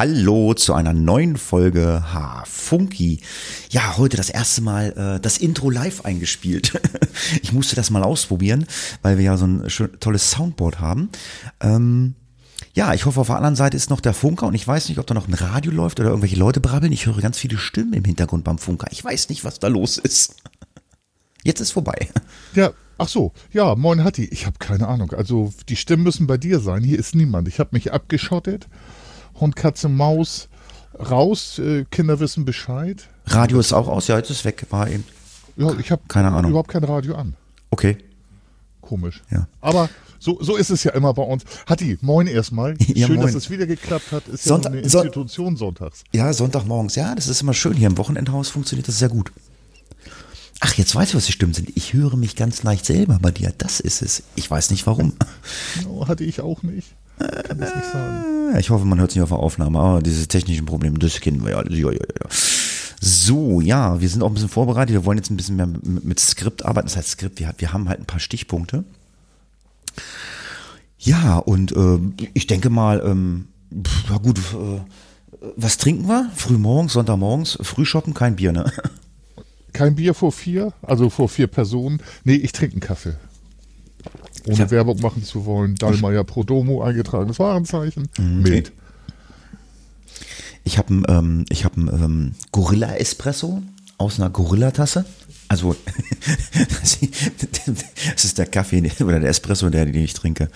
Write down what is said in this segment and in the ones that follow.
Hallo zu einer neuen Folge Ha Funky. Ja, heute das erste Mal äh, das Intro live eingespielt. ich musste das mal ausprobieren, weil wir ja so ein schön, tolles Soundboard haben. Ähm, ja, ich hoffe, auf der anderen Seite ist noch der Funker und ich weiß nicht, ob da noch ein Radio läuft oder irgendwelche Leute brabbeln. Ich höre ganz viele Stimmen im Hintergrund beim Funker. Ich weiß nicht, was da los ist. Jetzt ist vorbei. Ja, ach so. Ja, moin Hatti. Ich habe keine Ahnung. Also die Stimmen müssen bei dir sein. Hier ist niemand. Ich habe mich abgeschottet. Hund, Katze, Maus raus. Äh, Kinder wissen Bescheid. Radio ist auch aus. Ja, jetzt ist weg. War eben. Ja, ich habe Keine Ahnung. überhaupt kein Radio an. Okay. Komisch. Ja. Aber so, so ist es ja immer bei uns. Hatti, moin erstmal. Ja, Schön, moin. dass es wieder geklappt hat. Ist Sonntag- ja eine Son- Institution sonntags. Ja, Sonntagmorgens. Ja, das ist immer schön. Hier im Wochenendhaus funktioniert das sehr gut. Ach, jetzt weiß ich, was die Stimmen sind. Ich höre mich ganz leicht selber bei dir. Das ist es. Ich weiß nicht warum. No, hatte ich auch nicht. Kann ich hoffe, man hört es nicht auf der Aufnahme. Aber diese technischen Probleme, das kennen wir ja. Ja, ja, ja. So, ja, wir sind auch ein bisschen vorbereitet. Wir wollen jetzt ein bisschen mehr mit Skript arbeiten. Das heißt Skript, wir, wir haben halt ein paar Stichpunkte. Ja, und äh, ich denke mal, ähm, ja gut, äh, was trinken wir? Frühmorgens, Sonntagmorgens, Frühshoppen, kein Bier, ne? Kein Bier vor vier, also vor vier Personen. Nee, ich trinke einen Kaffee. Ohne Ja. Werbung machen zu wollen. Dallmayr Prodomo eingetragenes Warenzeichen. Mhm. Mild. Ich habe einen ähm, ich hab ähm, Gorilla Espresso aus einer Gorilla-Tasse. Also, das ist der Kaffee oder der Espresso, der, den ich trinke.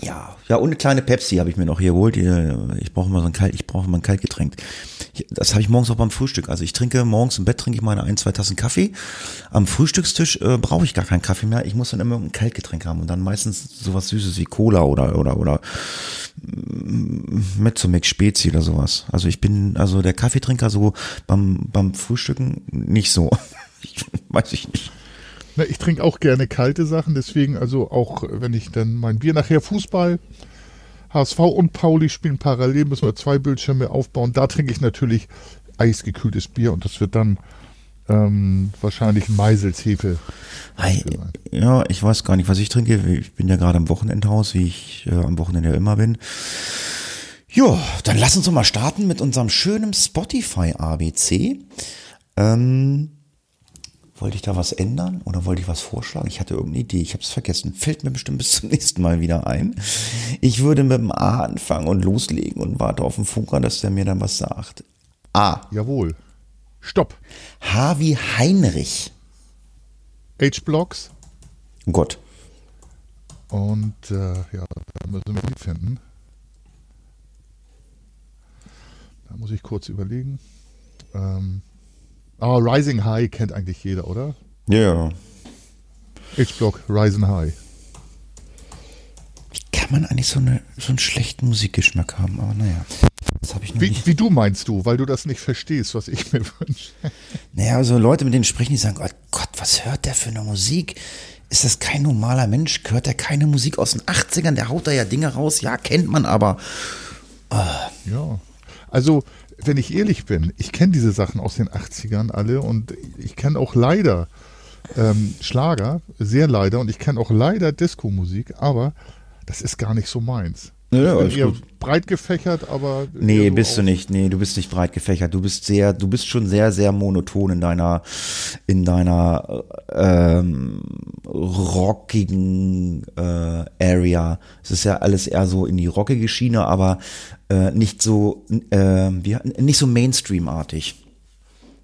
Ja, ja, und eine kleine Pepsi habe ich mir noch hier geholt. Ich brauche mal so ein Kalt, ich brauche mal ein Kaltgetränk. Das habe ich morgens auch beim Frühstück. Also ich trinke morgens im Bett trinke ich meine ein, zwei Tassen Kaffee. Am Frühstückstisch äh, brauche ich gar keinen Kaffee mehr. Ich muss dann immer ein Kaltgetränk haben und dann meistens sowas Süßes wie Cola oder oder oder Mezzomix Spezi oder sowas. Also ich bin also der Kaffeetrinker so beim beim Frühstücken nicht so. Weiß ich nicht. Na, ich trinke auch gerne kalte Sachen, deswegen also auch, wenn ich dann mein Bier nachher Fußball, HSV und Pauli spielen parallel, müssen wir zwei Bildschirme aufbauen. Da trinke ich natürlich eisgekühltes Bier und das wird dann ähm, wahrscheinlich ein Meisels Hefe. Ei, Ja, ich weiß gar nicht, was ich trinke. Ich bin ja gerade im Wochenendhaus, wie ich äh, am Wochenende ja immer bin. Ja, dann lass uns doch mal starten mit unserem schönen Spotify ABC. Ähm, wollte ich da was ändern oder wollte ich was vorschlagen? Ich hatte irgendeine Idee, ich habe es vergessen. Fällt mir bestimmt bis zum nächsten Mal wieder ein. Ich würde mit dem A anfangen und loslegen und warte auf den Funker, dass der mir dann was sagt. A. Jawohl. Stopp. H wie Heinrich. H-Blocks. Oh Gott. Und äh, ja, da müssen wir Lied finden. Da muss ich kurz überlegen. Ähm, ah, Rising High kennt eigentlich jeder, oder? Ja. H-Block, Rising High. Wie kann man eigentlich so, eine, so einen schlechten Musikgeschmack haben? Aber naja, das habe ich noch Wie, nicht. wie du meinst du, weil du das nicht verstehst, was ich mir wünsche. Naja, also Leute, mit denen sprechen, die sagen, oh Gott, was hört der für eine Musik? Ist das kein normaler Mensch? Hört der keine Musik aus den 80ern? Der haut da ja Dinge raus. Ja, kennt man aber. Ja. Also, wenn ich ehrlich bin, ich kenne diese Sachen aus den 80ern alle und ich kenne auch leider ähm, Schlager, sehr leider, und ich kenne auch leider Disco-Musik, aber das ist gar nicht so meins. Ja, ich bin breit gefächert, aber. Nee, so bist du nicht. Nee, du bist nicht breit gefächert. Du bist sehr, du bist schon sehr, sehr monoton in deiner, in deiner ähm, rockigen äh, Area. Es ist ja alles eher so in die rockige Schiene, aber äh, nicht so, äh, wie, nicht so Mainstream-artig.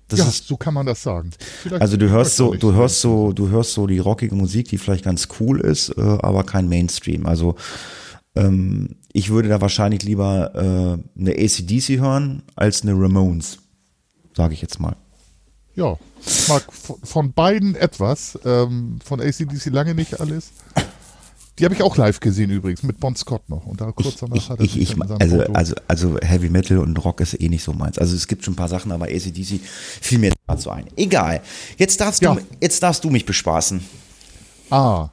Das ja, ist so kann man das sagen. Vielleicht Also du hörst so, du hörst so, du hörst so die rockige Musik, die vielleicht ganz cool ist, äh, aber kein Mainstream. Also ähm, ich würde da wahrscheinlich lieber äh, eine ACDC hören als eine Ramones, sage ich jetzt mal. Ja, ich mag von, beiden etwas. Ähm, von ACDC lange nicht alles. Die habe ich auch live gesehen übrigens, mit Bon Scott noch. Und da kurz danach ich, hat er ich, ich, also, also, also Heavy Metal und Rock ist eh nicht so meins. Also es gibt schon ein paar Sachen, aber ACDC fiel mir dazu ein. Egal. Jetzt darfst Ja. du, jetzt darfst du mich bespaßen. A.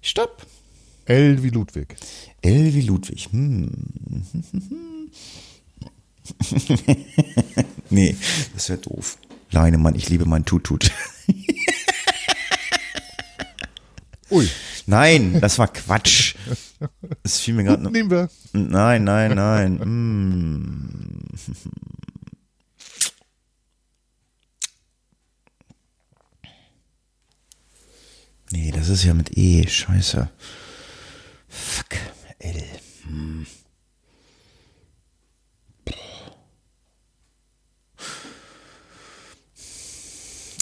Stopp. L wie Ludwig. L wie Ludwig. Hm. nee, das wäre doof. Leinemann, ich liebe mein Tutut. Ui. Nein, das war Quatsch. Es fiel mir gerade. Gut, nehmen wir. Nein, nein, nein. mm. Nee, das ist ja mit E. Scheiße. Fuck. L. Hm.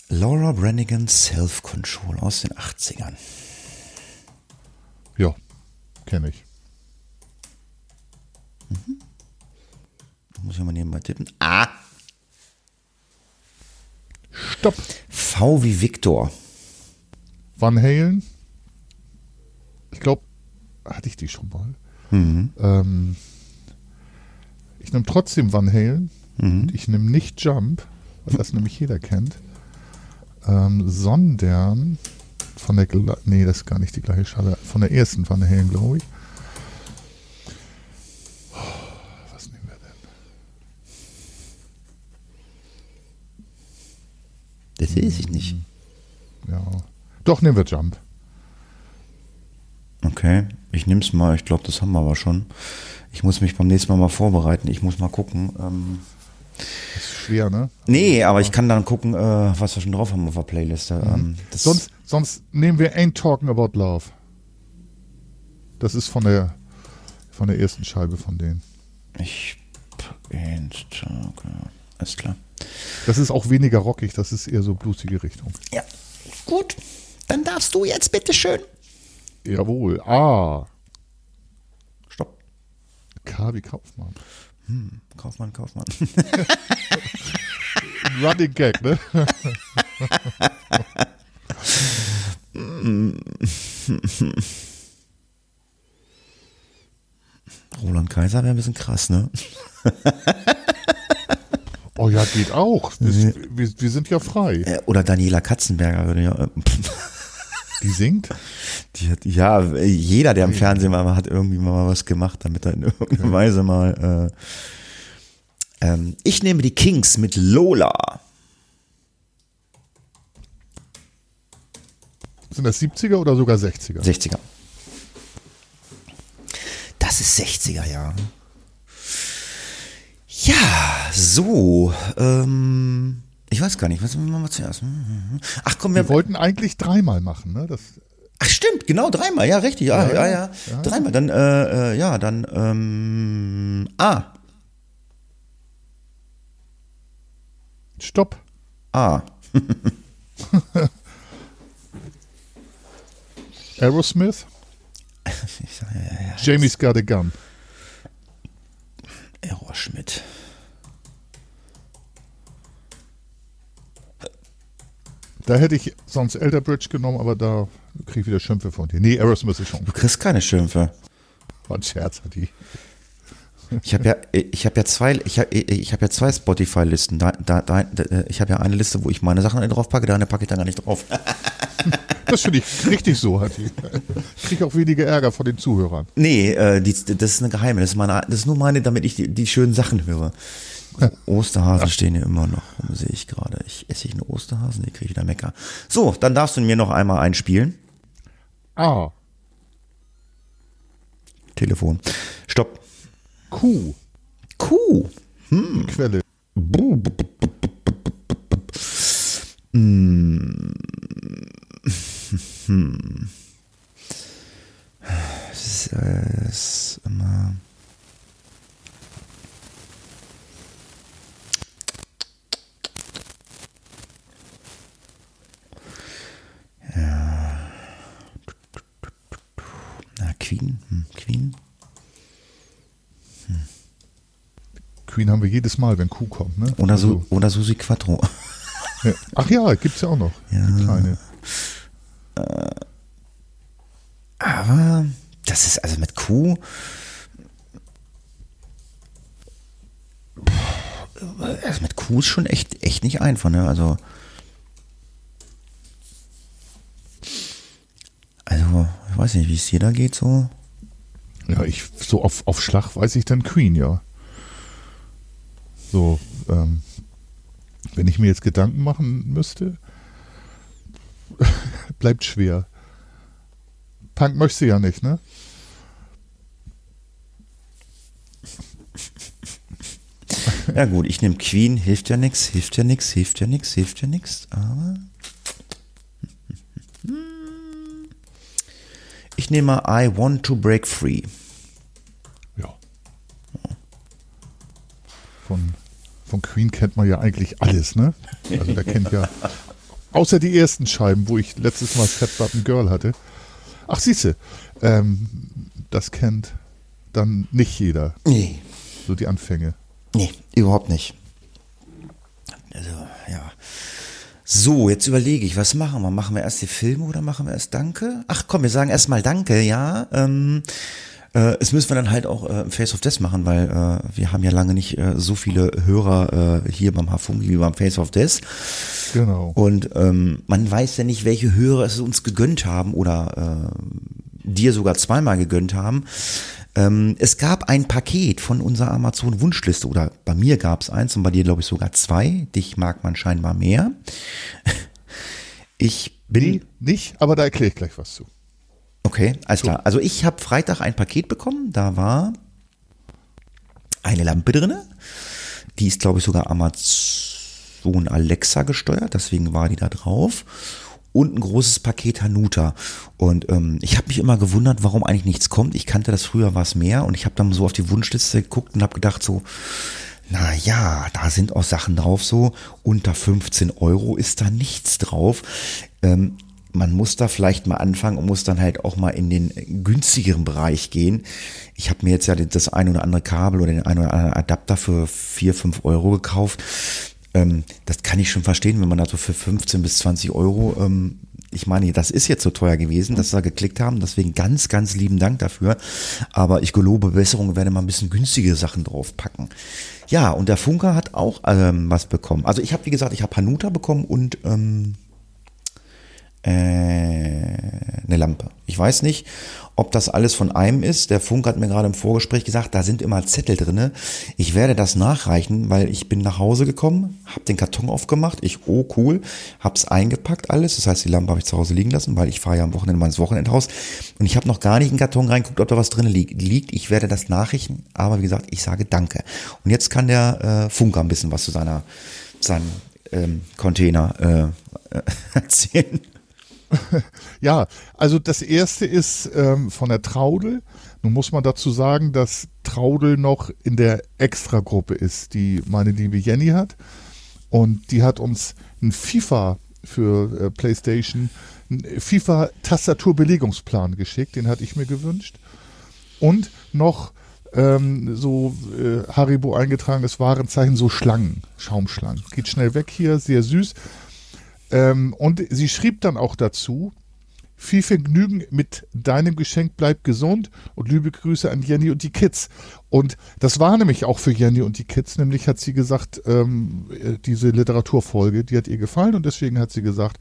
Laura Brannigan Self-Control aus den 80ern. Ja, kenne ich. Muss ich mal nebenbei tippen. A. Stopp. V wie Victor. Van Halen. Ich glaube, hatte ich die schon mal. Ähm, ich nehme trotzdem Van Halen. Und ich nehme nicht Jump, weil das nämlich jeder kennt. Ähm, sondern von der, nee, das ist gar nicht die gleiche Schale. Von der ersten Van Halen, glaube ich. Was nehmen wir denn? Das weiß ich nicht. Ja. Doch, nehmen wir Jump. Okay, ich nehme es mal. Ich glaube, das haben wir aber schon. Ich muss mich beim nächsten Mal mal vorbereiten. Ich muss mal gucken. Ähm, Das ist schwer, ne? nee, aber ich kann dann gucken, äh, was wir schon drauf haben auf der Playliste. Ähm, das Sonst, sonst nehmen wir Ain't Talking About Love. Das ist von der, von der ersten Scheibe von denen. Ich. Alles klar. Das ist auch weniger rockig, das ist eher so bluesige Richtung. Ja, gut. Dann darfst du jetzt bitte schön. Jawohl. Ah. Stopp. K wie Kaufmann. Kaufmann, Kaufmann. Running Gag, ne? Roland Kaiser wäre ein bisschen krass, ne? Oh ja, geht auch. Das, wir, wir sind ja frei. Äh, Oder Daniela Katzenberger würde ja. Die singt. Die hat, ja, jeder, der im Fernsehen war, hat irgendwie mal was gemacht, damit er in irgendeiner Weise mal. Äh, ähm, ich nehme die Kings mit Lola. Sind das 70er oder sogar 60er? 60er. Das ist 60er, ja. Ja, so. Ähm, ich weiß gar nicht, was machen wir zuerst? Ach komm, wir Wir wollten eigentlich dreimal machen, ne? Das, Ach stimmt, genau, dreimal, ja, richtig, ja, ja, ja. ja. Dreimal, dann, äh, äh, ja, dann, ähm, A, Stopp. A. Aerosmith. Sag, ja, ja, ja. Jamie's Got a Gun. Error Da hätte ich sonst Elder Bridge genommen, aber da kriege ich wieder Schimpfe von dir. Nee, Aerosmith ist schon. Du kriegst keine Schimpfe. War ein Scherz, hat die. Ich habe ja, ich habe ja zwei, ich habe, ich habe ja zwei Spotify-Listen. Da, da, da, ich habe ja eine Liste, wo ich meine Sachen drauf packe, da eine packe ich dann gar nicht drauf. Das finde ich richtig so, hat die. Ich kriege auch weniger Ärger von den Zuhörern. Nee, äh, die, das ist eine geheime. Das ist, meine, das ist nur meine, damit ich die, die schönen Sachen höre. Osterhasen stehen hier immer noch rum, sehe ich gerade. Ich esse ich eine Osterhasen, die kriege ich wieder Mecker. So, dann darfst du mir noch einmal einspielen. A. Telefon. Stopp. Q. Kuh. Quelle. Das ist, äh, ist immer. Na, Queen. Hm, Queen. Haben wir jedes Mal, wenn Q kommt, ne? Oder, Also, Su oder Susi Quattro. ja. Ach ja, gibt's ja auch noch. Ja. Die kleine. Aber das ist also mit Q. Also mit Q ist schon echt, echt nicht einfach, ne? Also. Also, ich weiß nicht, wie es da geht so. Ja, ich, so auf, auf Schlag weiß ich dann Queen, ja. So, ähm, wenn ich mir jetzt Gedanken machen müsste, bleibt schwer. Punk möchte ja nicht, ne? Ja gut, ich nehme Queen, hilft ja nichts, hilft ja nichts, hilft ja nichts, hilft ja nichts, aber Ich nehme mal I Want to Break Free. Ja. Von, von Queen kennt man ja eigentlich alles, ne? Also der kennt ja, außer die ersten Scheiben, wo ich letztes Mal Fat Button Girl hatte. Ach, siehste, ähm, das kennt dann nicht jeder. Nee. So die Anfänge. Nee, überhaupt nicht. Also, ja. So, jetzt überlege ich, was machen wir? Machen wir erst die Filme oder machen wir erst Danke? Ach komm, wir sagen erstmal Danke, ja. Ähm, äh, es müssen wir dann halt auch äh, im Face of Death machen, weil äh, wir haben ja lange nicht äh, so viele Hörer äh, hier beim Hafungi wie beim Face of Death. Genau. Und ähm, man weiß ja nicht, welche Hörer es uns gegönnt haben oder äh, dir sogar zweimal gegönnt haben. Ähm, es gab ein Paket von unserer Amazon-Wunschliste oder bei mir gab es eins und bei dir glaube ich sogar zwei. Dich mag man scheinbar mehr. Ich bin. Nee, nicht, aber da erkläre ich gleich was zu. Okay, alles klar. Also ich habe Freitag ein Paket bekommen. Da war eine Lampe drinne. Die ist glaube ich sogar Amazon Alexa gesteuert, deswegen war die da drauf und ein großes Paket Hanuta. Und ähm, ich habe mich immer gewundert, warum eigentlich nichts kommt. Ich kannte das früher was mehr und ich habe dann so auf die Wunschliste geguckt und habe gedacht so, na ja, da sind auch Sachen drauf so, unter 15 Euro ist da nichts drauf. Ähm, man muss da vielleicht mal anfangen und muss dann halt auch mal in den günstigeren Bereich gehen. Ich habe mir jetzt ja das ein oder andere Kabel oder den ein oder anderen Adapter für 4, 5 Euro gekauft. Ähm, das kann ich schon verstehen, wenn man da so für 15 bis 20 Euro, ähm, ich meine, das ist jetzt so teuer gewesen, dass wir geklickt haben. Deswegen ganz, ganz lieben Dank dafür. Aber ich gelobe Besserung, werde mal ein bisschen günstige Sachen draufpacken. Ja, und der Funker hat auch ähm, was bekommen. Also ich habe, wie gesagt, ich habe Hanuta bekommen und ähm, äh, eine Lampe. Ich weiß nicht, ob das alles von einem ist. Der Funk hat mir gerade im Vorgespräch gesagt, da sind immer Zettel drinne. Ich werde das nachreichen, weil ich bin nach Hause gekommen, habe den Karton aufgemacht. Ich, oh cool, hab's eingepackt alles. Das heißt, die Lampe habe ich zu Hause liegen lassen, weil ich fahre ja am Wochenende mal ins Wochenendhaus. Und ich habe noch gar nicht in den Karton reingeguckt, ob da was drin liegt. Ich werde das nachrichten, aber wie gesagt, ich sage Danke. Und jetzt kann der äh, Funker ein bisschen was zu seiner seinem ähm, Container äh, erzählen. ja, also das erste ist ähm, von der Traudel. Nun muss man dazu sagen, dass Traudel noch in der Extragruppe ist, die meine liebe Jenny hat. Und die hat uns ein FIFA für äh, PlayStation, ein FIFA Tastaturbelegungsplan geschickt, den hatte ich mir gewünscht. Und noch ähm, so äh, Haribo eingetragenes Warenzeichen, so Schlangen, Schaumschlangen. Geht schnell weg hier, sehr süß. Ähm, und sie schrieb dann auch dazu, viel Vergnügen mit deinem Geschenk, bleib gesund und liebe Grüße an Jenny und die Kids. Und das war nämlich auch für Jenny und die Kids, nämlich hat sie gesagt, ähm, diese Literaturfolge, die hat ihr gefallen und deswegen hat sie gesagt,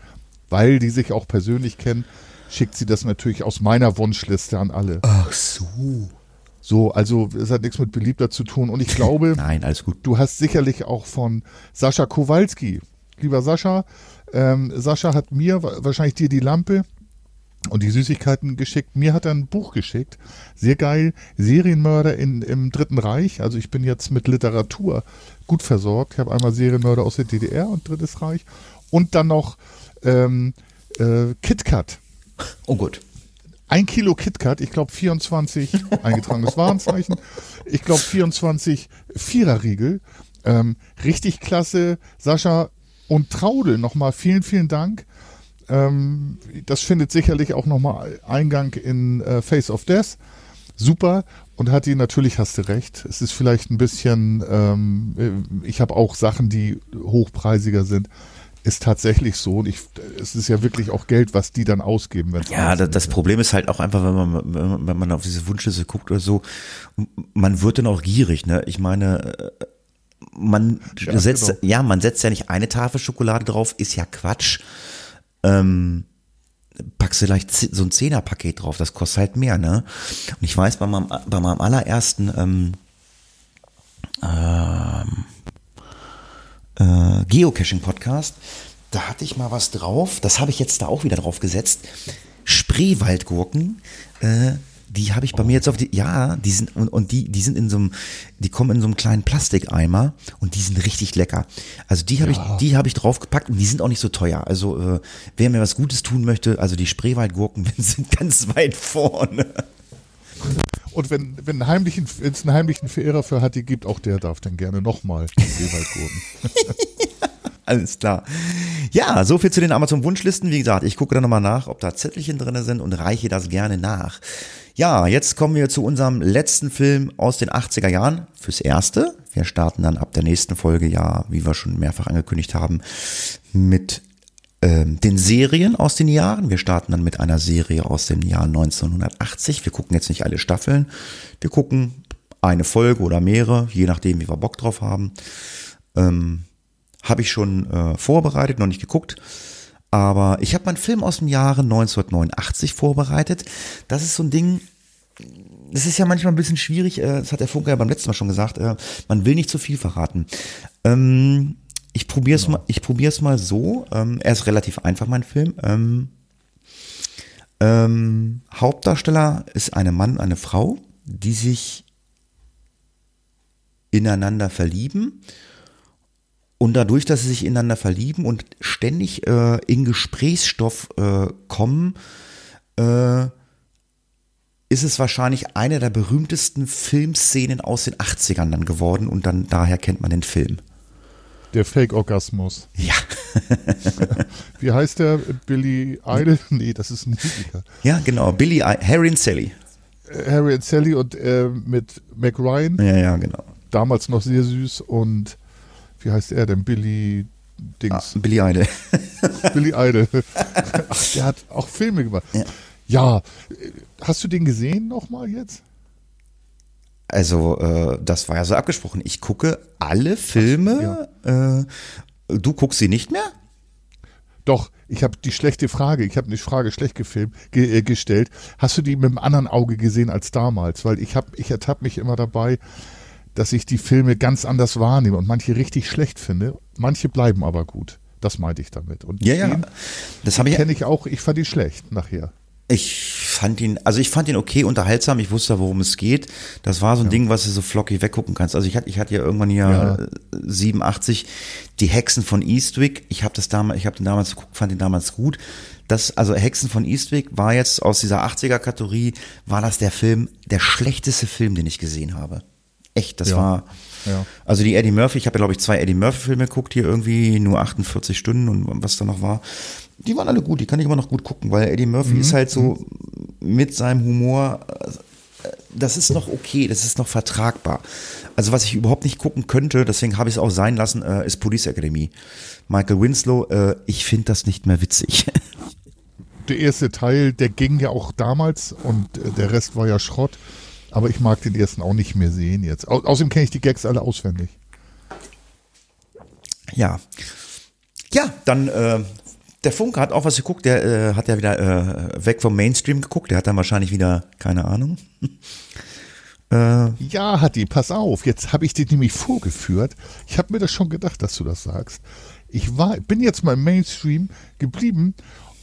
weil die sich auch persönlich kennen, schickt sie das natürlich aus meiner Wunschliste an alle. Ach so. So, also es hat nichts mit beliebter zu tun. Und ich glaube, Nein, alles gut. du hast sicherlich auch von Sascha Kowalski. Lieber Sascha, ähm, Sascha hat mir, wahrscheinlich dir die Lampe und die Süßigkeiten geschickt. Mir hat er ein Buch geschickt. Sehr geil. Serienmörder in, im Dritten Reich. Also ich bin jetzt mit Literatur gut versorgt. Ich habe einmal Serienmörder aus der DDR und Drittes Reich. Und dann noch ähm, äh, KitKat. Oh gut. Ein Kilo KitKat, ich glaube 24 eingetragenes Warenzeichen. Ich glaube 24 Viererriegel. Ähm, richtig klasse. Sascha, und Traudel, nochmal vielen, vielen Dank. Ähm, das findet sicherlich auch nochmal Eingang in äh, Face of Death. Super. Und hat die natürlich hast du recht. Es ist vielleicht ein bisschen, ähm, äh, ich habe auch Sachen, die hochpreisiger sind. Ist tatsächlich so. Und ich, es ist ja wirklich auch Geld, was die dann ausgeben. Wenn ja, das, das Problem ist halt auch einfach, wenn man, wenn man auf diese Wunschliste guckt oder so, man wird dann auch gierig. Ne? Ich meine, äh, man ja, setzt, genau. ja, man setzt ja nicht eine Tafel Schokolade drauf, ist ja Quatsch. Ähm, packst du vielleicht so ein Zehnerpaket drauf, das kostet halt mehr, ne? Und ich weiß, bei meinem, bei meinem allerersten ähm, ähm, äh, Geocaching-Podcast, da hatte ich mal was drauf, das habe ich jetzt da auch wieder drauf gesetzt. Spreewaldgurken, äh, Die habe ich bei mir jetzt auf die, ja, die sind, und, und die, die sind in so einem, die kommen in so einem kleinen Plastikeimer und die sind richtig lecker. Also die habe Ja. ich, die habe ich draufgepackt und die sind auch nicht so teuer. Also, äh, wer mir was Gutes tun möchte, also die Spreewaldgurken sind ganz weit vorne. Und wenn, heimlichen, wenn es einen heimlichen Verehrer für Hatti gibt, auch der darf dann gerne nochmal Seewaldgurken. Alles klar. Ja, so viel zu den Amazon-Wunschlisten. Wie gesagt, ich gucke da nochmal nach, ob da Zettelchen drin sind und reiche das gerne nach. Ja, jetzt kommen wir zu unserem letzten Film aus den 80er Jahren. Fürs Erste. Wir starten dann ab der nächsten Folge, ja, wie wir schon mehrfach angekündigt haben, mit ähm, den Serien aus den Jahren. Wir starten dann mit einer Serie aus dem Jahr 1980. Wir gucken jetzt nicht alle Staffeln. Wir gucken eine Folge oder mehrere, je nachdem, wie wir Bock drauf haben. Ähm, habe ich schon äh, vorbereitet, noch nicht geguckt. Aber ich habe meinen Film aus dem Jahre 1989 vorbereitet. Das ist so ein Ding, das ist ja manchmal ein bisschen schwierig, äh, das hat der Funke ja beim letzten Mal schon gesagt, äh, man will nicht zu viel verraten. Ähm, ich probiere es mal, ich probier's mal so. Ähm, er ist relativ einfach, mein Film. Ähm, ähm, Hauptdarsteller ist eine Mann, eine Frau, die sich ineinander verlieben. Und dadurch, dass sie sich ineinander verlieben und ständig äh, in Gesprächsstoff äh, kommen, äh, ist es wahrscheinlich eine der berühmtesten Filmszenen aus den 80ern dann geworden und dann daher kennt man den Film. Der Fake-Orgasmus. Ja. Wie heißt der? Billy Idol? Nee, das ist ein Musiker. Ja, genau. Billy, I Harry und Sally. Äh, Harry und Sally und äh, mit Mac Ryan, Ja, ja, genau. damals noch sehr süß und wie heißt er denn? Billy Ah, Dings. Billy Idol. Billy Idol. Ach, der hat auch Filme gemacht. Ja. Ja. äh, Hast du den gesehen nochmal jetzt? Also, äh, das war ja so abgesprochen. Ich gucke alle Filme. äh, du guckst sie nicht mehr? Doch, ich habe die schlechte Frage, ich habe eine Frage schlecht gefilmt, ge äh, gestellt. Hast du die mit einem anderen Auge gesehen als damals? Weil ich habe, ich ertappe mich immer dabei, dass ich die Filme ganz anders wahrnehme und manche richtig schlecht finde. Manche bleiben aber gut. Das meinte ich damit. Und Ja, ja. Das habe ich. kenne ich auch. Ich fand ihn schlecht nachher. Ich fand ihn, also ich fand ihn okay, unterhaltsam. Ich wusste, worum es geht. Das war so ein Ding, was du so flockig weggucken kannst. Also ich hatte, ich hatte ja irgendwann hier Ja. äh, 87 die Hexen von Eastwick. Ich habe das damals, ich habe den damals geguckt, fand den damals gut. Das, also Hexen von Eastwick war jetzt aus dieser 80er Kategorie, war das der Film, der schlechteste Film, den ich gesehen habe. Echt, das Ja. war. Ja. Also die Eddie Murphy, ich habe ja glaube ich zwei Eddie Murphy Filme geguckt hier irgendwie nur 48 Stunden und was da noch war. Die waren alle gut, die kann ich immer noch gut gucken, weil Eddie Murphy ist halt so mit seinem Humor, äh, das ist noch okay, das ist noch vertragbar. Also was ich überhaupt nicht gucken könnte, deswegen habe ich es auch sein lassen, äh, ist Police Academy. Michael Winslow, äh, ich finde das nicht mehr witzig. Der erste Teil, der ging ja auch damals und der Rest war ja Schrott. Aber ich mag den ersten auch nicht mehr sehen jetzt. Au außerdem kenne ich die Gags alle auswendig. Ja. Ja, dann äh, der Funke hat auch was geguckt, der äh, hat ja wieder äh, weg vom Mainstream geguckt, der hat dann wahrscheinlich wieder, keine Ahnung. äh, Ja, Hatti, pass auf. Jetzt habe ich dir nämlich vorgeführt. Ich habe mir das schon gedacht, dass du das sagst. Ich war, bin jetzt mal im Mainstream geblieben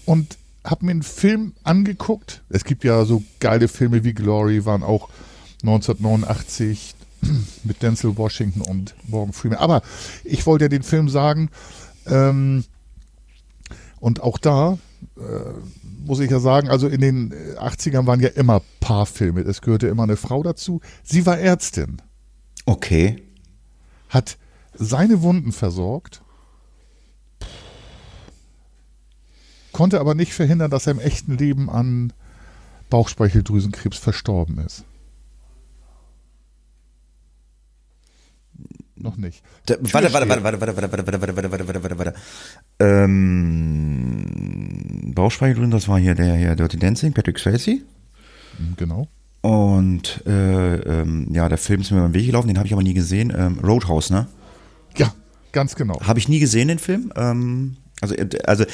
und habe mir einen Film angeguckt. Es gibt ja so geile Filme wie Glory, waren auch 1989 mit Denzel Washington und Morgan Freeman. Aber ich wollte ja den Film sagen, ähm, und auch da äh, muss ich ja sagen, also in den äh, 80ern waren ja immer Paarfilme. Es gehörte immer eine Frau dazu. Sie war Ärztin, okay. hat seine Wunden versorgt, konnte aber nicht verhindern, dass er im echten Leben an Bauchspeicheldrüsenkrebs verstorben ist. Noch nicht. Da, warte, warte, warte, warte, warte, warte, warte, warte, warte, warte, warte, warte, warte. Ähm, Bauchspeicheldrüsen, das war hier der hier Dirty Dancing, Patrick Swayze. Hm, Genau. Und äh, ähm, ja, der Film ist mir über den Weg gelaufen, den habe ich aber nie gesehen. Ähm, Roadhouse, ne? Ja, ganz genau. Habe ich nie gesehen, den Film. Ähm, also, äh, also äh,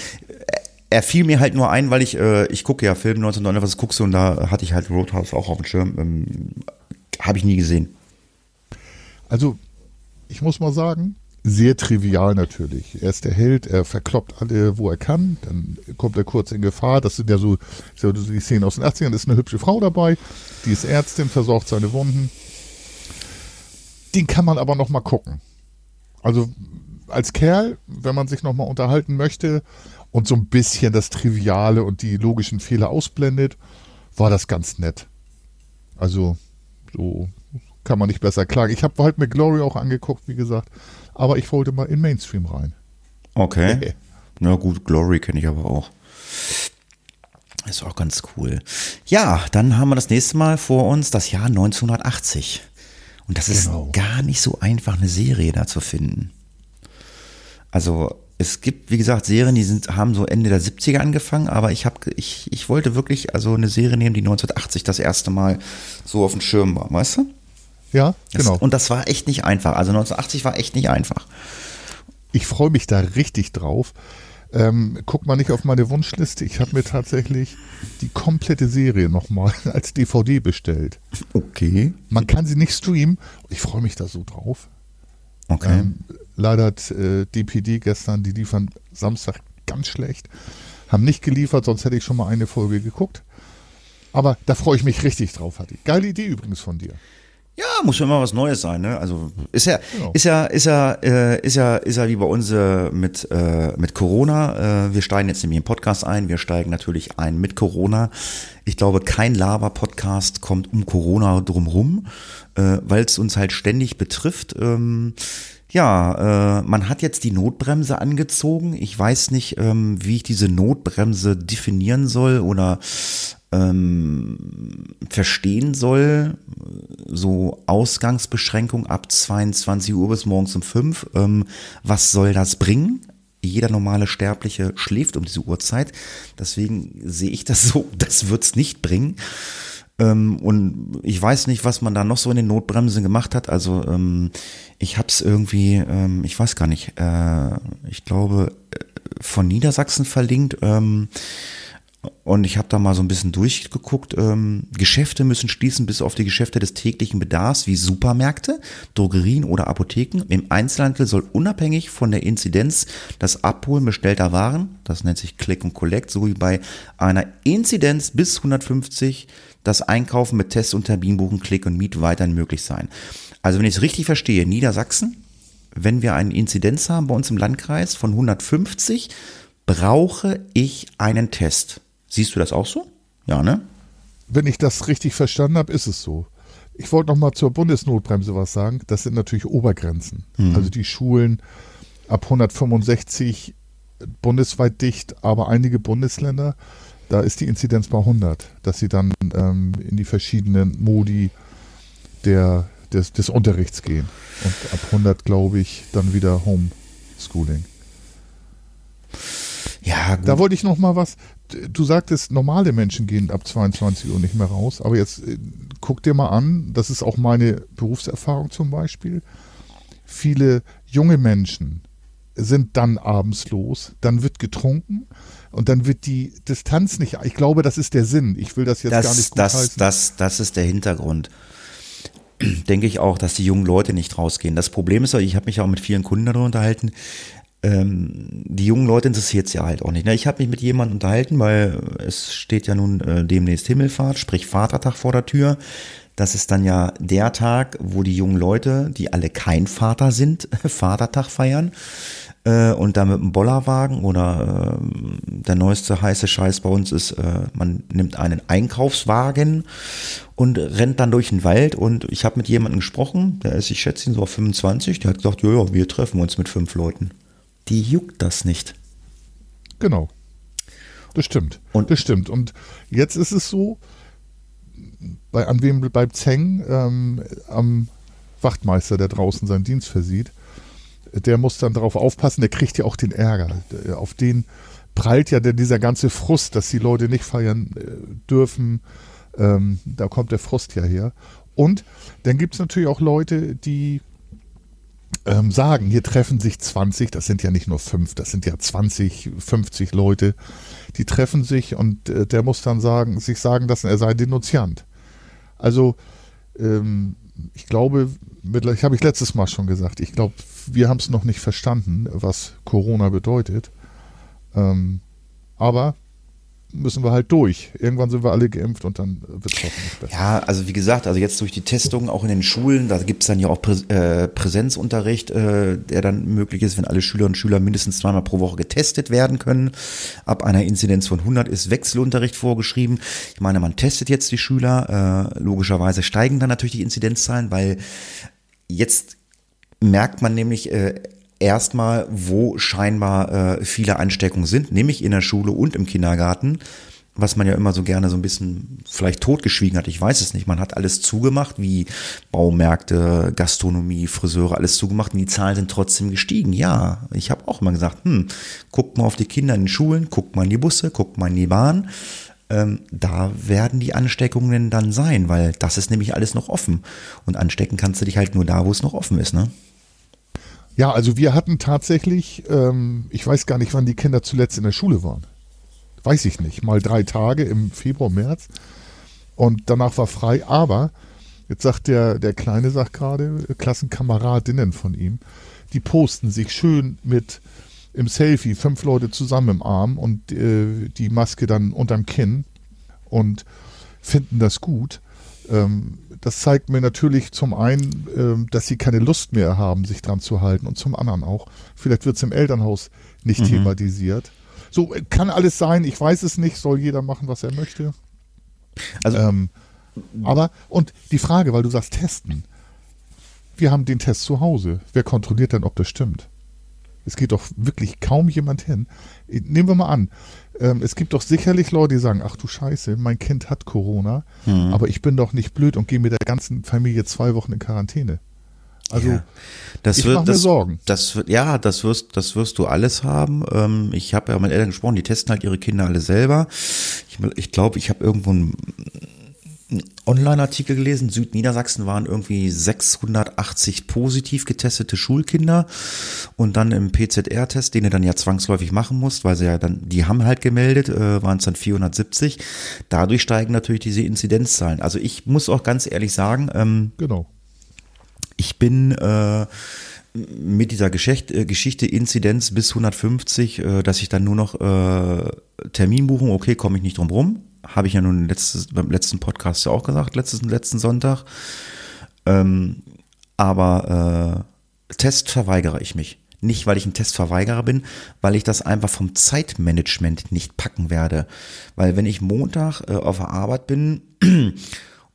er fiel mir halt nur ein, weil ich, äh, ich gucke ja Film 1909, was guckst du und da hatte ich halt Roadhouse auch auf dem Schirm. Ähm, habe ich nie gesehen. Also, ich muss mal sagen, sehr trivial natürlich. Er ist der Held, er verkloppt alle, wo er kann, dann kommt er kurz in Gefahr. Das sind ja so, so die Szenen aus den 80ern, da ist eine hübsche Frau dabei, die ist Ärztin, versorgt seine Wunden. Den kann man aber noch mal gucken. Also als Kerl, wenn man sich noch mal unterhalten möchte und so ein bisschen das Triviale und die logischen Fehler ausblendet, war das ganz nett. Also so kann man nicht besser klagen. Ich habe halt mir Glory auch angeguckt, wie gesagt aber ich wollte mal in Mainstream rein. Okay. Na gut, Glory kenne ich aber auch. Ist auch ganz cool. Ja, dann haben wir das nächste Mal vor uns das Jahr 1980. Und das genau. ist gar nicht so einfach, eine Serie da zu finden. Also es gibt, wie gesagt, Serien, die sind, haben so Ende der 70er angefangen, aber ich habe, ich, ich wollte wirklich also eine Serie nehmen, die 1980 das erste Mal so auf dem Schirm war, weißt du? Ja, das, genau. Und das war echt nicht einfach. Also 1980 war echt nicht einfach. Ich freue mich da richtig drauf. Ähm, guck mal nicht auf meine Wunschliste. Ich habe mir tatsächlich die komplette Serie nochmal als DVD bestellt. Okay. Man kann sie nicht streamen. Ich freue mich da so drauf. Okay. Ähm, leider hat äh, DPD gestern, die liefern Samstag ganz schlecht. Haben nicht geliefert, sonst hätte ich schon mal eine Folge geguckt. Aber da freue ich mich richtig drauf, Hatti. Geile Idee übrigens von dir. Ja, muss schon immer was Neues sein, ne? Also ist ja, genau. ist ja, ist ja, äh, ist ja, ist ja wie bei uns äh, mit äh, mit Corona. Äh, wir steigen jetzt nämlich im Podcast ein. Wir steigen natürlich ein mit Corona. Ich glaube, kein Lava-Podcast kommt um Corona drumrum, äh, weil es uns halt ständig betrifft. Ähm, ja, äh, man hat jetzt die Notbremse angezogen. Ich weiß nicht, ähm, wie ich diese Notbremse definieren soll oder ähm, verstehen soll, so Ausgangsbeschränkung ab 22 Uhr bis morgens um 5, ähm, was soll das bringen? Jeder normale Sterbliche schläft um diese Uhrzeit. Deswegen sehe ich das so, das wird's nicht bringen. Ähm, und ich weiß nicht, was man da noch so in den Notbremsen gemacht hat. Also ähm, ich habe es irgendwie, ähm, ich weiß gar nicht, äh, ich glaube äh, von Niedersachsen verlinkt. Ähm, und ich habe da mal so ein bisschen durchgeguckt. Ähm, Geschäfte müssen schließen bis auf die Geschäfte des täglichen Bedarfs wie Supermärkte, Drogerien oder Apotheken. Im Einzelhandel soll unabhängig von der Inzidenz das Abholen bestellter Waren, das nennt sich Click und Collect, sowie bei einer Inzidenz bis 150 das Einkaufen mit Test- und Terminbuchen, Click und Meet weiterhin möglich sein. Also wenn ich es richtig verstehe, Niedersachsen, wenn wir eine Inzidenz haben bei uns im Landkreis von 150, brauche ich einen Test. Siehst du das auch so? Ja, ne? Wenn ich das richtig verstanden habe, ist es so. Ich wollte noch mal zur Bundesnotbremse was sagen. Das sind natürlich Obergrenzen. Mhm. Also die Schulen ab 165 bundesweit dicht, aber einige Bundesländer, da ist die Inzidenz bei 100, dass sie dann ähm, in die verschiedenen Modi der, des, des Unterrichts gehen. Und ab 100, glaube ich, dann wieder Homeschooling. Ja, gut. Da wollte ich noch mal was. Du sagtest, normale Menschen gehen ab 22 Uhr nicht mehr raus. Aber jetzt äh, guck dir mal an, das ist auch meine Berufserfahrung zum Beispiel. Viele junge Menschen sind dann abends los, dann wird getrunken und dann wird die Distanz nicht. Ich glaube, das ist der Sinn. Ich will das jetzt das, gar nicht gut das, heißen. Das, das ist der Hintergrund. Denke ich auch, dass die jungen Leute nicht rausgehen. Das Problem ist, ich habe mich auch mit vielen Kunden darüber unterhalten, ähm, die jungen Leute interessiert es ja halt auch nicht. Ne? Ich habe mich mit jemandem unterhalten, weil es steht ja nun äh, demnächst Himmelfahrt, sprich Vatertag vor der Tür. Das ist dann ja der Tag, wo die jungen Leute, die alle kein Vater sind, Vatertag feiern äh, und da mit einem Bollerwagen oder äh, der neueste heiße Scheiß bei uns ist, äh, man nimmt einen Einkaufswagen und rennt dann durch den Wald und ich habe mit jemandem gesprochen, der ist, ich schätze ihn so auf 25, der hat gesagt, ja, wir treffen uns mit fünf Leuten die juckt das nicht. Genau. Das stimmt. Und das stimmt. Und jetzt ist es so, bei, an wem bleibt Zeng ähm, am Wachtmeister, der draußen seinen Dienst versieht. Der muss dann darauf aufpassen, der kriegt ja auch den Ärger. Auf den prallt ja dieser ganze Frust, dass die Leute nicht feiern äh, dürfen. Ähm, da kommt der Frust ja her. Und dann gibt es natürlich auch Leute, die ähm, sagen, hier treffen sich 20, das sind ja nicht nur fünf, das sind ja 20, 50 Leute, die treffen sich und äh, der muss dann sagen, sich sagen lassen, er sei Denunziant. Also ähm, ich glaube, ich habe ich letztes Mal schon gesagt, ich glaube, wir haben es noch nicht verstanden, was Corona bedeutet. Ähm, aber müssen wir halt durch. Irgendwann sind wir alle geimpft und dann wird es hoffentlich besser. Ja, also wie gesagt, also jetzt durch die Testung auch in den Schulen, da gibt es dann ja auch Prä äh, Präsenzunterricht, äh, der dann möglich ist, wenn alle Schüler und Schüler mindestens zweimal pro Woche getestet werden können. Ab einer Inzidenz von 100 ist Wechselunterricht vorgeschrieben. Ich meine, man testet jetzt die Schüler. Äh, logischerweise steigen dann natürlich die Inzidenzzahlen, weil jetzt merkt man nämlich, äh, erstmal, wo scheinbar äh, viele Ansteckungen sind, nämlich in der Schule und im Kindergarten, was man ja immer so gerne so ein bisschen vielleicht totgeschwiegen hat. Ich weiß es nicht. Man hat alles zugemacht, wie Baumärkte, Gastronomie, Friseure, alles zugemacht und die Zahlen sind trotzdem gestiegen. Ja, ich habe auch immer gesagt, hm, guckt mal auf die Kinder in den Schulen, guckt mal in die Busse, guckt mal in die Bahn. Ähm, da werden die Ansteckungen dann sein, weil das ist nämlich alles noch offen. Und anstecken kannst du dich halt nur da, wo es noch offen ist, ne? Ja, also wir hatten tatsächlich, ähm, ich weiß gar nicht, wann die Kinder zuletzt in der Schule waren. Weiß ich nicht. Mal drei Tage im Februar, März. Und danach war frei. Aber jetzt sagt der, der Kleine, sagt gerade, Klassenkameradinnen von ihm, die posten sich schön mit im Selfie, fünf Leute zusammen im Arm und äh, die Maske dann unterm Kinn und finden das gut. Ähm, das zeigt mir natürlich zum einen, ähm, dass sie keine Lust mehr haben, sich dran zu halten und zum anderen auch, vielleicht wird es im Elternhaus nicht mhm. thematisiert. So äh, kann alles sein, ich weiß es nicht, soll jeder machen, was er möchte. Also, ähm, aber, und die Frage, weil du sagst testen. Wir haben den Test zu Hause. Wer kontrolliert denn, ob das stimmt? Es geht doch wirklich kaum jemand hin. Nehmen wir mal an, ähm, es gibt doch sicherlich Leute, die sagen, ach du Scheiße, mein Kind hat Corona, mhm. aber ich bin doch nicht blöd und gehe mit der ganzen Familie zwei Wochen in Quarantäne. Also ja, das ich mache mir Sorgen. Das wird, ja, das wirst, das wirst du alles haben. Ähm, ich habe ja mit Eltern gesprochen, die testen halt ihre Kinder alle selber. Ich, ich glaube, ich habe irgendwo ein Online-Artikel gelesen, Südniedersachsen waren irgendwie 680 positiv getestete Schulkinder und dann im PZR-Test, den du dann ja zwangsläufig machen musst, weil sie ja dann, die haben halt gemeldet, äh, waren es dann 470. Dadurch steigen natürlich diese Inzidenzzahlen. Also ich muss auch ganz ehrlich sagen, ähm, genau. Ich bin äh, mit dieser Geschichte, äh, Geschichte Inzidenz bis 150, äh, dass ich dann nur noch äh, Termin buchen, okay, komme ich nicht drum rum habe ich ja nun letztes, beim letzten Podcast ja auch gesagt, letztes, letzten Sonntag. Ähm, aber äh, Test verweigere ich mich. Nicht, weil ich ein Testverweigerer bin, weil ich das einfach vom Zeitmanagement nicht packen werde. Weil wenn ich Montag äh, auf der Arbeit bin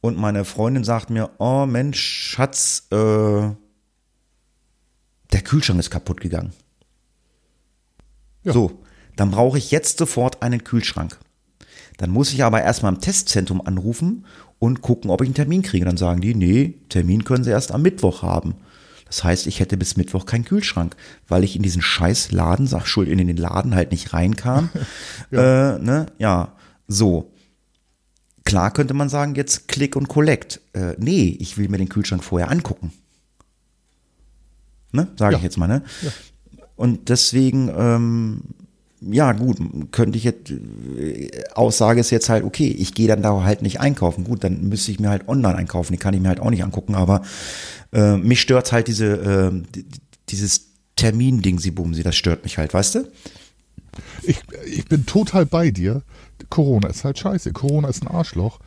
und meine Freundin sagt mir, oh Mensch, Schatz, äh, der Kühlschrank ist kaputt gegangen. Ja. So, dann brauche ich jetzt sofort einen Kühlschrank. Dann muss ich aber erstmal im Testzentrum anrufen und gucken, ob ich einen Termin kriege. Dann sagen die, nee, Termin können sie erst am Mittwoch haben. Das heißt, ich hätte bis Mittwoch keinen Kühlschrank, weil ich in diesen scheiß Laden, sag schuld, in den Laden halt nicht reinkam. ja. Äh, ne? ja, so. Klar könnte man sagen, jetzt Click und Collect. Äh, nee, ich will mir den Kühlschrank vorher angucken. Ne? Sage ja. ich jetzt mal, ne? Ja. Und deswegen ähm, ja, gut, könnte ich jetzt, äh, Aussage ist jetzt halt, okay, ich gehe dann da halt nicht einkaufen. Gut, dann müsste ich mir halt online einkaufen, die kann ich mir halt auch nicht angucken, aber äh, mich stört halt diese, äh, dieses Termin-Ding, sie bumsi, das stört mich halt, weißt du? Ich, ich bin total bei dir. Corona ist halt scheiße. Corona ist ein Arschloch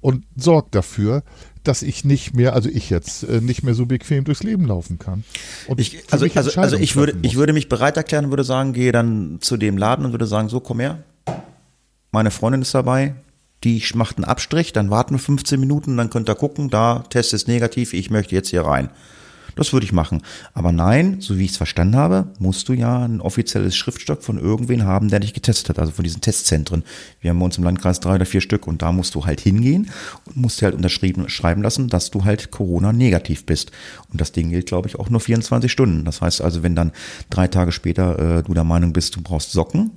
und sorgt dafür, dass ich nicht mehr, also ich jetzt äh, nicht mehr so bequem durchs Leben laufen kann. Ich, also, also, also ich würde, ich würde mich bereit erklären und würde sagen, gehe dann zu dem Laden und würde sagen, so komm her. Meine Freundin ist dabei, die macht einen Abstrich, dann warten wir 15 Minuten, dann könnt ihr gucken, da Test ist negativ, ich möchte jetzt hier rein. Das würde ich machen. Aber nein, so wie ich es verstanden habe, musst du ja ein offizielles Schriftstock von irgendwen haben, der dich getestet hat, also von diesen Testzentren. Wir haben bei uns im Landkreis drei oder vier Stück und da musst du halt hingehen und musst dir halt unterschrieben schreiben lassen, dass du halt Corona negativ bist. Und das Ding gilt, glaube ich, auch nur 24 Stunden. Das heißt also, wenn dann drei Tage später äh, du der Meinung bist, du brauchst Socken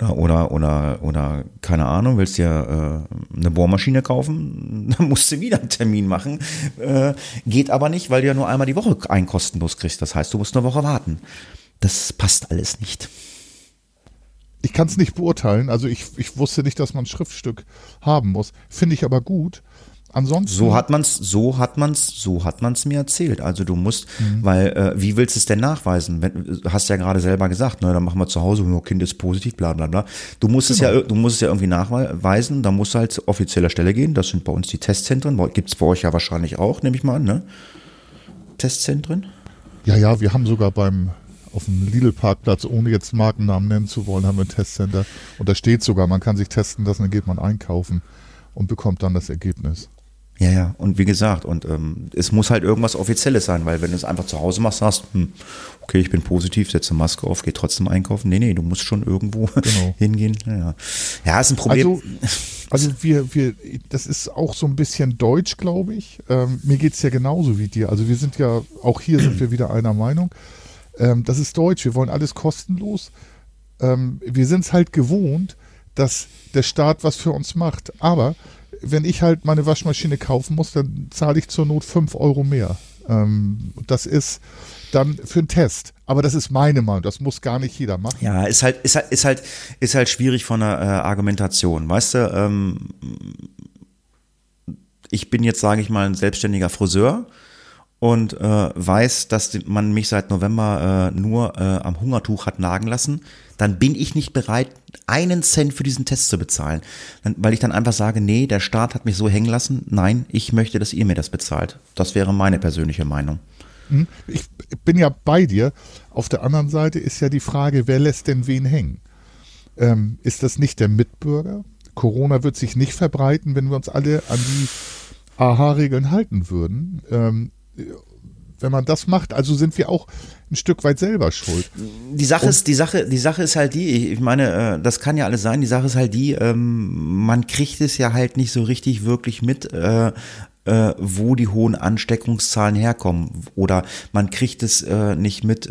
oder, oder, oder, oder, keine Ahnung, willst dir äh, eine Bohrmaschine kaufen, dann musst du wieder einen Termin machen. Äh, geht aber nicht, weil du ja nur einmal die Woche einen kostenlos kriegst. Das heißt, du musst eine Woche warten. Das passt alles nicht. Ich kann es nicht beurteilen. Also ich, ich wusste nicht, dass man ein Schriftstück haben muss. Finde ich aber gut. Ansonsten. So hat man's, so hat man's, so hat man's mir erzählt. Also du musst, weil äh, wie willst du es denn nachweisen? Wenn, hast ja gerade selber gesagt, ne, dann machen wir zu Hause, nur Kind ist positiv, bla bla bla. Du musst es ja, du musst es ja irgendwie nachweisen. Da musst du halt zu offizieller Stelle gehen. Das sind bei uns die Testzentren. Gibt's bei euch ja wahrscheinlich auch, nehme ich mal an, ne? Testzentren? Ja, ja, wir haben sogar beim auf dem Lidl-Parkplatz, ohne jetzt Markennamen nennen zu wollen, haben wir ein Testcenter. Und da steht sogar, man kann sich testen lassen, dann geht man einkaufen und bekommt dann das Ergebnis. Ja, ja, und wie gesagt, und ähm, es muss halt irgendwas Offizielles sein, weil wenn du es einfach zu Hause machst, sagst, hm, okay, ich bin positiv, setze Maske auf, geh trotzdem einkaufen. Nee, nee, du musst schon irgendwo Genau. hingehen. Ja, ja. ja, ist ein Problem. Also, also wir, wir, das ist auch so ein bisschen deutsch, glaube ich. Ähm, mir geht's ja genauso wie dir. Also wir sind ja, auch hier sind wir wieder einer Meinung. Ähm, das ist deutsch, wir wollen alles kostenlos. Ähm, wir sind es halt gewohnt, dass der Staat was für uns macht. Aber wenn ich halt meine Waschmaschine kaufen muss, dann zahle ich zur Not 5 Euro mehr. Ähm, das ist dann für einen Test. Aber das ist meine Meinung, das muss gar nicht jeder machen. Ja, ist halt, ist halt, ist halt, ist halt schwierig von der äh, Argumentation. Weißt du, ähm, ich bin jetzt, sage ich mal, ein selbstständiger Friseur und äh, weiß, dass man mich seit November äh, nur äh, am Hungertuch hat nagen lassen, dann bin ich nicht bereit, einen Cent für diesen Test zu bezahlen. Dann, weil ich dann einfach sage, nee, der Staat hat mich so hängen lassen, nein, ich möchte, dass ihr mir das bezahlt. Das wäre meine persönliche Meinung. Hm? Ich bin ja bei dir. Auf der anderen Seite ist ja die Frage, wer lässt denn wen hängen? Ähm, ist das nicht der Mitbürger? Corona wird sich nicht verbreiten, wenn wir uns alle an die AHA-Regeln halten würden. Ähm, wenn man das macht, also sind wir auch ein Stück weit selber schuld. Die Sache ist, die Sache, die Sache ist halt die, ich meine, äh, das kann ja alles sein, die Sache ist halt die, ähm, man kriegt es ja halt nicht so richtig wirklich mit, äh, äh, wo die hohen Ansteckungszahlen herkommen. Oder man kriegt es nicht mit,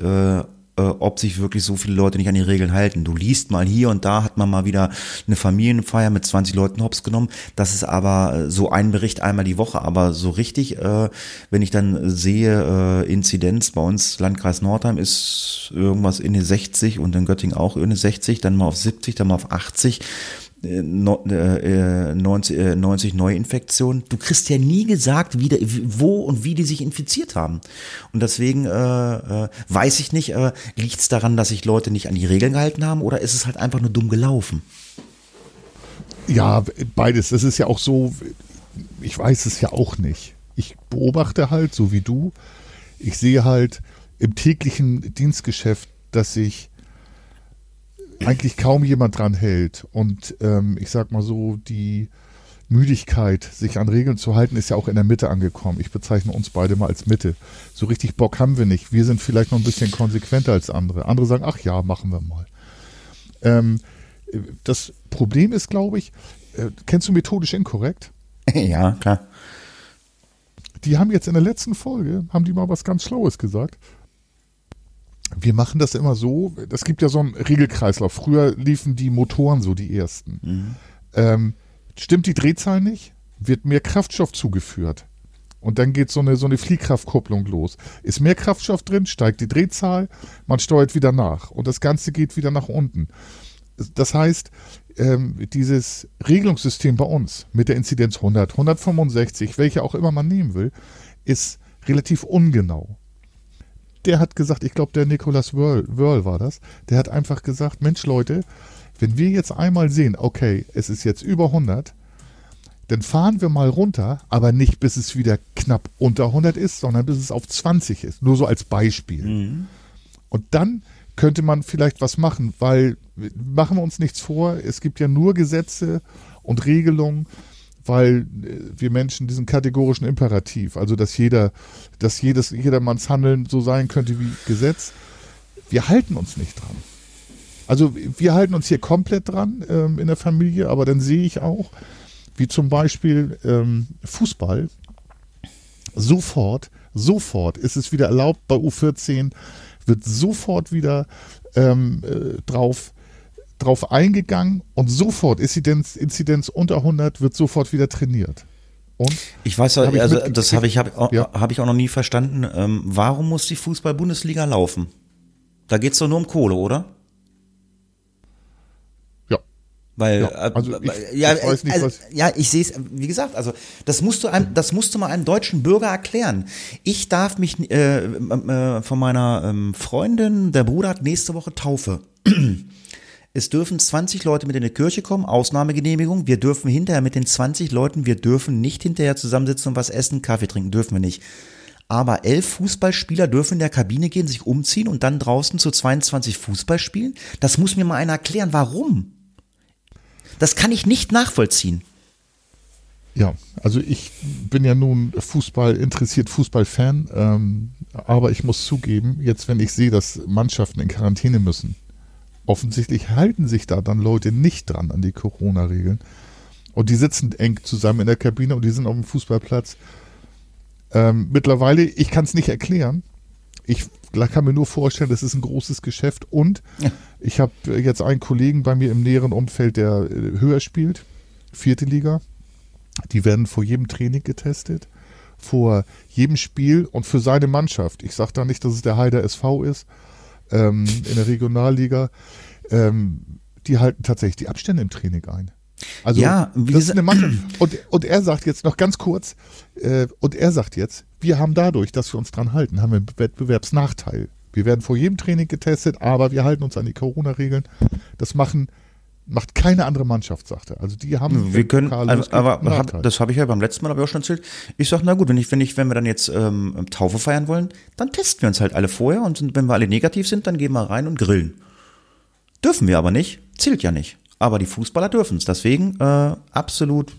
äh, ob sich wirklich so viele Leute nicht an die Regeln halten. Du liest mal hier und da hat man mal wieder eine Familienfeier mit 20 Leuten hops genommen. Das ist aber äh, so ein Bericht einmal die Woche. Aber so richtig, äh, wenn ich dann sehe, äh, Inzidenz bei uns, Landkreis Nordheim ist irgendwas in die 60 und in Göttingen auch in die 60, dann mal auf 70, dann mal auf 80. äh, no- äh, äh, 90, äh, 90 Neuinfektionen. Du kriegst ja nie gesagt, wie wo und wie die sich infiziert haben. Und deswegen äh, äh, weiß ich nicht, äh, liegt es daran, dass sich Leute nicht an die Regeln gehalten haben oder ist es halt einfach nur dumm gelaufen? Ja, beides. Das ist ja auch so, ich weiß es ja auch nicht. Ich beobachte halt, so wie du, ich sehe halt im täglichen Dienstgeschäft, dass sich eigentlich kaum jemand dran hält. Und ähm, ich sag mal so, die Müdigkeit, sich an Regeln zu halten, ist ja auch in der Mitte angekommen. Ich bezeichne uns beide mal als Mitte. So richtig Bock haben wir nicht. Wir sind vielleicht noch ein bisschen konsequenter als andere. Andere sagen, ach ja, machen wir mal. Ähm, das Problem ist, glaube ich, äh, kennst du methodisch inkorrekt? ja, klar. Die haben jetzt in der letzten Folge, haben die mal was ganz Schlaues gesagt. Wir machen das immer so, es gibt ja so einen Regelkreislauf. Früher liefen die Motoren so die ersten. Ähm, stimmt die Drehzahl nicht, wird mehr Kraftstoff zugeführt. Und dann geht so eine, so eine Fliehkraftkupplung los. Ist mehr Kraftstoff drin, steigt die Drehzahl, man steuert wieder nach. Und das Ganze geht wieder nach unten. Das heißt, ähm, dieses Regelungssystem bei uns mit der Inzidenz 100, 165, welche auch immer man nehmen will, ist relativ ungenau. Der hat gesagt, ich glaube, der Nicholas Wörl, Wörl war das, der hat einfach gesagt, Mensch Leute, wenn wir jetzt einmal sehen, okay, es ist jetzt über 100, dann fahren wir mal runter, aber nicht bis es wieder knapp unter 100 ist, sondern bis es auf 20 ist. Nur so als Beispiel. Und dann könnte man vielleicht was machen, weil machen wir uns nichts vor, es gibt ja nur Gesetze und Regelungen, weil äh, wir Menschen diesen kategorischen Imperativ, also dass jeder, dass jedes, jedermanns Handeln so sein könnte wie Gesetz, wir halten uns nicht dran. Also wir halten uns hier komplett dran ähm, in der Familie, aber dann sehe ich auch, wie zum Beispiel ähm, Fußball, sofort, sofort ist es wieder erlaubt bei U14, wird sofort wieder ähm, äh, drauf, drauf eingegangen und sofort Inzidenz, Inzidenz unter 100 wird sofort wieder trainiert. Und Ich weiß, Hab also das habe ich, hab, Ja. hab ich auch noch nie verstanden. Ähm, warum muss die Fußball-Bundesliga laufen? Da geht's doch nur um Kohle, oder? ja, Weil, ja, äh, also ich, ja, ich weiß nicht, also, was ja, ich sehe es, wie gesagt, also das musst du einem, das musst du mal einem deutschen Bürger erklären. Ich darf mich äh, äh, von meiner ähm, Freundin, der Bruder hat nächste Woche Taufe. Es dürfen 20 Leute mit in die Kirche kommen, Ausnahmegenehmigung. Wir dürfen hinterher mit den 20 Leuten, wir dürfen nicht hinterher zusammensitzen und was essen, Kaffee trinken, dürfen wir nicht. Aber elf Fußballspieler dürfen in der Kabine gehen, sich umziehen und dann draußen zu 22 Fußball spielen? Das muss mir mal einer erklären, warum? Das kann ich nicht nachvollziehen. Ja, also ich bin ja nun Fußball interessiert, Fußballfan, ähm, aber ich muss zugeben, jetzt wenn ich sehe, dass Mannschaften in Quarantäne müssen, offensichtlich halten sich da dann Leute nicht dran an die Corona-Regeln und die sitzen eng zusammen in der Kabine und die sind auf dem Fußballplatz. Ähm, mittlerweile, ich kann es nicht erklären, ich kann mir nur vorstellen, das ist ein großes Geschäft. Und ja. ich habe jetzt einen Kollegen bei mir im näheren Umfeld, der äh, höher spielt, vierte Liga. Die werden vor jedem Training getestet, vor jedem Spiel und für seine Mannschaft. Ich sage da nicht, dass es der Heider SV ist, ähm, in der Regionalliga. Ähm, die halten tatsächlich die Abstände im Training ein. Also ja, das ist eine Mannschaft. Und, und er sagt jetzt noch ganz kurz, äh, und er sagt jetzt, wir haben dadurch, dass wir uns dran halten, haben wir einen Wettbewerbsnachteil. Wir werden vor jedem Training getestet, aber wir halten uns an die Corona-Regeln. Das machen macht keine andere Mannschaft, sagt er. Also die haben wir können, also, aber hab, das habe ich ja beim letzten Mal aber auch schon erzählt. Ich sage, na gut, wenn ich, wenn ich, wenn wir dann jetzt ähm, Taufe feiern wollen, dann testen wir uns halt alle vorher und wenn wir alle negativ sind, dann gehen wir rein und grillen. Dürfen wir aber nicht, zählt ja nicht. Aber die Fußballer dürfen es. Deswegen äh, absolut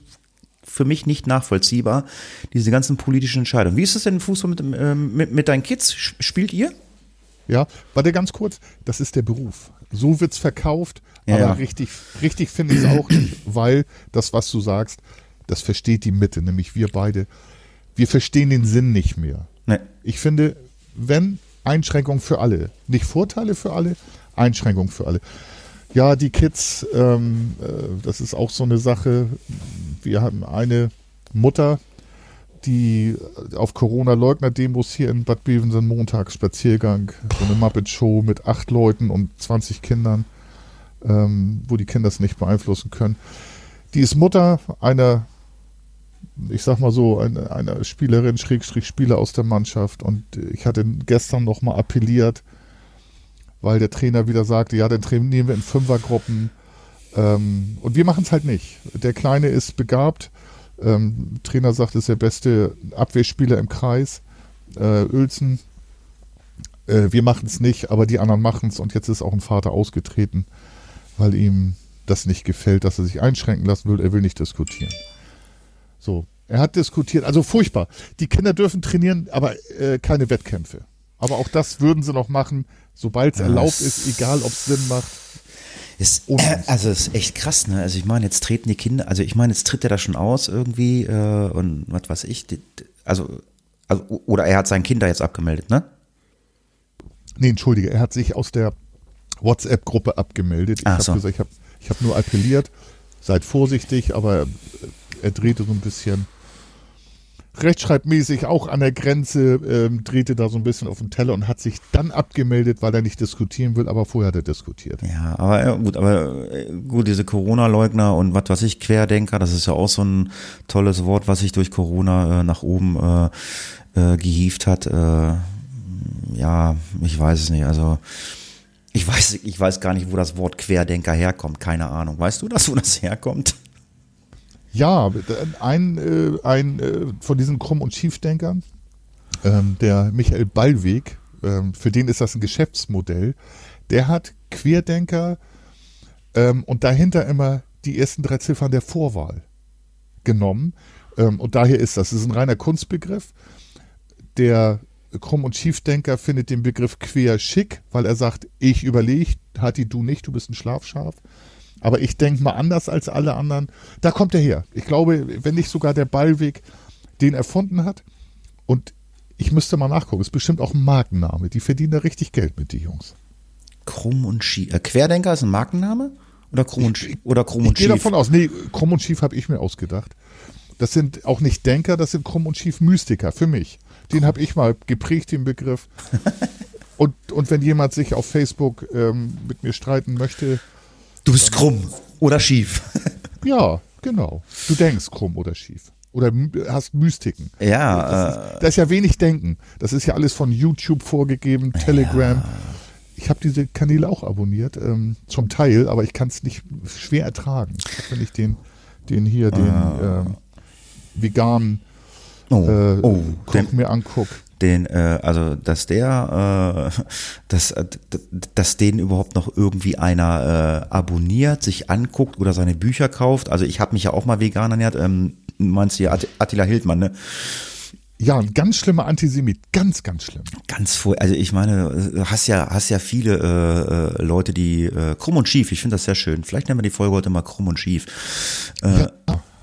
für mich nicht nachvollziehbar, diese ganzen politischen Entscheidungen. Wie ist es denn im Fußball mit, äh, mit, mit deinen Kids? Spielt ihr? Ja, warte ganz kurz, das ist der Beruf. So wird es verkauft, ja, aber ja. richtig, richtig finde ich es auch nicht, weil das, was du sagst, das versteht die Mitte, nämlich wir beide. Wir verstehen den Sinn nicht mehr. Nee. Ich finde, wenn Einschränkungen für alle, nicht Vorteile für alle, Einschränkungen für alle. Ja, die Kids, ähm, äh, das ist auch so eine Sache. Wir haben eine Mutter, die auf Corona-Leugner-Demos hier in Bad Bevensen Montags Spaziergang, so eine Muppet-Show mit acht Leuten und 20 Kindern, ähm, wo die Kinder es nicht beeinflussen können. Die ist Mutter einer, ich sag mal so, einer, einer Spielerin, Schrägstrich Spieler aus der Mannschaft und ich hatte gestern nochmal appelliert, weil der Trainer wieder sagte, ja, dann trainieren wir in Fünfergruppen. Ähm, und wir machen es halt nicht. Der Kleine ist begabt. Ähm, Trainer sagt, ist der beste Abwehrspieler im Kreis. Äh, Uelzen. Äh, wir machen es nicht, aber die anderen machen es. Und jetzt ist auch ein Vater ausgetreten, weil ihm das nicht gefällt, dass er sich einschränken lassen will. Er will nicht diskutieren. So, er hat diskutiert. Also furchtbar. Die Kinder dürfen trainieren, aber äh, keine Wettkämpfe. Aber auch das würden sie noch machen, sobald es erlaubt ist, egal ob es Sinn macht. Ist, äh, also ist echt krass, ne? Also ich meine, jetzt treten die Kinder, also ich meine, jetzt tritt er da schon aus irgendwie äh, und was weiß ich. Die, also, also, oder er hat sein Kind da jetzt abgemeldet, ne? Nee, entschuldige, er hat sich aus der WhatsApp-Gruppe abgemeldet. Ich habe gesagt, ich habe ich hab nur appelliert, seid vorsichtig, aber er drehte so ein bisschen rechtschreibmäßig auch an der Grenze, ähm, drehte da so ein bisschen auf den Teller und hat sich dann abgemeldet, weil er nicht diskutieren will, aber vorher hat er diskutiert. Ja, aber ja, gut, aber äh, gut, diese Corona-Leugner und was weiß ich, Querdenker, das ist ja auch so ein tolles Wort, was sich durch Corona äh, nach oben äh, äh, gehievt hat. Äh, ja, ich weiß es nicht, also ich weiß, ich weiß gar nicht, wo das Wort Querdenker herkommt, keine Ahnung. Weißt du das, wo das herkommt? Ja, ein, äh, ein äh, von diesen Krumm- und Schiefdenkern, ähm, der Michael Ballweg, ähm, für den ist das ein Geschäftsmodell, der hat Querdenker ähm, und dahinter immer die ersten drei Ziffern der Vorwahl genommen. Und daher ist das. Das ist ein reiner Kunstbegriff. Der Krumm- und Schiefdenker findet den Begriff quer schick, weil er sagt, ich überlege, Hati, du nicht, du bist ein Schlafschaf. Aber ich denke mal anders als alle anderen. Da kommt er her. Ich glaube, wenn nicht sogar der Ballweg den erfunden hat. Und ich müsste mal nachgucken. Ist bestimmt auch ein Markenname. Die verdienen da richtig Geld mit, die Jungs. Krumm und Schief. Äh, Querdenker ist ein Markenname? Oder Krumm und, ich, oder Krumm und ich Schief? Ich gehe davon aus. Nee, Krumm und Schief habe ich mir ausgedacht. Das sind auch nicht Denker, das sind Krumm und Schief Mystiker für mich. Den habe ich mal geprägt, den Begriff. und, und wenn jemand sich auf Facebook ähm, mit mir streiten möchte, Du bist krumm. Oder schief. Ja, genau. Du denkst krumm oder schief. Oder hast Mystiken. Ja. Das ist, äh, das ist ja wenig Denken. Das ist ja alles von YouTube vorgegeben, Telegram. Ja. Ich habe diese Kanäle auch abonniert, ähm, zum Teil, aber ich kann es nicht schwer ertragen, wenn ich den, den hier, den ah. ähm, veganen oh, äh, oh, Koch mir angucke den, äh, also dass der, äh, dass, äh, dass den überhaupt noch irgendwie einer äh, abonniert, sich anguckt oder seine Bücher kauft. Also ich habe mich ja auch mal vegan ernährt. Ähm, meinst du ja Attila Hildmann, ne? Ja, ein ganz schlimmer Antisemit, ganz, ganz schlimm. Ganz voll. Also ich meine, hast ja, hast ja viele äh, äh, Leute, die äh, krumm und schief. Ich finde das sehr schön. Vielleicht nennen wir die Folge heute mal krumm und schief. Äh, ja.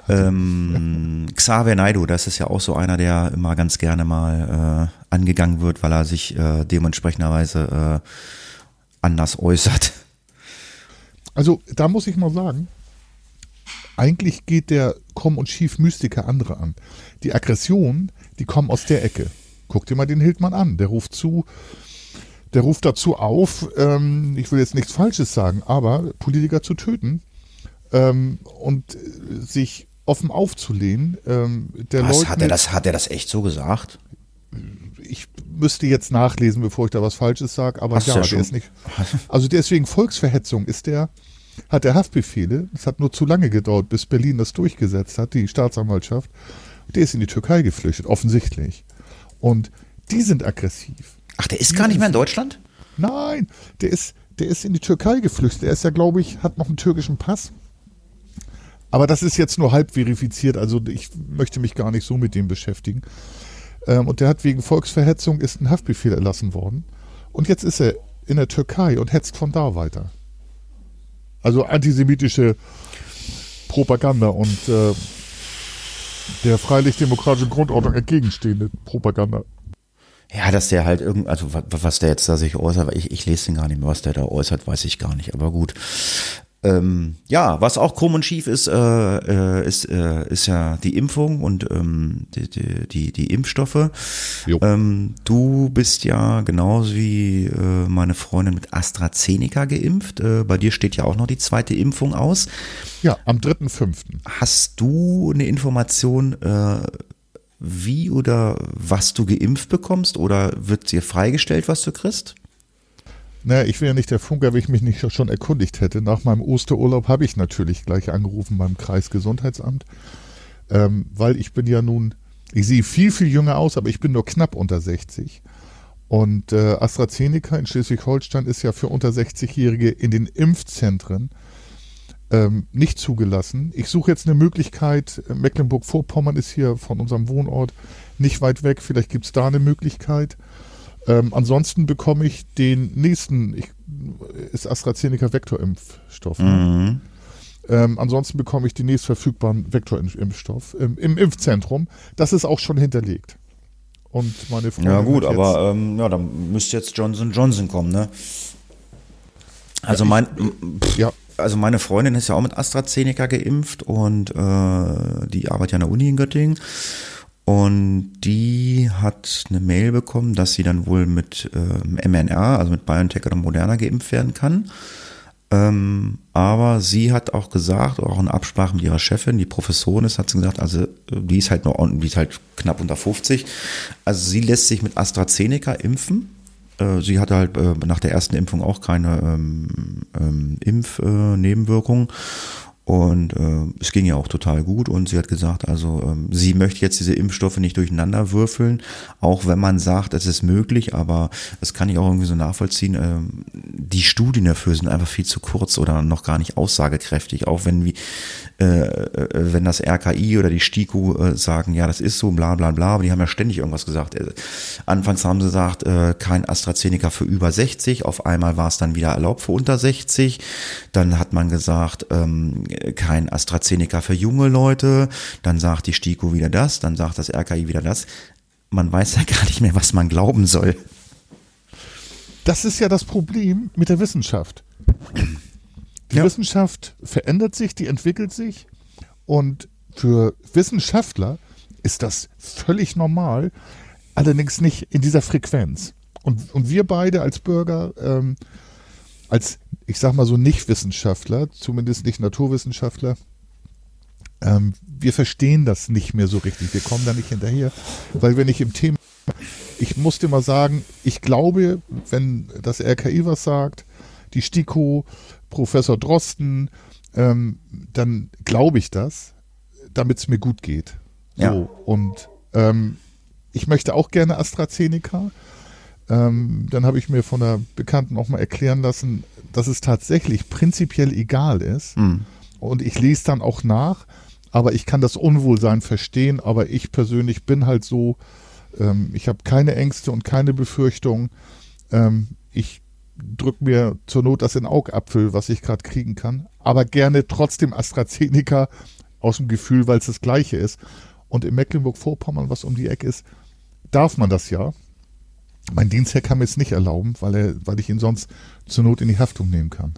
Ähm, Xavier Naidu, das ist ja auch so einer, der immer ganz gerne mal äh, angegangen wird, weil er sich äh, dementsprechenderweise äh, anders äußert. Also da muss ich mal sagen, eigentlich geht der Krumm und Schief Mystiker andere an. Die Aggression, die kommen aus der Ecke. Guck dir mal den Hildmann an, der ruft zu, der ruft dazu auf, ähm, ich will jetzt nichts Falsches sagen, aber Politiker zu töten ähm, und sich offen aufzulehnen. Ähm, was, hat, er das, hat er das echt so gesagt? Ich müsste jetzt nachlesen, bevor ich da was Falsches sage, aber Hast ja, der ist nicht. Also deswegen Volksverhetzung ist der, hat der Haftbefehle. Es hat nur zu lange gedauert, bis Berlin das durchgesetzt hat, die Staatsanwaltschaft. Der ist in die Türkei geflüchtet, offensichtlich. Und die sind aggressiv. Ach, der ist die gar nicht mehr in Deutschland? Nein, der ist, der ist in die Türkei geflüchtet. Der ist ja, glaube ich, hat noch einen türkischen Pass. Aber das ist jetzt nur halb verifiziert, also ich möchte mich gar nicht so mit dem beschäftigen. Ähm, und der hat wegen Volksverhetzung ist ein Haftbefehl erlassen worden. Und jetzt ist er in der Türkei und hetzt von da weiter. Also antisemitische Propaganda und äh, der freilich-demokratischen Grundordnung entgegenstehende Propaganda. Ja, dass der halt irgend, also was der jetzt da sich äußert, ich, ich lese den gar nicht mehr, was der da äußert, weiß ich gar nicht, aber gut. Ähm, ja, was auch krumm und schief ist, äh, äh, ist, äh, ist ja die Impfung und ähm, die, die, die, die Impfstoffe. Ähm, du bist ja genauso wie äh, meine Freundin mit AstraZeneca geimpft. Äh, bei dir steht ja auch noch die zweite Impfung aus. Ja, am 3.5. Hast du eine Information, wie oder was du geimpft bekommst oder wird dir freigestellt, was du kriegst? Naja, ich wäre ja nicht der Funker, wenn ich mich nicht schon erkundigt hätte. Nach meinem Osterurlaub habe ich natürlich gleich angerufen beim Kreisgesundheitsamt, ähm, weil ich bin ja nun, ich sehe viel, viel jünger aus, aber ich bin nur knapp unter 60. Und äh, AstraZeneca in Schleswig-Holstein ist ja für unter 60-Jährige in den Impfzentren ähm, nicht zugelassen. Ich suche jetzt eine Möglichkeit, Mecklenburg-Vorpommern ist hier von unserem Wohnort nicht weit weg, vielleicht gibt es da eine Möglichkeit. Ähm, ansonsten bekomme ich den nächsten, ich, ist AstraZeneca Vektorimpfstoff. Ne? Mhm. Ähm, ansonsten bekomme ich den nächst verfügbaren Vektorimpfstoff im, im, Impfzentrum. Das ist auch schon hinterlegt. Und meine Freundin Ja gut, aber ähm, ja, dann müsste jetzt Johnson Johnson kommen, ne? Also ja, mein, pff, ja. also meine Freundin ist ja auch mit AstraZeneca geimpft und äh, die arbeitet ja an der Uni in Göttingen. Und die hat eine Mail bekommen, dass sie dann wohl mit ähm, mRNA, also mit BioNTech oder Moderna geimpft werden kann. Ähm, aber sie hat auch gesagt, auch in Absprache mit ihrer Chefin, die Professorin ist, hat sie gesagt, also die ist halt nur, die ist halt knapp unter 50. Also sie lässt sich mit AstraZeneca impfen. Äh, sie hatte halt äh, nach der ersten Impfung auch keine ähm, ähm, Impfnebenwirkungen. Und äh, es ging ja auch total gut. Und sie hat gesagt, also ähm, sie möchte jetzt diese Impfstoffe nicht durcheinander würfeln, auch wenn man sagt, es ist möglich, aber das kann ich auch irgendwie so nachvollziehen. Ähm, die Studien dafür sind einfach viel zu kurz oder noch gar nicht aussagekräftig, auch wenn wie äh, äh, wenn das RKI oder die STIKO äh, sagen, ja, das ist so, bla bla bla, aber die haben ja ständig irgendwas gesagt. Äh, anfangs haben sie gesagt, äh, kein AstraZeneca für über 60, auf einmal war es dann wieder erlaubt für unter 60, dann hat man gesagt, ähm, kein AstraZeneca für junge Leute, dann sagt die STIKO wieder das, dann sagt das RKI wieder das. Man weiß ja gar nicht mehr, was man glauben soll. Das ist ja das Problem mit der Wissenschaft. Die ja. Wissenschaft verändert sich, die entwickelt sich und für Wissenschaftler ist das völlig normal, allerdings nicht in dieser Frequenz. Und, und wir beide als Bürger, ähm, als ich sag mal so Nicht-Wissenschaftler, zumindest nicht Naturwissenschaftler, ähm, wir verstehen das nicht mehr so richtig. Wir kommen da nicht hinterher, weil wir nicht im Thema. Ich muss dir mal sagen, ich glaube, wenn das RKI was sagt, die STIKO, Professor Drosten, ähm, dann glaube ich das, damit es mir gut geht. So, Ja. und ähm, ich möchte auch gerne AstraZeneca. Ähm, dann habe ich mir von einer Bekannten auch mal erklären lassen, dass es tatsächlich prinzipiell egal ist. Hm. Und ich lese dann auch nach, aber ich kann das Unwohlsein verstehen. Aber ich persönlich bin halt so, ähm, ich habe keine Ängste und keine Befürchtungen. Ähm, ich drücke mir zur Not das in Augapfel, was ich gerade kriegen kann. Aber gerne trotzdem AstraZeneca aus dem Gefühl, weil es das Gleiche ist. Und in Mecklenburg-Vorpommern, was um die Ecke ist, darf man das ja. Mein Dienstherr kann mir es nicht erlauben, weil, er, weil ich ihn sonst zur Not in die Haftung nehmen kann.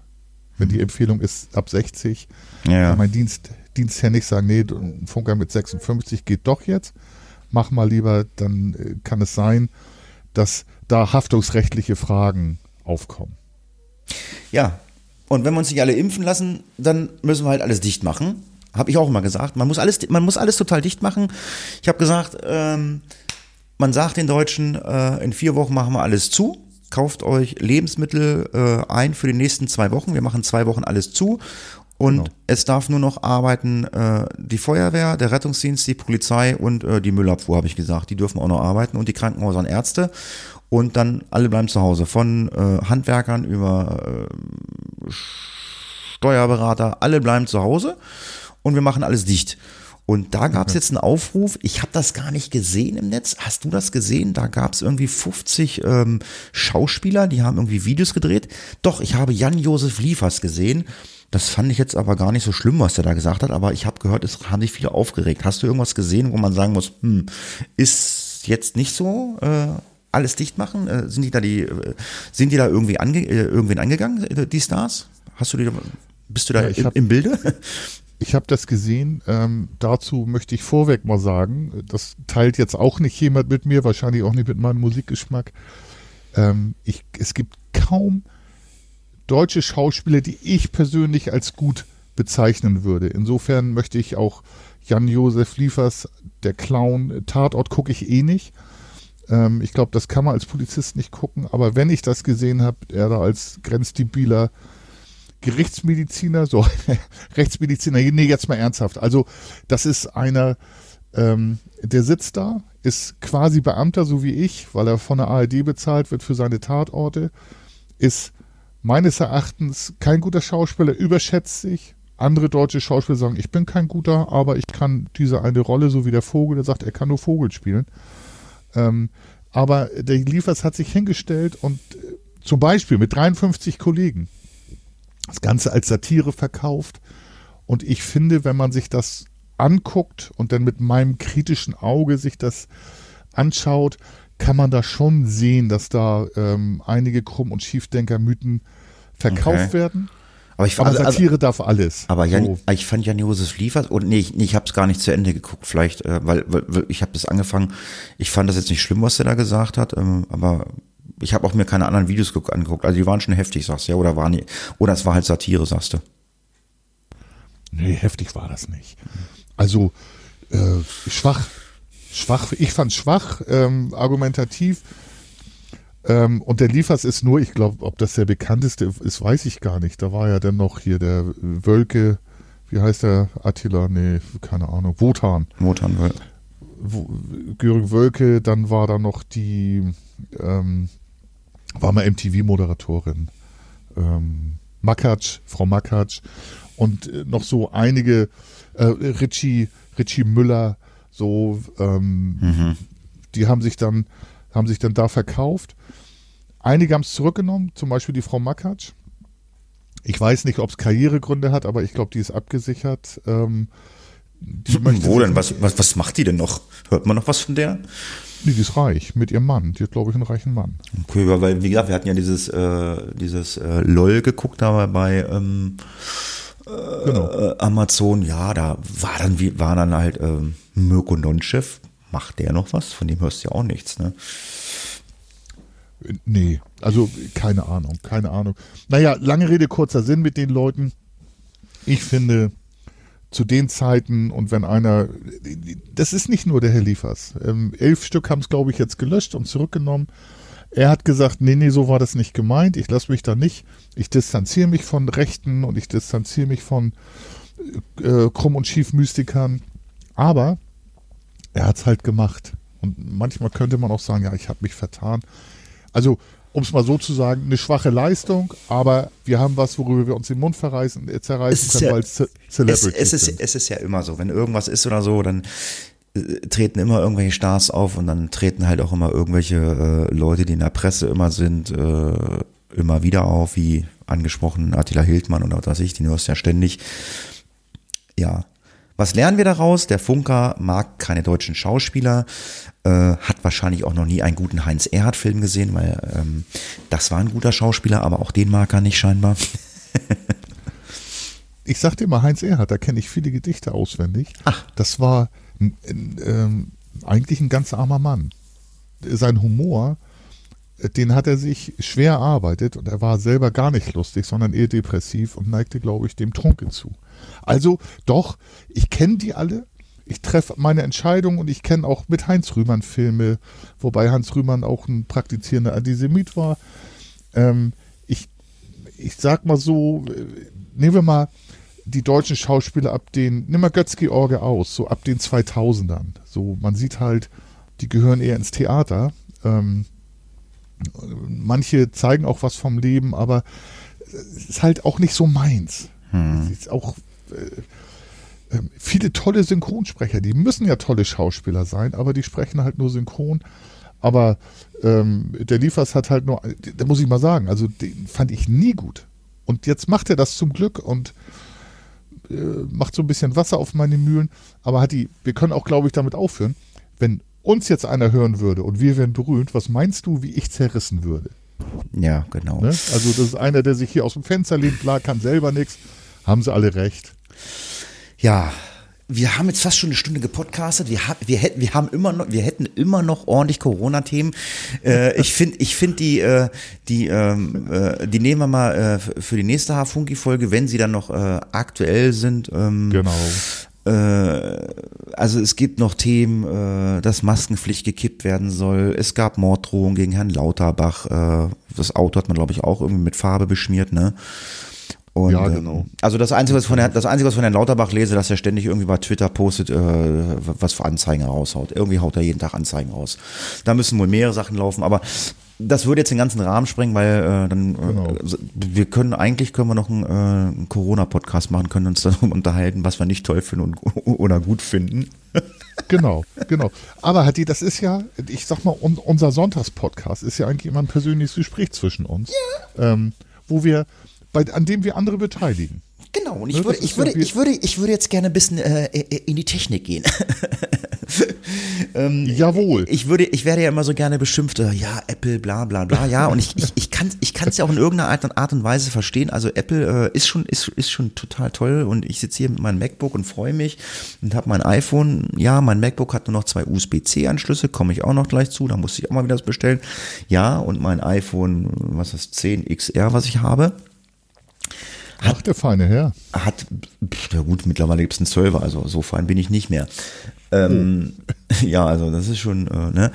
Wenn die Empfehlung ist ab 60, Ja. kann mein Dienst, Dienstherr nicht sagen, nee, ein Funker mit 56 geht doch jetzt. Mach mal lieber, dann äh, kann es sein, dass da haftungsrechtliche Fragen aufkommen. Ja, und wenn wir uns nicht alle impfen lassen, dann müssen wir halt alles dicht machen. Habe ich auch immer gesagt. Man muss alles, man muss alles total dicht machen. Ich habe gesagt, ähm, man sagt den Deutschen, äh, in vier Wochen machen wir alles zu. Kauft euch Lebensmittel äh, ein für die nächsten zwei Wochen. Wir machen zwei Wochen alles zu. Und Genau. es darf nur noch arbeiten äh, die Feuerwehr, der Rettungsdienst, die Polizei und äh, die Müllabfuhr, habe ich gesagt. Die dürfen auch noch arbeiten und die Krankenhäuser und Ärzte. Und dann alle bleiben zu Hause. Von äh, Handwerkern über äh, Steuerberater, alle bleiben zu Hause und wir machen alles dicht. Und da gab es jetzt einen Aufruf, ich habe das gar nicht gesehen im Netz. Hast du das gesehen? Da gab es irgendwie 50 ähm, Schauspieler, die haben irgendwie Videos gedreht. Doch, ich habe Jan-Josef Liefers gesehen. Das fand ich jetzt aber gar nicht so schlimm, was er da gesagt hat, aber ich habe gehört, es haben sich viele aufgeregt. Hast du irgendwas gesehen, wo man sagen muss, hm, ist jetzt nicht so, äh, alles dicht machen? Äh, sind die da die, äh, sind die da irgendwie ange, äh, irgendwen angegangen, äh, die Stars? Hast du die, da- bist du da Ja, im, hab- im Bilde? Ich habe das gesehen. Ähm, dazu möchte ich vorweg mal sagen, das teilt jetzt auch nicht jemand mit mir, wahrscheinlich auch nicht mit meinem Musikgeschmack. Ähm, ich, es gibt kaum deutsche Schauspieler, die ich persönlich als gut bezeichnen würde. Insofern möchte ich auch Jan-Josef Liefers, der Clown, Tatort gucke ich eh nicht. Ähm, ich glaube, das kann man als Polizist nicht gucken. Aber wenn ich das gesehen habe, er da als grenzdebiler Gerichtsmediziner, so Rechtsmediziner, nee, jetzt mal ernsthaft. Also das ist einer, ähm, der sitzt da, ist quasi Beamter, so wie ich, weil er von der ARD bezahlt wird für seine Tatorte, ist meines Erachtens kein guter Schauspieler, überschätzt sich. Andere deutsche Schauspieler sagen, ich bin kein guter, aber ich kann diese eine Rolle, so wie der Vogel, der sagt, er kann nur Vogel spielen. Ähm, aber der Liefers hat sich hingestellt und äh, zum Beispiel mit 53 Kollegen das Ganze als Satire verkauft. Und ich finde, wenn man sich das anguckt und dann mit meinem kritischen Auge sich das anschaut, kann man da schon sehen, dass da ähm, einige Krumm- und Schiefdenker-Mythen verkauft Okay. werden. Aber ich Aber also- also- Satire darf alles. Aber Jan, So. ich fand Jan-Josef Liefers, und nee, ich, nee, ich habe es gar nicht zu Ende geguckt, vielleicht, äh, weil, weil, weil ich habe das angefangen, ich fand das jetzt nicht schlimm, was er da gesagt hat, ähm, aber ich habe auch mir keine anderen Videos geguckt- angeguckt, also die waren schon heftig, sagst du, ja, oder waren die, oder es war halt Satire, sagst du. Nee, heftig war das nicht. Also äh, schwach. Schwach, ich fand schwach, ähm, argumentativ. Ähm, und der Liefers ist nur, ich glaube, ob das der bekannteste ist, weiß ich gar nicht. Da war ja dann noch hier der Wölke, wie heißt der? Attila? Nee, keine Ahnung. Wotan. Motan, weil, Wo, Göring Wölke, dann war da noch die, ähm, war mal MTV-Moderatorin. Ähm, Makatsch, Frau Makatsch und äh, noch so einige, äh, Richie, Richie Müller, so, ähm, die haben sich dann, haben sich dann da verkauft. Einige haben es zurückgenommen, zum Beispiel die Frau Makatsch. Ich weiß nicht, ob es Karrieregründe hat, aber ich glaube, die ist abgesichert. Ähm, die wo denn, was, was, was macht die denn noch? Hört man noch was von der? Nee, die ist reich mit ihrem Mann. Die hat, glaube ich, einen reichen Mann. Okay, weil- wie gesagt, wir hatten ja dieses, äh, dieses äh, LOL geguckt, da bei ähm, Genau. äh, Amazon, ja, da war dann, wie, war dann halt ähm, Mirko Nonchev. Macht der noch was? Von dem hörst du ja auch nichts, ne? Nee, also keine Ahnung, keine Ahnung. Naja, lange Rede, kurzer Sinn mit den Leuten. Ich finde, zu den Zeiten und wenn einer, das ist nicht nur der Herr Liefers. Ähm, elf Stück haben es, glaube ich, jetzt gelöscht und zurückgenommen. Er hat gesagt, nee, nee, so war das nicht gemeint. Ich lasse mich da nicht. Ich distanziere mich von Rechten und ich distanziere mich von äh, Krumm- und Schief-Mystikern. Aber er hat es halt gemacht. Und manchmal könnte man auch sagen, ja, ich habe mich vertan. Also, um es mal so zu sagen, eine schwache Leistung, aber wir haben was, worüber wir uns den Mund verreißen, äh, zerreißen können, ja, weil es Celebrity es, es ist. Es ist ja immer so, wenn irgendwas ist oder so, dann äh, treten immer irgendwelche Stars auf und dann treten halt auch immer irgendwelche äh, Leute, die in der Presse immer sind, äh, immer wieder auf, wie angesprochen Attila Hildmann oder was weiß ich, die hörst ja ständig. Ja, was lernen wir daraus? Der Funker mag keine deutschen Schauspieler, äh, hat wahrscheinlich auch noch nie einen guten Heinz Erhardt-Film gesehen, weil ähm, das war ein guter Schauspieler, aber auch den mag er nicht scheinbar. ich sag dir mal, Heinz Erhardt, da kenne ich viele Gedichte auswendig. Ach. Das war ähm, eigentlich ein ganz armer Mann. Sein Humor, den hat er sich schwer erarbeitet und er war selber gar nicht lustig, sondern eher depressiv und neigte, glaube ich, dem Trunke zu. Also doch, ich kenne die alle. Ich treffe meine Entscheidung und ich kenne auch mit Heinz Rühmann Filme, wobei Heinz Rühmann auch ein praktizierender Antisemit war. Ähm, ich, ich sag mal so, äh, nehmen wir mal die deutschen Schauspieler ab den, nimm mal Götz-George aus, so ab den 2000ern. So, man sieht halt, die gehören eher ins Theater. Ähm, manche zeigen auch was vom Leben, aber es ist halt auch nicht so meins. Hm. Es ist auch äh, äh, viele tolle Synchronsprecher, die müssen ja tolle Schauspieler sein, aber die sprechen halt nur synchron. Aber ähm, der Liefers hat halt nur, da muss ich mal sagen, also den fand ich nie gut. Und jetzt macht er das zum Glück und äh, macht so ein bisschen Wasser auf meine Mühlen. Aber hat die, wir können auch, glaube ich, damit aufhören. Wenn uns jetzt einer hören würde und wir wären berühmt, was meinst du, wie ich zerrissen würde? Ja, genau. Ne? Also das ist einer, der sich hier aus dem Fenster lehnt, klar, kann selber nichts. Haben sie alle recht. Ja, wir haben jetzt fast schon eine Stunde gepodcastet. Wir, wir, hätten, wir, haben immer noch, wir hätten immer noch ordentlich Corona-Themen. Äh, ich finde, ich find die, äh, die, ähm, äh, die nehmen wir mal äh, für die nächste Haarfunky-Folge, wenn sie dann noch äh, aktuell sind. Ähm, genau. Äh, also es gibt noch Themen, dass Maskenpflicht gekippt werden soll. Es gab Morddrohungen gegen Herrn Lauterbach. Das Auto hat man, glaube ich, auch irgendwie mit Farbe beschmiert, ne? Und, ja, genau. also das Einzige, was von der, das Einzige, was von Herrn Lauterbach lese, dass er ständig irgendwie bei Twitter postet, äh, was für Anzeigen raushaut. Irgendwie haut er jeden Tag Anzeigen raus. Da müssen wohl mehrere Sachen laufen, aber das würde jetzt den ganzen Rahmen sprengen, weil äh, dann äh, genau. äh, wir können eigentlich können wir noch einen, äh, einen Corona-Podcast machen, können uns darüber unterhalten, was wir nicht toll finden und, oder gut finden. genau, genau. Aber Hatti, das ist ja, ich sag mal, un, unser Sonntagspodcast ist ja eigentlich immer ein persönliches Gespräch zwischen uns, ja. ähm, wo wir bei, an dem wir andere beteiligen. Genau, und ich, ne, würde, ich, würde, ich, würde, ich würde jetzt gerne ein bisschen äh, äh in die Technik gehen. ähm, Jawohl. Ich würde, ich werde ja immer so gerne beschimpft, äh, ja, Apple, bla bla bla, ja, und ich, ich, ich kann es ich kann's ja auch in irgendeiner Art, und Weise verstehen. Also Apple äh, ist, schon, ist, ist schon total toll und ich sitze hier mit meinem MacBook und freue mich und habe mein iPhone. Ja, mein MacBook hat nur noch zwei USB-C-Anschlüsse, komme ich auch noch gleich zu, da muss ich auch mal wieder das bestellen. Ja, und mein iPhone, was ist 10 XR, was ich habe hat, Ach, der feine Herr. Hat, ja gut, mittlerweile gibt es einen Zwölfer, also so fein bin ich nicht mehr. Ähm, oh. Ja, also das ist schon, äh, ne?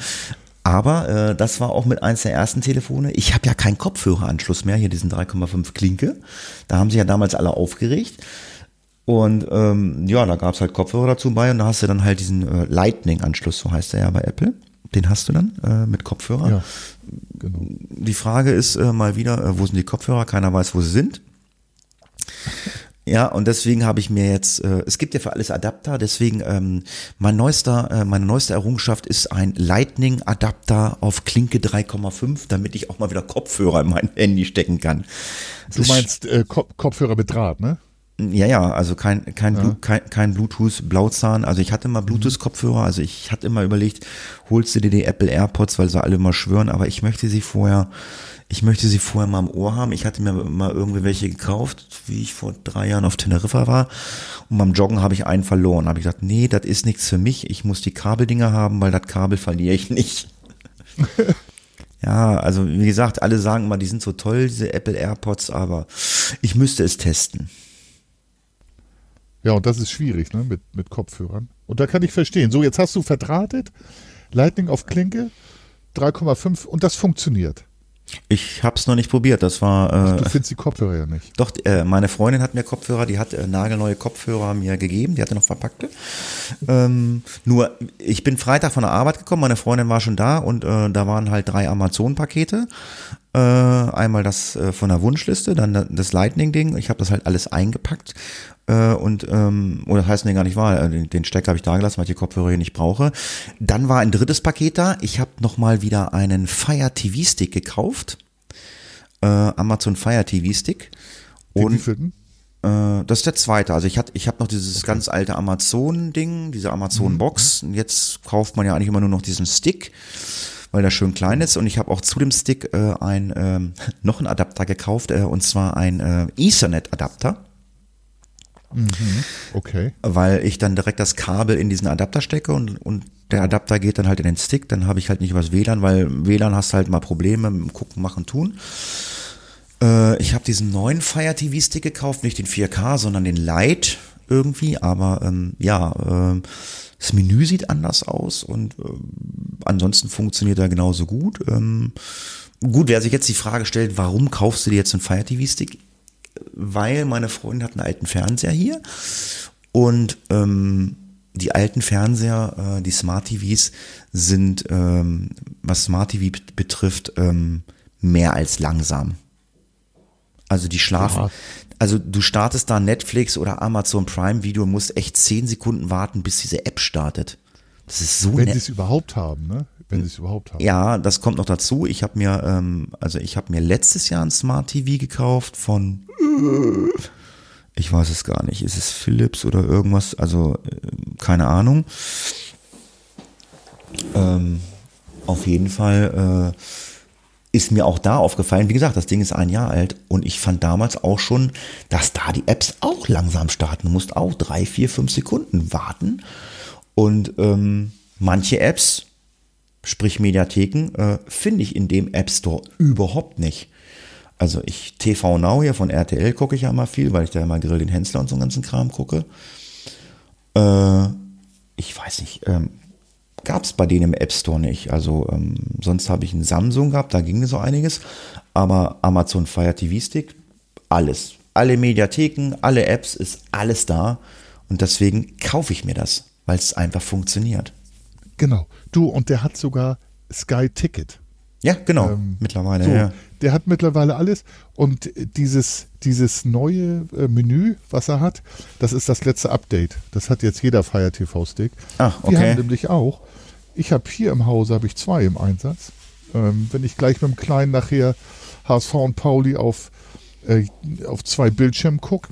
Aber äh, das war auch mit eins der ersten Telefone. Ich habe ja keinen Kopfhöreranschluss mehr, hier diesen 3,5 Klinke. Da haben sich ja damals alle aufgeregt. Und ähm, ja, da gab es halt Kopfhörer dazu bei und da hast du dann halt diesen äh, Lightning-Anschluss, so heißt der ja bei Apple. Den hast du dann äh, mit Kopfhörer. Ja, genau. Die Frage ist äh, mal wieder, äh, wo sind die Kopfhörer? Keiner weiß, wo sie sind. Ja, und deswegen habe ich mir jetzt, äh, es gibt ja für alles Adapter, deswegen ähm, mein neuester, äh, meine neueste Errungenschaft ist ein Lightning-Adapter auf Klinke 3,5, damit ich auch mal wieder Kopfhörer in mein Handy stecken kann. Du meinst äh, Kopfhörer mit Draht, ne? Ja, ja, also kein, kein, ja. kein, kein Bluetooth, Blauzahn. Also ich hatte immer Bluetooth-Kopfhörer, also ich hatte immer überlegt, holst du dir die Apple AirPods, weil sie alle immer schwören, aber ich möchte sie vorher ich möchte sie vorher mal im Ohr haben. Ich hatte mir mal irgendwie welche gekauft, wie ich vor drei Jahren auf Teneriffa war. Und beim Joggen habe ich einen verloren. Habe ich gesagt, nee, das ist nichts für mich. Ich muss die Kabeldinger haben, weil das Kabel verliere ich nicht. Ja, also wie gesagt, alle sagen immer, die sind so toll, diese Apple AirPods, aber ich müsste es testen. Ja, und das ist schwierig, ne, mit, mit Kopfhörern. Und da kann ich verstehen. So, jetzt hast du verdrahtet, Lightning auf Klinke, 3,5 und das funktioniert. Ich habe es noch nicht probiert. Das war. Äh, du findest die Kopfhörer ja nicht. Doch, äh, meine Freundin hat mir Kopfhörer, die hat äh, nagelneue Kopfhörer mir gegeben, die hatte noch verpackte. Ähm, nur, ich bin Freitag von der Arbeit gekommen, meine Freundin war schon da und äh, da waren halt drei Amazon-Pakete. Äh, einmal das äh, von der Wunschliste, dann das Lightning-Ding. Ich habe das halt alles eingepackt äh, und ähm, oder heißt nee gar nicht wahr, äh, den Stecker habe ich da gelassen, weil ich die Kopfhörer hier nicht brauche. Dann war ein drittes Paket da. Ich habe noch mal wieder einen Fire TV Stick gekauft, äh, Amazon Fire TV Stick. Und äh, das ist der zweite. Also ich hatte, ich habe noch dieses okay. ganz alte Amazon-Ding, diese Amazon-Box. Mhm. Jetzt kauft man ja eigentlich immer nur noch diesen Stick weil der schön klein ist. Und ich habe auch zu dem Stick äh, ein ähm, noch einen Adapter gekauft, äh, und zwar ein äh, Ethernet-Adapter. Mhm, okay. Weil ich dann direkt das Kabel in diesen Adapter stecke und, und der Adapter geht dann halt in den Stick. Dann habe ich halt nicht übers WLAN, weil WLAN hast halt mal Probleme mit dem Gucken, Machen, Tun. Äh, ich habe diesen neuen Fire TV Stick gekauft, nicht den 4K, sondern den Lite irgendwie. Aber ähm, ja, äh, das Menü sieht anders aus und äh, ansonsten funktioniert er genauso gut. Ähm, gut, wer sich jetzt die Frage stellt, warum kaufst du dir jetzt einen Fire TV Stick? Weil meine Freundin hat einen alten Fernseher hier und ähm, die alten Fernseher, äh, die Smart TVs sind, ähm, was Smart TV betrifft, ähm, mehr als langsam. Also die schlafen. Ja. Also du startest da Netflix oder Amazon Prime Video, musst echt zehn Sekunden warten, bis diese App startet. Das ist so Wenn sie es überhaupt haben, ne? Wenn sie es überhaupt haben. Ja, das kommt noch dazu. Ich habe mir, ähm, also ich habe mir letztes Jahr ein Smart TV gekauft von, ich weiß es gar nicht, ist es Philips oder irgendwas? Also äh, keine Ahnung. Ähm, auf jeden Fall äh, ist mir auch da aufgefallen, wie gesagt, das Ding ist ein Jahr alt und ich fand damals auch schon, dass da die Apps auch langsam starten. Du musst auch drei, vier, fünf Sekunden warten. Und ähm, manche Apps sprich Mediatheken, äh, finde ich in dem App Store überhaupt nicht. Also ich, TV Now hier von RTL gucke ich ja immer viel, weil ich da immer Grill den Hensler und so einen ganzen Kram gucke. Äh, ich weiß nicht, ähm, gab es bei denen im App Store nicht. Also ähm, sonst habe ich einen Samsung gehabt, da ging so einiges. Aber Amazon Fire TV Stick, alles. Alle Mediatheken, alle Apps, ist alles da. Und deswegen kaufe ich mir das, weil es einfach funktioniert. Genau. Du, und der hat sogar Sky Ticket. Ja, genau. Ähm, mittlerweile, so, ja. Der hat mittlerweile alles. Und dieses, dieses neue äh, Menü, was er hat, das ist das letzte Update. Das hat jetzt jeder Fire TV Stick. Ah, okay. Wir haben nämlich auch, ich habe hier im Hause habe ich zwei im Einsatz. Ähm, wenn ich gleich mit dem Kleinen nachher HSV und Pauli auf, äh, auf zwei Bildschirmen gucke,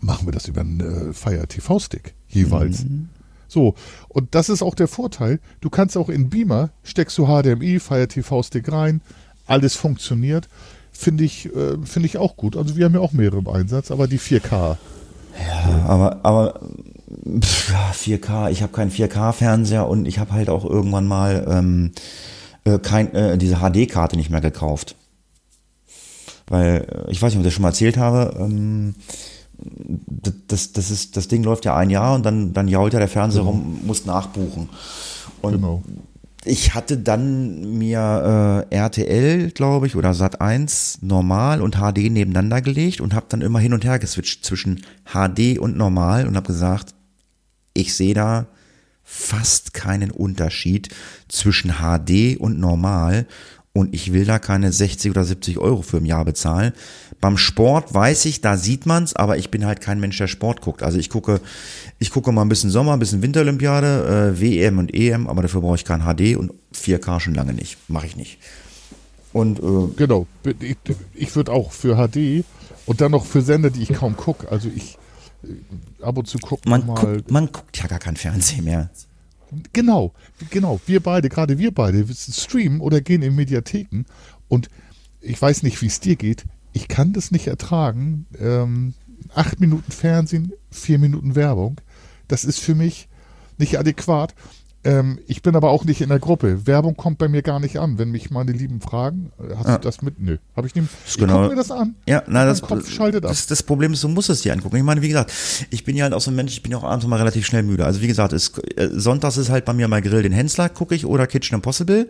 machen wir das über einen äh, Fire TV Stick jeweils. Mhm. So, und das ist auch der Vorteil. Du kannst auch in Beamer, steckst du HDMI, Fire TV Stick rein, alles funktioniert. Finde ich, äh, finde ich auch gut. Also wir haben ja auch mehrere im Einsatz, aber die 4K. Ja, aber, aber pff, 4K, ich habe keinen 4K-Fernseher und ich habe halt auch irgendwann mal ähm, äh, kein, äh, diese HD-Karte nicht mehr gekauft. Weil, äh, ich weiß nicht, ob ich das schon mal erzählt habe, ähm, das, das, ist, das Ding läuft ja ein Jahr und dann, dann jault ja der Fernseher genau. rum, muss nachbuchen. Und genau. Ich hatte dann mir äh, RTL, glaube ich, oder Sat 1 normal und HD nebeneinander gelegt und habe dann immer hin und her geswitcht zwischen HD und normal und habe gesagt, ich sehe da fast keinen Unterschied zwischen HD und normal und ich will da keine 60 oder 70 Euro für im Jahr bezahlen. Beim Sport weiß ich, da sieht man's, aber ich bin halt kein Mensch, der Sport guckt. Also ich gucke, ich gucke mal ein bisschen Sommer, ein bisschen Winterolympiade, äh, WM und EM, aber dafür brauche ich kein HD und 4K schon lange nicht. Mache ich nicht. Und äh, genau, ich, ich würde auch für HD und dann noch für Sender, die ich kaum gucke. Also ich äh, ab und zu gucke man mal. Guckt, man guckt ja gar kein Fernsehen mehr. Genau, genau. Wir beide, gerade wir beide, streamen oder gehen in Mediatheken und ich weiß nicht, wie es dir geht. Ich kann das nicht ertragen. Ähm, acht Minuten Fernsehen, vier Minuten Werbung. Das ist für mich nicht adäquat. Ähm, ich bin aber auch nicht in der Gruppe. Werbung kommt bei mir gar nicht an. Wenn mich meine Lieben fragen, äh, hast Ja. du das mit? Nö. Habe ich nicht. Ich genau- gucke mir das an. Ja, na, das, Kopf schaltet ab. das, das Problem ist, du musst es dir angucken. Ich meine, wie gesagt, ich bin ja halt auch so ein Mensch, ich bin ja auch abends mal relativ schnell müde. Also wie gesagt, es, äh, sonntags ist halt bei mir mal Grill den Hensler, gucke ich, oder Kitchen Impossible.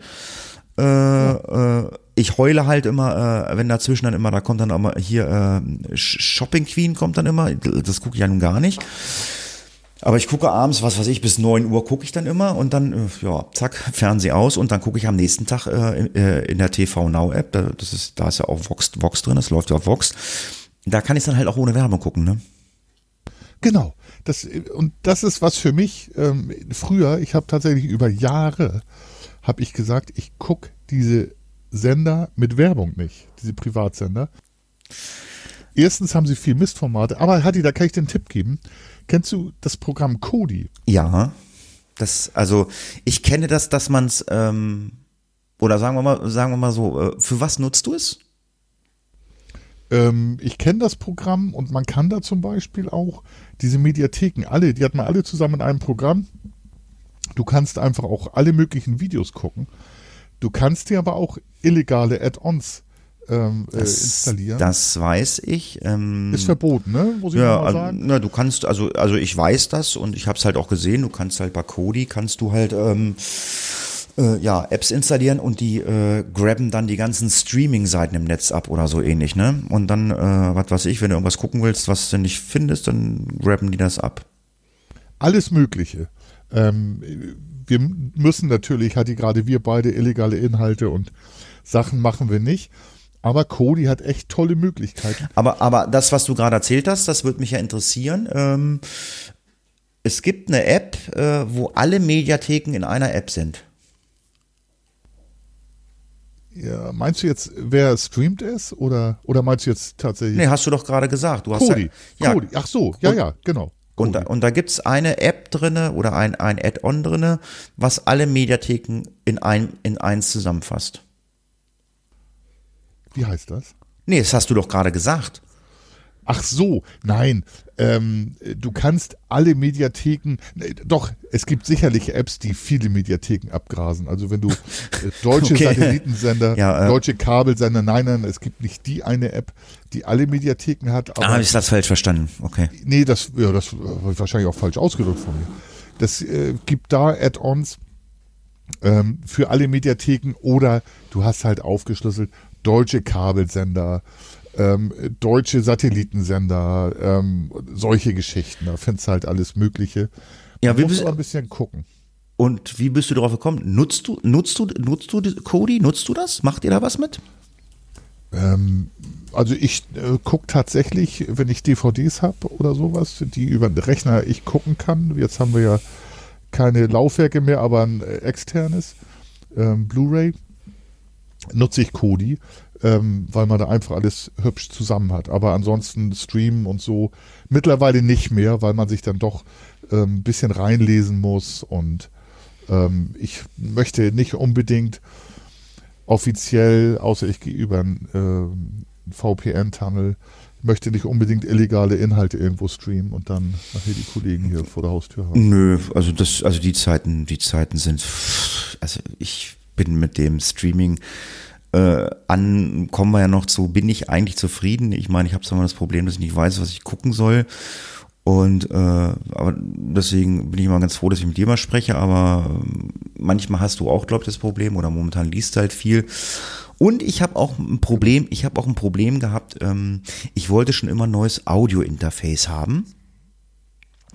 Äh, äh, ich heule halt immer, äh, wenn dazwischen dann immer, da kommt dann auch mal hier äh, Sh- Shopping Queen kommt dann immer, das gucke ich ja nun gar nicht. Aber ich gucke abends, was weiß ich, bis 9 Uhr gucke ich dann immer und dann, äh, ja, zack, Fernseh aus und dann gucke ich am nächsten Tag äh, in, äh, der TV Now App, da, das ist, da ist ja auch Vox, Vox drin, das läuft ja auf Vox. Da kann ich dann halt auch ohne Werbung gucken, ne? Genau. Das, und das ist was für mich ähm, früher, ich habe tatsächlich über Jahre, habe ich gesagt, ich gucke diese Sender mit Werbung nicht, diese Privatsender. Erstens haben sie viel Mistformate, aber Hatti, da kann ich dir einen Tipp geben. Kennst du das Programm Kodi? Ja. Das, also, ich kenne das, dass man's ähm, oder sagen wir mal, sagen wir mal so, äh, für was nutzt du es? Ähm, ich kenne das Programm und man kann da zum Beispiel auch diese Mediatheken, alle, die hat man alle zusammen in einem Programm. Du kannst einfach auch alle möglichen Videos gucken. Du kannst dir aber auch illegale Add-ons ähm, äh, installieren. Das weiß ich. Ähm, ist verboten, ne? Muss ich ja, mal also, sagen. na, du kannst, also, also ich weiß das und ich habe es halt auch gesehen, du kannst halt bei Kodi, kannst du halt ähm, äh, ja, Apps installieren und die äh, grabben dann die ganzen Streaming-Seiten im Netz ab oder so ähnlich, ne? Und dann, äh, was weiß ich, wenn du irgendwas gucken willst, was du nicht findest, dann grabben die das ab. Alles Mögliche. Ähm, wir müssen natürlich, hat die gerade wir beide illegale Inhalte und Sachen machen wir nicht. Aber Kodi hat echt tolle Möglichkeiten. Aber, aber das, was du gerade erzählt hast, das würde mich ja interessieren. Ähm, es gibt eine App, äh, wo alle Mediatheken in einer App sind. Ja, meinst du jetzt, wer streamt es? Oder, oder meinst du jetzt tatsächlich Nee, hast du doch gerade gesagt. Du Kodi? Ja, ja, Kodi. Ach so, ja, Und- ja, genau. Und da, und da gibt's eine App drinne oder ein, ein Add-on drinne, was alle Mediatheken in, ein, in eins zusammenfasst. Wie heißt das? Nee, das hast du doch gerade gesagt. Ach so, nein. Ähm, du kannst alle Mediatheken, nee, doch, es gibt sicherlich Apps, die viele Mediatheken abgrasen. Also wenn du äh, deutsche Okay. Satellitensender, Ja, äh. deutsche Kabelsender, nein, nein, es gibt nicht die eine App, die alle Mediatheken hat. Ah, habe ich das falsch verstanden. Okay. nee, das, ja, das habe ich wahrscheinlich auch falsch ausgedrückt von mir. Das äh, gibt da Add-ons ähm, für alle Mediatheken oder du hast halt aufgeschlüsselt deutsche Kabelsender, ähm, deutsche Satellitensender, ähm, solche Geschichten. Da findest du halt alles Mögliche. Ja, Du wie musst bist, aber ein bisschen gucken. und wie bist du darauf gekommen? Nutzt du, nutzt du, nutzt du Kodi? Nutzt du das? Macht ihr da was mit? Ähm, also ich äh, gucke tatsächlich, wenn ich DVDs habe oder sowas, die über den Rechner ich gucken kann. Jetzt haben wir ja keine Laufwerke mehr, aber ein äh, externes ähm, Blu-ray nutze ich Kodi, ähm, weil man da einfach alles hübsch zusammen hat. Aber ansonsten streamen und so mittlerweile nicht mehr, weil man sich dann doch ähm, ein bisschen reinlesen muss und ähm, ich möchte nicht unbedingt offiziell, außer ich gehe über einen ähm, VPN-Tunnel, möchte nicht unbedingt illegale Inhalte irgendwo streamen und dann nachher die Kollegen hier vor der Haustür haben. Nö, also das, also die Zeiten, die Zeiten sind, also ich bin mit dem Streaming äh, an, kommen wir ja noch zu, bin ich eigentlich zufrieden. Ich meine, ich habe zwar das Problem, dass ich nicht weiß, was ich gucken soll. Und äh, aber deswegen bin ich immer ganz froh, dass ich mit dir mal spreche, aber ähm, manchmal hast du auch, glaube ich, das Problem oder momentan liest du halt viel. Und ich habe auch ein Problem, ich habe auch ein Problem gehabt, ähm, ich wollte schon immer ein neues Audio-Interface haben.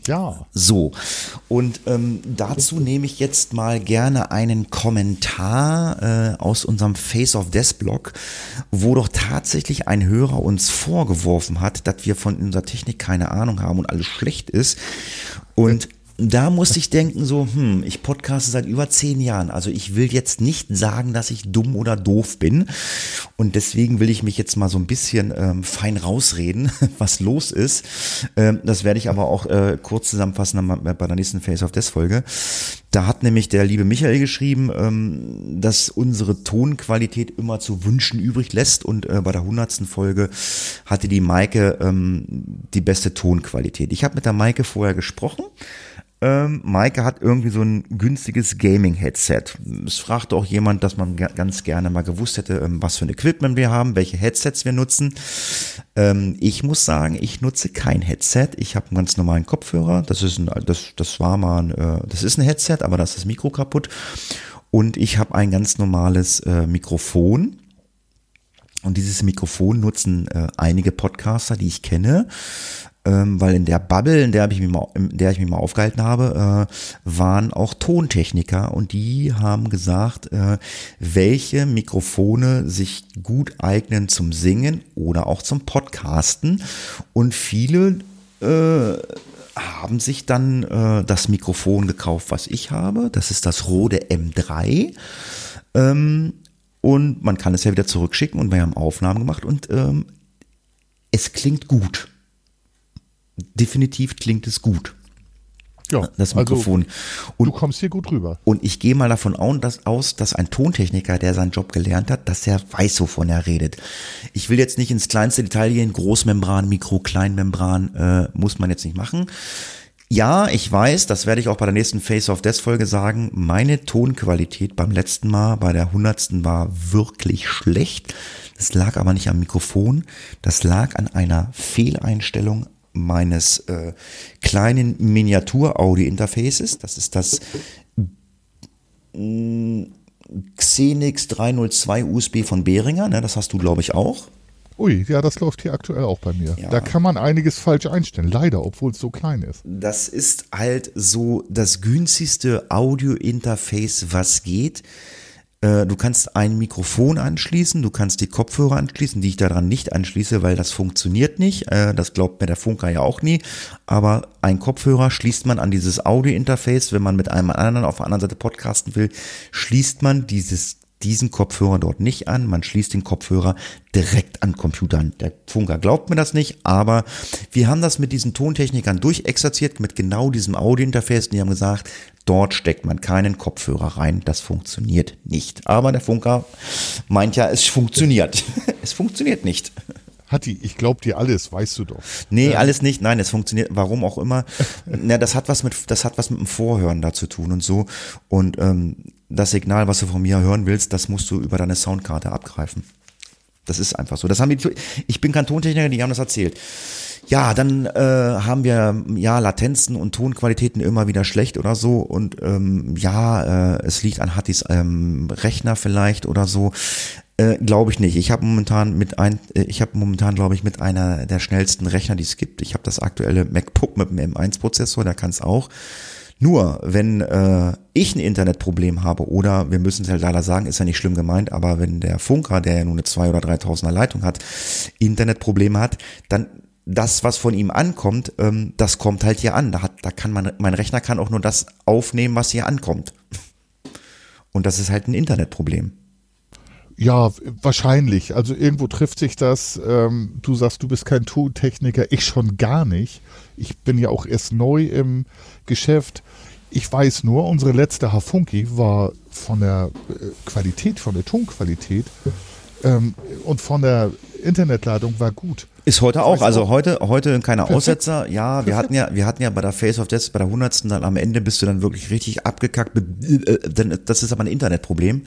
Ja, So, und ähm, dazu nehme ich jetzt mal gerne einen Kommentar äh, aus unserem Face of Death Blog, wo doch tatsächlich ein Hörer uns vorgeworfen hat, dass wir von unserer Technik keine Ahnung haben und alles schlecht ist. Und da musste ich denken, so, hm, ich podcaste seit über zehn Jahren. Also ich will jetzt nicht sagen, dass ich dumm oder doof bin. Und deswegen will ich mich jetzt mal so ein bisschen ähm, fein rausreden, was los ist. Ähm, das werde ich aber auch äh, kurz zusammenfassen bei der nächsten Face of Death Folge. Da hat nämlich der liebe Michael geschrieben, ähm, dass unsere Tonqualität immer zu wünschen übrig lässt. Und äh, bei der hundertsten Folge hatte die Maike ähm, die beste Tonqualität. Ich habe mit der Maike vorher gesprochen. Ähm, Maike hat irgendwie so ein günstiges Gaming-Headset. Es fragte auch jemand, dass man ganz gerne mal gewusst hätte, ähm, was für ein Equipment wir haben, welche Headsets wir nutzen. Ähm, ich muss sagen, ich nutze kein Headset. Ich habe einen ganz normalen Kopfhörer. Das ist ein, das, das war mal ein, äh, das ist ein Headset, aber das ist das Mikro kaputt. Und ich habe ein ganz normales äh, Mikrofon. Und dieses Mikrofon nutzen äh, einige Podcaster, die ich kenne ähm, weil in der Bubble, in der ich mich mal, in der ich mich mal aufgehalten habe, äh, waren auch Tontechniker und die haben gesagt, äh, welche Mikrofone sich gut eignen zum Singen oder auch zum Podcasten und viele äh, haben sich dann äh, das Mikrofon gekauft, was ich habe. Das ist das Rode M3. Ähm, und man kann es ja wieder zurückschicken und wir haben Aufnahmen gemacht und ähm, es klingt gut definitiv klingt es gut. Ja, das also Mikrofon. Also, und, du kommst hier gut rüber. Und ich gehe mal davon aus, dass ein Tontechniker, der seinen Job gelernt hat, dass er weiß, wovon er redet. Ich will jetzt nicht ins kleinste Detail gehen, Großmembran, Mikro, Kleinmembran, äh, muss man jetzt nicht machen. Ja, ich weiß, das werde ich auch bei der nächsten Face of Death Folge sagen. Meine Tonqualität beim letzten Mal, bei der hundertsten war wirklich schlecht. Das lag aber nicht am Mikrofon. Das lag an einer Fehleinstellung meines äh, kleinen Miniatur-Audio-Interfaces. Das ist das mm, Xenix 302 USB von Behringer. Ne, das hast du, glaube ich, auch. Ui, ja, das läuft hier aktuell auch bei mir. Ja. Da kann man einiges falsch einstellen, leider, obwohl es so klein ist. Das ist halt so das günstigste Audio-Interface, was geht. Äh, du kannst ein Mikrofon anschließen, du kannst die Kopfhörer anschließen, die ich daran nicht anschließe, weil das funktioniert nicht. Äh, das glaubt mir der Funker ja auch nie. Aber ein Kopfhörer schließt man an dieses Audio-Interface. Wenn man mit einem anderen auf der anderen Seite podcasten will, schließt man dieses diesen Kopfhörer dort nicht an. Man schließt den Kopfhörer direkt an Computer an. Der Funker glaubt mir das nicht, aber wir haben das mit diesen Tontechnikern durchexerziert, mit genau diesem Audio-Interface. Die haben gesagt, dort steckt man keinen Kopfhörer rein. Das funktioniert nicht. Aber der Funker meint ja, es funktioniert. es funktioniert nicht. Hatti, ich glaube dir alles, weißt du doch. Nee, ähm. alles nicht. Nein, es funktioniert, warum auch immer. Na, das hat was mit, das hat was mit dem Vorhören da zu tun und so. Und ähm, das Signal, was du von mir hören willst, das musst du über deine Soundkarte abgreifen. Das ist einfach so. Das haben die, ich bin kein Tontechniker, die haben das erzählt. Ja, dann äh, haben wir ja Latenzen und Tonqualitäten immer wieder schlecht oder so und ähm, ja, äh, es liegt an Hattis ähm, Rechner vielleicht oder so. Äh, glaube ich nicht. Ich habe momentan mit ein, äh, ich habe momentan glaube ich mit einer der schnellsten Rechner, die es gibt. Ich habe das aktuelle MacBook mit dem M1-Prozessor, der kann es auch. Nur, wenn äh, ich ein Internetproblem habe oder wir müssen es halt leider sagen, ist ja nicht schlimm gemeint, aber wenn der Funker, der ja nur eine 2 oder 3000er Leitung hat, Internetprobleme hat, dann das, was von ihm ankommt, ähm, das kommt halt hier an. Da, hat, da kann man, mein Rechner kann auch nur das aufnehmen, was hier ankommt. Und das ist halt ein Internetproblem. Ja, wahrscheinlich. Also irgendwo trifft sich das. Ähm, du sagst, du bist kein Tontechniker, ich schon gar nicht. Ich bin ja auch erst neu im Geschäft. Ich weiß nur, unsere letzte Hafunki war von der äh, Qualität, von der Tonqualität ähm, und von der Internetleitung war gut. Ist heute auch. Also heute, heute keine Perfekt. Aussetzer. Ja, wir hatten ja, wir hatten ja bei der Face of Death, bei der hundertsten dann am Ende bist du dann wirklich richtig abgekackt. Denn das ist aber ein Internetproblem.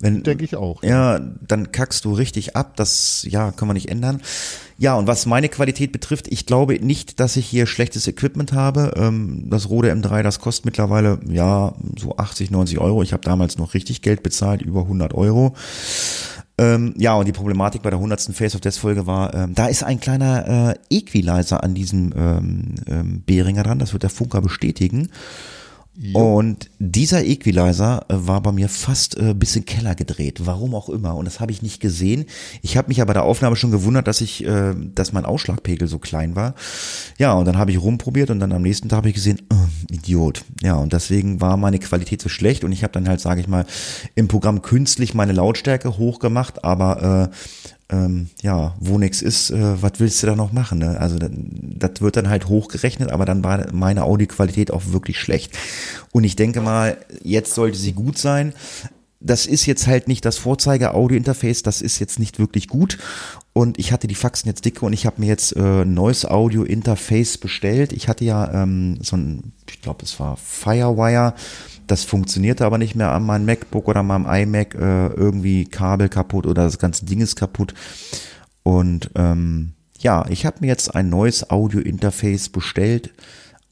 Wenn, Denke ich auch. Ja, dann kackst du richtig ab. Das, ja, kann man nicht ändern. Ja, und was meine Qualität betrifft, ich glaube nicht, dass ich hier schlechtes Equipment habe. Ähm, das Rode M3, das kostet mittlerweile, ja, so 80, 90 Euro. Ich habe damals noch richtig Geld bezahlt, über 100 Euro. Ähm, ja, und die Problematik bei der 100. Face of Death Folge war, ähm, da ist ein kleiner äh, Equalizer an diesem ähm, ähm, Behringer dran, das wird der Funker bestätigen. Jo. Und dieser Equalizer äh, war bei mir fast äh, bis in den Keller gedreht, warum auch immer. Und das habe ich nicht gesehen. Ich habe mich aber bei der Aufnahme schon gewundert, dass ich, äh, dass mein Ausschlagpegel so klein war. Ja, und dann habe ich rumprobiert und dann am nächsten Tag habe ich gesehen, oh, Idiot. Ja, und deswegen war meine Qualität so schlecht und ich habe dann halt, sage ich mal, im Programm künstlich meine Lautstärke hochgemacht, aber äh, ähm, ja, wo nix ist, äh, was willst du da noch machen? Ne? Also das wird dann halt hochgerechnet, aber dann war meine Audioqualität auch wirklich schlecht. Und ich denke mal, jetzt sollte sie gut sein. das ist jetzt halt nicht das Vorzeige-Audio-Interface, das ist jetzt nicht wirklich gut. Und ich hatte die Faxen jetzt dicke und ich habe mir jetzt äh, ein neues Audio-Interface bestellt. Ich hatte ja ähm, so ein, ich glaube, es war Firewire. Das funktionierte aber nicht mehr an meinem MacBook oder meinem iMac. Äh, irgendwie Kabel kaputt oder das ganze Ding ist kaputt. Und ähm, ja, ich habe mir jetzt ein neues Audio-Interface bestellt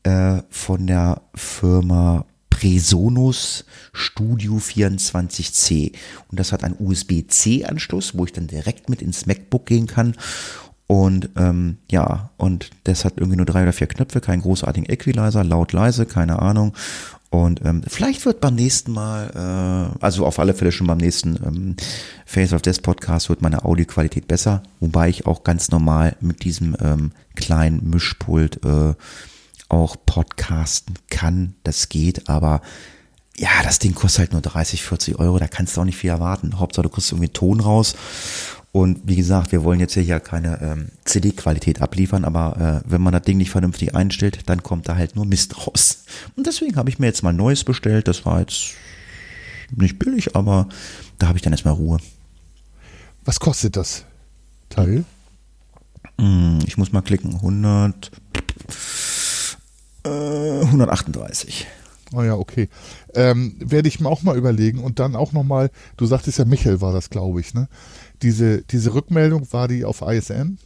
äh, von der Firma Presonus Studio 24C. Und das hat einen USB-C-Anschluss, wo ich dann direkt mit ins MacBook gehen kann. Und ähm, ja, und das hat irgendwie nur drei oder vier Knöpfe, keinen großartigen Equalizer, laut, leise, keine Ahnung. Und ähm, vielleicht wird beim nächsten Mal, äh, also auf alle Fälle schon beim nächsten ähm, Face of Death Podcast wird meine Audioqualität besser, wobei ich auch ganz normal mit diesem ähm, kleinen Mischpult äh, auch podcasten kann. Das geht, aber ja, das Ding kostet halt nur 30, 40 Euro, da kannst du auch nicht viel erwarten. Hauptsache, du kriegst irgendwie Ton raus. Und wie gesagt, wir wollen jetzt hier ja keine ähm, CD-Qualität abliefern, aber äh, wenn man das Ding nicht vernünftig einstellt, dann kommt da halt nur Mist raus. Und deswegen habe ich mir jetzt mal Neues bestellt. Das war jetzt nicht billig, aber da habe ich dann erstmal Ruhe. Was kostet das Teil? Hm, ich muss mal klicken. 100. 138. Ah ja, okay. Ähm, Werde ich mir auch mal überlegen und dann auch nochmal, du sagtest ja, Michael war das, glaube ich, ne? Diese, diese Rückmeldung, war die auf ISN?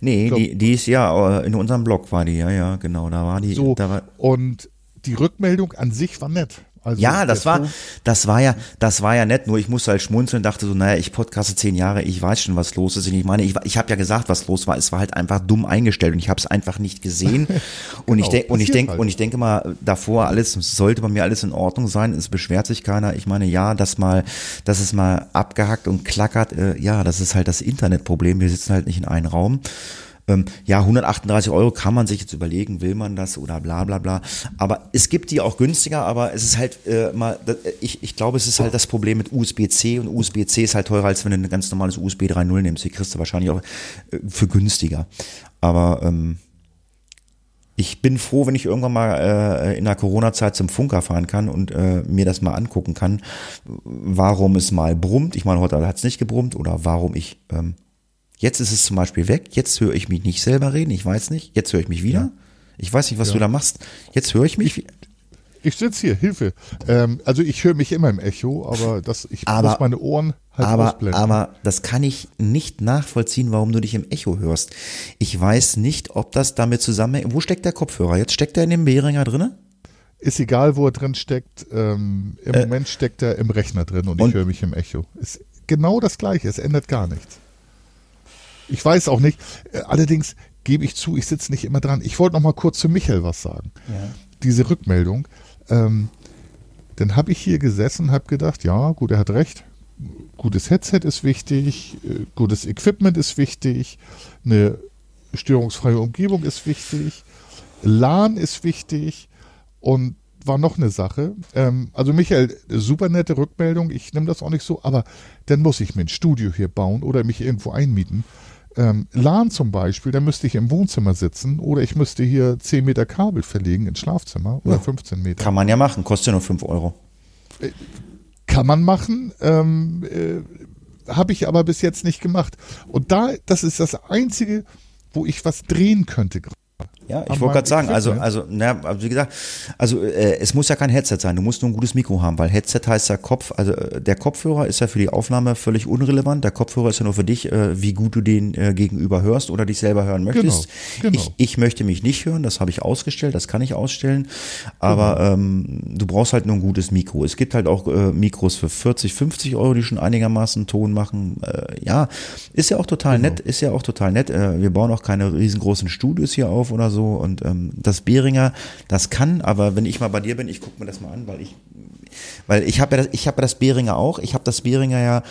Nee, glaub, die, die ist ja, in unserem Blog war die, ja, ja, genau, da war die. So, war, und die Rückmeldung an sich war nett. Also ja, das war, das war ja, das war ja nett. Nur ich musste halt schmunzeln, dachte so, naja, ich podcaste zehn Jahre, ich weiß schon, was los ist. Und ich meine, ich, ich habe ja gesagt, was los war. Es war halt einfach dumm eingestellt und ich habe es einfach nicht gesehen. und genau, ich denke, und ich denke, halt. und ich denke mal, davor alles sollte bei mir alles in Ordnung sein. Es beschwert sich keiner. Ich meine, ja, dass mal, dass es mal abgehackt und klackert. Äh, ja, das ist halt das Internetproblem. Wir sitzen halt nicht in einem Raum. Ähm, ja, 138 Euro kann man sich jetzt überlegen, will man das oder bla bla bla. Aber es gibt die auch günstiger, aber es ist halt äh, mal, ich, ich glaube, es ist halt das Problem mit USB-C und USB-C ist halt teurer, als wenn du ein ganz normales USB 3.0 nimmst. Die kriegst du wahrscheinlich auch äh, für günstiger. Aber ähm, ich bin froh, wenn ich irgendwann mal äh, in der Corona-Zeit zum Funker fahren kann und äh, mir das mal angucken kann, warum es mal brummt. Ich meine, heute hat es nicht gebrummt oder warum ich ähm, Jetzt ist es zum Beispiel weg. Jetzt höre ich mich nicht selber reden. Ich weiß nicht. Jetzt höre ich mich wieder. Ja. Ich weiß nicht, was ja. du da machst. Jetzt höre ich mich. Ich, ich sitze hier, Hilfe. Ähm, also ich höre mich immer im Echo, aber das, ich aber, muss meine Ohren halt aber, ausblenden. Aber das kann ich nicht nachvollziehen, warum du dich im Echo hörst. Ich weiß nicht, ob das damit zusammenhängt. Wo steckt der Kopfhörer? Jetzt steckt er in dem Behringer drinne? Ist egal, wo er drin steckt. Ähm, Im äh, Moment steckt er im Rechner drin und, und ich höre mich im Echo. Ist genau das Gleiche. Es ändert gar nichts. Ich weiß auch nicht. Äh, allerdings gebe ich zu, ich sitze nicht immer dran. Ich wollte noch mal kurz zu Michael was sagen. Ja. Diese Rückmeldung. Ähm, dann habe ich hier gesessen und habe gedacht, ja, gut, er hat recht. Gutes Headset ist wichtig, äh, gutes Equipment ist wichtig, eine störungsfreie Umgebung ist wichtig, LAN ist wichtig und war noch eine Sache. Ähm, also Michael, super nette Rückmeldung, ich nehme das auch nicht so, aber dann muss ich mir ein Studio hier bauen oder mich irgendwo einmieten ähm, LAN zum Beispiel, da müsste ich im Wohnzimmer sitzen oder ich müsste hier 10 Meter Kabel verlegen ins Schlafzimmer oder ja. 15 Meter. Kann man ja machen, kostet ja nur 5 Euro. Äh, kann man machen, ähm, äh, habe ich aber bis jetzt nicht gemacht. Und da, das ist das Einzige, wo ich was drehen könnte gerade. Ja, ich wollte gerade sagen, also, also, na, wie gesagt, also äh, es muss ja kein Headset sein, du musst nur ein gutes Mikro haben, weil Headset heißt ja Kopf, also äh, der Kopfhörer ist ja für die Aufnahme völlig unrelevant. Der Kopfhörer ist ja nur für dich, äh, wie gut du den äh, gegenüber hörst oder dich selber hören möchtest. Genau, genau. Ich, ich möchte mich nicht hören, das habe ich ausgestellt, das kann ich ausstellen, aber genau. ähm, du brauchst halt nur ein gutes Mikro. Es gibt halt auch äh, Mikros für 40, 50 Euro, die schon einigermaßen Ton machen. Äh, ja, ist ja auch total genau. nett, ist ja auch total nett. Äh, wir bauen auch keine riesengroßen Studios hier auf oder so so und ähm, das Behringer, das kann, aber wenn ich mal bei dir bin, ich gucke mir das mal an, weil ich, weil ich habe ja das, habe ja das Behringer auch, ich habe das Behringer ja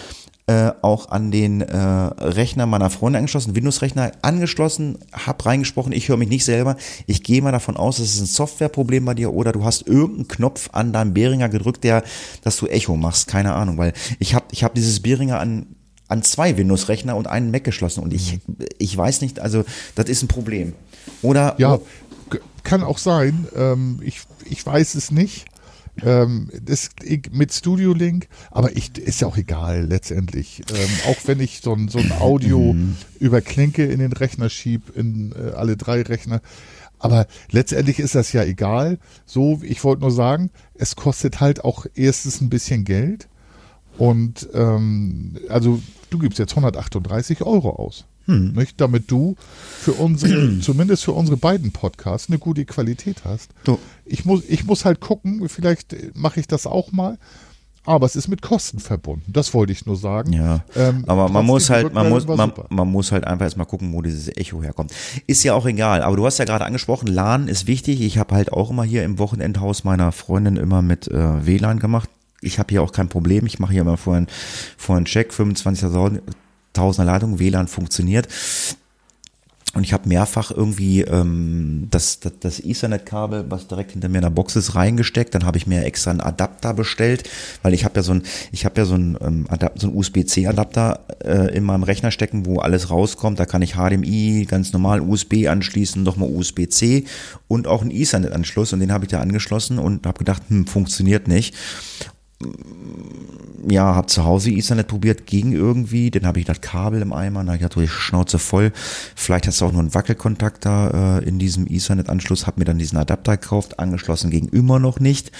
äh, auch an den äh, Rechner meiner Freunde angeschlossen, Windows-Rechner angeschlossen, habe reingesprochen, ich höre mich nicht selber. Ich gehe mal davon aus, es ist ein Softwareproblem bei dir oder du hast irgendeinen Knopf an deinem Behringer gedrückt, der, dass du Echo machst, keine Ahnung, weil ich habe ich hab dieses Behringer an an zwei Windows-Rechner und einen Mac geschlossen und ich, ich weiß nicht, also das ist ein Problem. Oder? Ja, kann auch sein. Ähm, ich, ich weiß es nicht. ähm, das, mit Studio Link, aber ich, ist ja auch egal letztendlich. Ähm, auch wenn ich so ein, so ein Audio Mhm. über Klinke in den Rechner schieb, in äh, alle drei Rechner. Aber letztendlich ist das ja egal. So, ich wollte nur sagen, es kostet halt auch erstens ein bisschen Geld. Und ähm, also du gibst jetzt 138 Euro aus. Hm. Nicht? Damit du für unsere, zumindest für unsere beiden Podcasts, eine gute Qualität hast. So. Ich muss, ich muss halt gucken, vielleicht mache ich das auch mal. Aber es ist mit Kosten verbunden. Das wollte ich nur sagen. Ja, Ähm, aber man muss halt, man muss, man, man muss halt einfach erstmal gucken, wo dieses Echo herkommt. Ist ja auch egal, aber du hast ja gerade angesprochen, LAN ist wichtig. Ich habe halt auch immer hier im Wochenendhaus meiner Freundin immer mit äh, WLAN gemacht. Ich habe hier auch kein Problem. Ich mache hier immer vorhin, vorhin Check, 25.000er Leitung, WLAN funktioniert. Und ich habe mehrfach irgendwie ähm, das, das, das Ethernet-Kabel, was direkt hinter mir in der Box ist, reingesteckt. Dann habe ich mir extra einen Adapter bestellt, weil ich habe ja so ein, ich habe ja so ein, ähm, Adap so ein USB-C-Adapter äh, in meinem Rechner stecken, wo alles rauskommt. Da kann ich HDMI ganz normal USB anschließen, nochmal USB-C und auch einen Ethernet-Anschluss. Und den habe ich da angeschlossen und habe gedacht, hm, funktioniert nicht ja, habe zu Hause Ethernet probiert, ging irgendwie, dann habe ich das Kabel im Eimer, na, ich hatte die Schnauze voll. Vielleicht hast du auch nur einen Wackelkontakt da äh, in diesem Ethernet-Anschluss, habe mir dann diesen Adapter gekauft, angeschlossen ging immer noch nicht.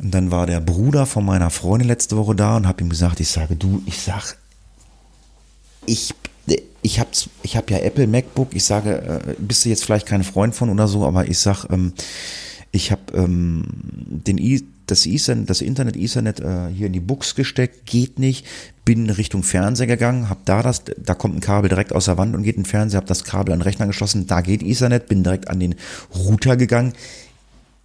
Und dann war der Bruder von meiner Freundin letzte Woche da und habe ihm gesagt, ich sage, du, ich sag, ich ich habe ich hab ja Apple MacBook, ich sage, äh, bist du jetzt vielleicht kein Freund von oder so, aber ich sag, ähm, ich habe ähm, den I das, Ethernet, das Internet Ethernet äh, hier in die Buchs gesteckt, geht nicht, bin Richtung Fernseher gegangen, habe da das, da kommt ein Kabel direkt aus der Wand und geht ein Fernseher, habe das Kabel an den Rechner geschlossen, da geht Ethernet, bin direkt an den Router gegangen,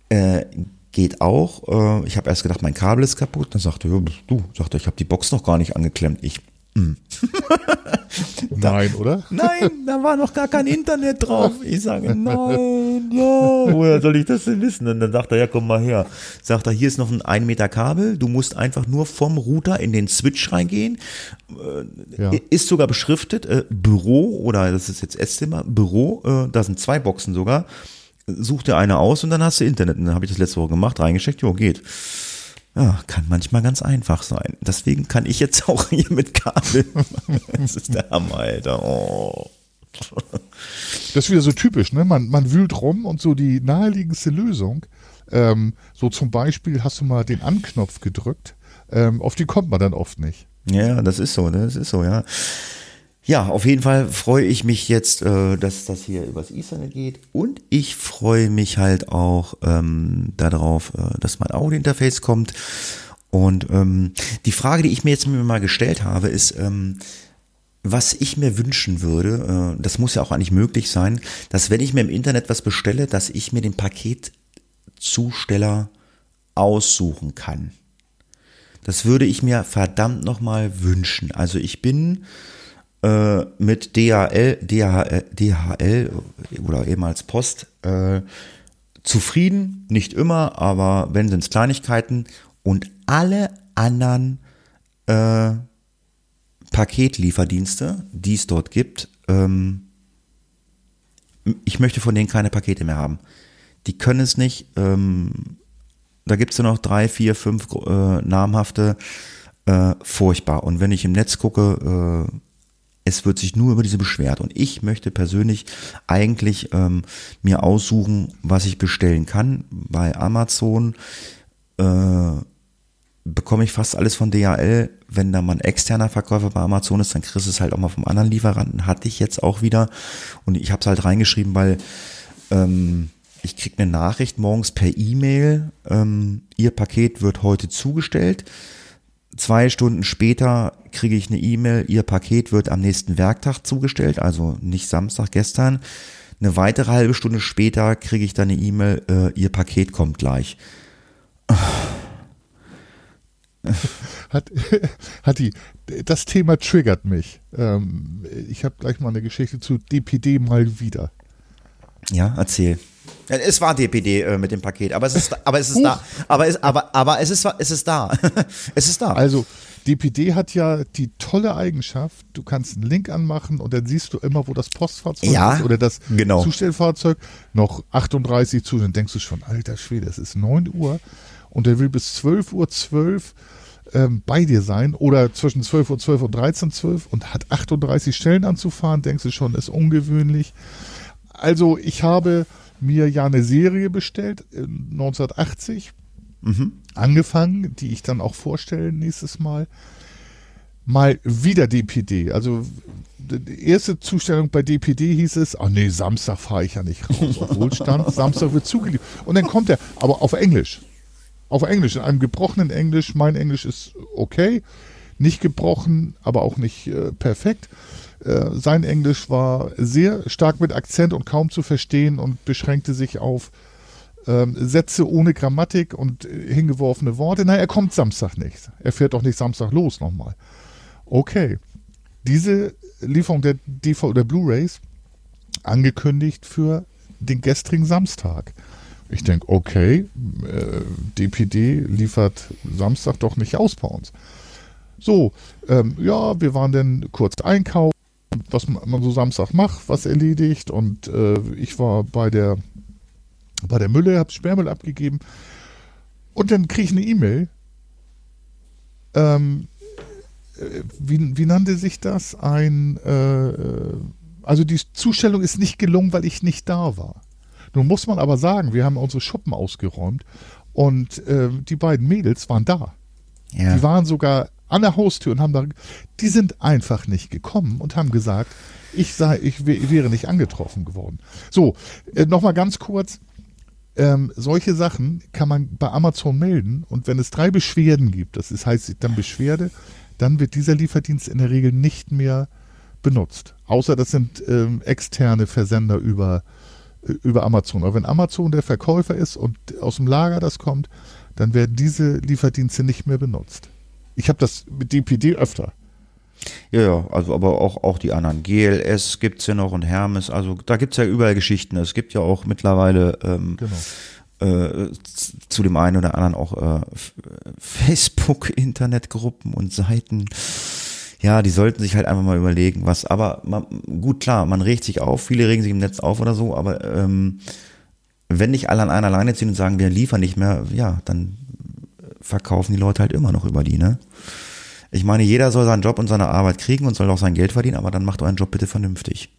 äh, geht auch. Äh, ich habe erst gedacht, mein Kabel ist kaputt. Dann sagte er, du, sagte, ich habe die Box noch gar nicht angeklemmt. Ich, Nein, oder? nein, da war noch gar kein Internet drauf. Ich sage, nein, ja, woher soll ich das denn wissen? Und dann sagt er, ja, komm mal her. Sagt er, hier ist noch ein 1 Meter Kabel. Du musst einfach nur vom Router in den Switch reingehen. Ja. Ist sogar beschriftet, äh, Büro oder das ist jetzt Esszimmer, Büro, äh, da sind zwei Boxen sogar. Such dir eine aus und dann hast du Internet. Und dann habe ich das letzte Woche gemacht, reingesteckt, jo, geht. Ja, kann manchmal ganz einfach sein. Deswegen kann ich jetzt auch hier mit Kabel. Das ist der Hammer, Alter. Oh. Das ist wieder so typisch, ne? Man, man wühlt rum und so die naheliegendste Lösung. Ähm, so zum Beispiel hast du mal den Anknopf gedrückt. Ähm, auf die kommt man dann oft nicht. Ja, das ist so, das ist so, ja. Ja, auf jeden Fall freue ich mich jetzt, äh, dass das hier übers Ethernet geht und ich freue mich halt auch ähm, darauf, äh, dass mein Audio-Interface kommt. Und ähm, die Frage, die ich mir jetzt mir mal gestellt habe, ist, ähm, was ich mir wünschen würde, äh, das muss ja auch eigentlich möglich sein, dass wenn ich mir im Internet was bestelle, dass ich mir den Paketzusteller aussuchen kann. Das würde ich mir verdammt nochmal wünschen. Also ich bin äh, mit DHL, DHL, DHL oder ehemals Post äh, zufrieden, nicht immer, aber wenn sind es Kleinigkeiten und alle anderen äh, Paketlieferdienste, die es dort gibt, ähm, ich möchte von denen keine Pakete mehr haben. Die können es nicht. Ähm, da gibt es ja noch drei, vier, fünf äh, namhafte, äh, furchtbar. Und wenn ich im Netz gucke, äh, es wird sich nur über diese beschwert. Und ich möchte persönlich eigentlich ähm, mir aussuchen, was ich bestellen kann. Bei Amazon äh, bekomme ich fast alles von DHL. Wenn da mal ein externer Verkäufer bei Amazon ist, dann kriegst du es halt auch mal vom anderen Lieferanten. Hatte ich jetzt auch wieder. Und ich habe es halt reingeschrieben, weil ähm, ich kriege eine Nachricht morgens per E-Mail, ähm, Ihr Paket wird heute zugestellt. Zwei Stunden später kriege ich eine E-Mail, Ihr Paket wird am nächsten Werktag zugestellt, also nicht Samstag gestern. Eine weitere halbe Stunde später kriege ich dann eine E-Mail, äh, Ihr Paket kommt gleich. Hat, hat die, das Thema triggert mich. Ähm, ich habe gleich mal eine Geschichte zu DPD mal wieder. Ja, erzähl. Ja, Es war DPD äh, mit dem Paket, aber es ist, aber es ist da. Aber es, aber, aber es ist, es ist da. es ist da. Also, DPD hat ja die tolle Eigenschaft, du kannst einen Link anmachen und dann siehst du immer, wo das Postfahrzeug Ja, ist oder das genau. Zustellfahrzeug. Noch 38 zu, dann denkst du schon, alter Schwede, es ist 9 Uhr. und der will bis 12.12 Uhr 12, ähm, bei dir sein oder zwischen 12 Uhr 12 und 13 12 und hat 38 Stellen anzufahren, denkst du schon, ist ungewöhnlich. Also ich habe mir ja eine Serie bestellt, 1980, mhm. angefangen, die ich dann auch vorstelle nächstes Mal. Mal wieder DPD. Also die erste Zustellung bei DPD hieß es, oh nee, Samstag fahre ich ja nicht raus. Obwohl stand, Samstag wird zugeliefert. Und dann kommt er, aber auf Englisch. Auf Englisch, in einem gebrochenen Englisch. Mein Englisch ist okay. Nicht gebrochen, aber auch nicht äh, perfekt. Äh, sein Englisch war sehr stark mit Akzent und kaum zu verstehen und beschränkte sich auf ähm, Sätze ohne Grammatik und äh, hingeworfene Worte. Na, er kommt Samstag nicht. Er fährt doch nicht Samstag los nochmal. Okay. Diese Lieferung der DVD oder Blu-rays angekündigt für den gestrigen Samstag. Ich denke, okay, äh, DPD liefert Samstag doch nicht aus bei uns. So, ähm, ja, wir waren dann kurz einkaufen, was man so Samstag macht, was erledigt. Und äh, ich war bei der, bei der Mülle, habe Sperrmüll abgegeben. Und dann kriege ich eine E-Mail. Ähm, äh, wie, wie nannte sich das? Ein, äh, äh, also die Zustellung ist nicht gelungen, weil ich nicht da war. Nun muss man aber sagen, wir haben unsere Schuppen ausgeräumt und äh, die beiden Mädels waren da. Ja. Die waren sogar an der Haustür und haben da, die sind einfach nicht gekommen und haben gesagt, ich sei, ich wäre nicht angetroffen geworden. So, äh, nochmal ganz kurz. Ähm, solche Sachen kann man bei Amazon melden und wenn es drei Beschwerden gibt, das ist, heißt dann Beschwerde, dann wird dieser Lieferdienst in der Regel nicht mehr benutzt. Außer das sind ähm, externe Versender über über Amazon. Aber wenn Amazon der Verkäufer ist und aus dem Lager das kommt, dann werden diese Lieferdienste nicht mehr benutzt. Ich habe das mit DPD öfter. Ja, ja, also aber auch, auch die anderen. GLS gibt es ja noch und Hermes, also da gibt es ja überall Geschichten. Es gibt ja auch mittlerweile ähm, genau. äh, zu dem einen oder anderen auch äh, Facebook-Internetgruppen und Seiten ja, die sollten sich halt einfach mal überlegen, was, aber man, gut, klar, man regt sich auf, viele regen sich im Netz auf oder so, aber ähm, wenn nicht alle an einer Leine ziehen und sagen, wir liefern nicht mehr, ja, dann verkaufen die Leute halt immer noch über die, ne? Ich meine, jeder soll seinen Job und seine Arbeit kriegen und soll auch sein Geld verdienen, aber dann macht euren Job bitte vernünftig.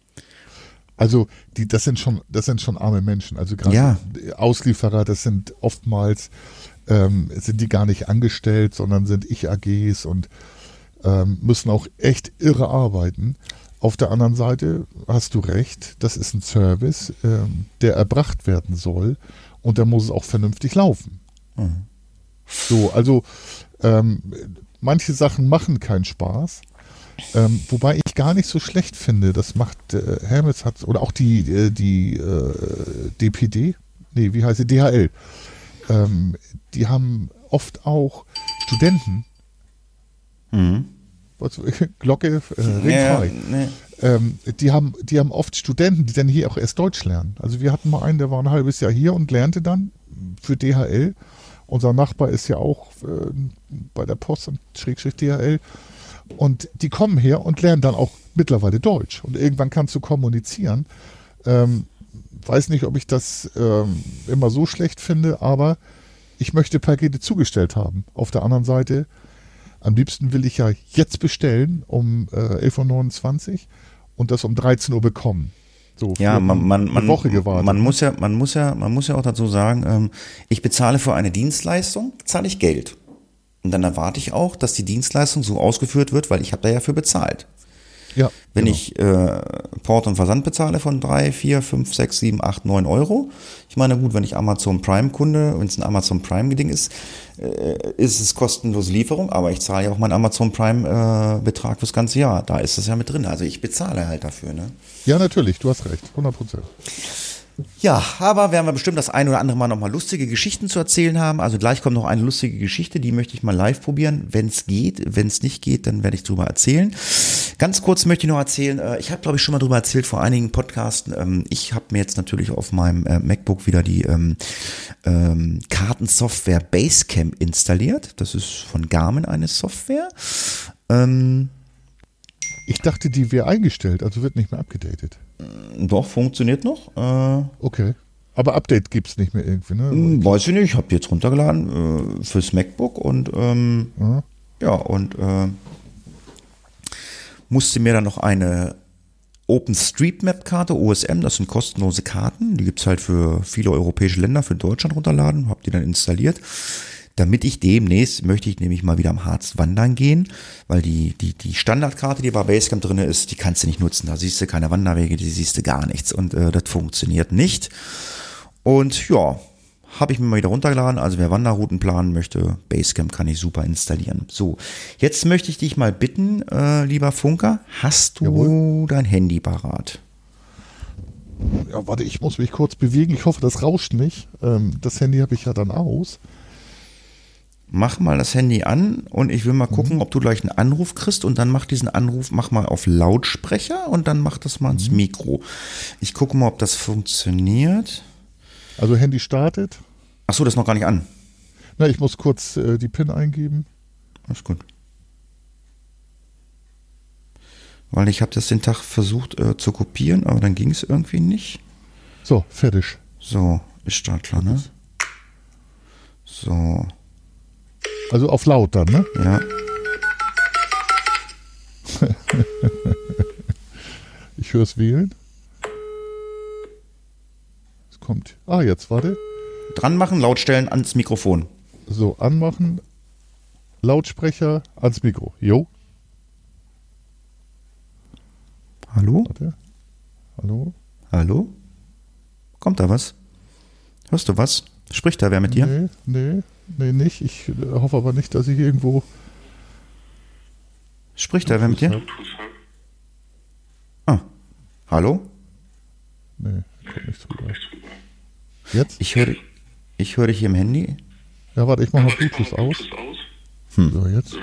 Also, die, das sind schon, das sind schon arme Menschen. Also gerade ja. Auslieferer, das sind oftmals, ähm, sind die gar nicht angestellt, sondern sind Ich-AGs und ähm, müssen auch echt irre arbeiten. Auf der anderen Seite hast du recht, das ist ein Service, ähm, der erbracht werden soll und da muss es auch vernünftig laufen. Mhm. So, also ähm, manche Sachen machen keinen Spaß. Ähm, wobei ich gar nicht so schlecht finde, das macht äh, Hermes hat, oder auch die, äh, die äh, DPD, nee, wie heißt sie, DHL, ähm, die haben oft auch Studenten, Mhm. Was, Glocke, äh, Ringfrei. Ja, nee. ähm, die, haben, die haben oft Studenten, die dann hier auch erst Deutsch lernen. Also wir hatten mal einen, der war ein halbes Jahr hier und lernte dann für DHL. Unser Nachbar ist ja auch äh, bei der Post und Schrägstrich DHL. Und die kommen her und lernen dann auch mittlerweile Deutsch. Und irgendwann kannst du kommunizieren. Ähm, weiß nicht, ob ich das ähm, immer so schlecht finde, aber ich möchte Pakete zugestellt haben. Auf der anderen Seite am liebsten will ich ja jetzt bestellen um äh, 11.29 Uhr und das um 13 Uhr bekommen. So, ja, man, man, man, Woche gewartet. Man muss ja, man muss ja, man muss ja auch dazu sagen, ähm, ich bezahle für eine Dienstleistung, zahle ich Geld. Und dann erwarte ich auch, dass die Dienstleistung so ausgeführt wird, weil ich habe da ja für bezahlt. Ja, Wenn genau. ich äh, Port und Versand bezahle von drei, vier, fünf, sechs, sieben, acht, neun Euro. Ich meine, gut, wenn ich Amazon Prime-Kunde, wenn es ein Amazon Prime-Geding ist, äh, ist es kostenlose Lieferung, aber ich zahle ja auch meinen Amazon Prime-Betrag äh, fürs ganze Jahr. Da ist es ja mit drin. Also ich bezahle halt dafür. Ne? Ja, natürlich, du hast recht, 100 Prozent. Ja, aber werden wir bestimmt das ein oder andere Mal nochmal lustige Geschichten zu erzählen haben. Also gleich kommt noch eine lustige Geschichte, die möchte ich mal live probieren. Wenn es geht, wenn es nicht geht, dann werde ich drüber erzählen. Ganz kurz möchte ich noch erzählen, äh, ich habe glaube ich schon mal drüber erzählt vor einigen Podcasten. Ähm, ich habe mir jetzt natürlich auf meinem äh, MacBook wieder die ähm, ähm, Kartensoftware Basecamp installiert. Das ist von Garmin eine Software. Ähm, ich dachte, die wäre eingestellt, also wird nicht mehr abgedatet. Doch, funktioniert noch. Äh, okay. Aber Update gibt es nicht mehr irgendwie, ne? Hm, weiß ich nicht, ich habe die jetzt runtergeladen äh, fürs MacBook und ähm, Ja. ja, und äh, musste mir dann noch eine OpenStreetMap-Karte, OSM, das sind kostenlose Karten, die gibt's halt für viele europäische Länder, für Deutschland runterladen, habe die dann installiert. Damit ich demnächst, möchte ich nämlich mal wieder am Harz wandern gehen, weil die, die, die Standardkarte, die bei Basecamp drin ist, die kannst du nicht nutzen. Da siehst du keine Wanderwege, die siehst du gar nichts und äh, das funktioniert nicht. Und ja, habe ich mir mal wieder runtergeladen. Also wer Wanderrouten planen möchte, Basecamp kann ich super installieren. So, jetzt möchte ich dich mal bitten, äh, lieber Funker, hast du Jawohl. dein Handy parat? ja, warte, ich muss mich kurz bewegen. Ich hoffe, das rauscht nicht. Ähm, das Handy habe ich ja dann aus. Mach mal das Handy an und ich will mal gucken, ob du gleich einen Anruf kriegst und dann mach diesen Anruf, mach mal auf Lautsprecher und dann mach das mal ins Mikro. Ich gucke mal, ob das funktioniert. Also Handy startet. Ach so, das ist noch gar nicht an. Na, ich muss kurz äh, die PIN eingeben. Alles gut. Weil ich habe das den Tag versucht äh, zu kopieren, aber dann ging es irgendwie nicht. So, fertig. So, ist Startklar, ne? So, Also auf laut dann, ne? ja. Ich höre es wählen. Es kommt. Ah, jetzt warte. Dran machen, laut stellen ans Mikrofon. So, anmachen. Lautsprecher ans Mikro. Jo, Hallo? warte. Hallo? Hallo? Kommt da was? Hörst du was? Spricht da wer mit dir? Nee, nee, nee, nicht. Ich hoffe aber nicht, dass ich irgendwo. Spricht da wer mit dir? Ah. Hallo? Nee, kommt nicht drüber. Jetzt? Ich höre ich höre dich hier im Handy. Ja, warte, ich mache mal Bluetooth aus. Hm. So, jetzt.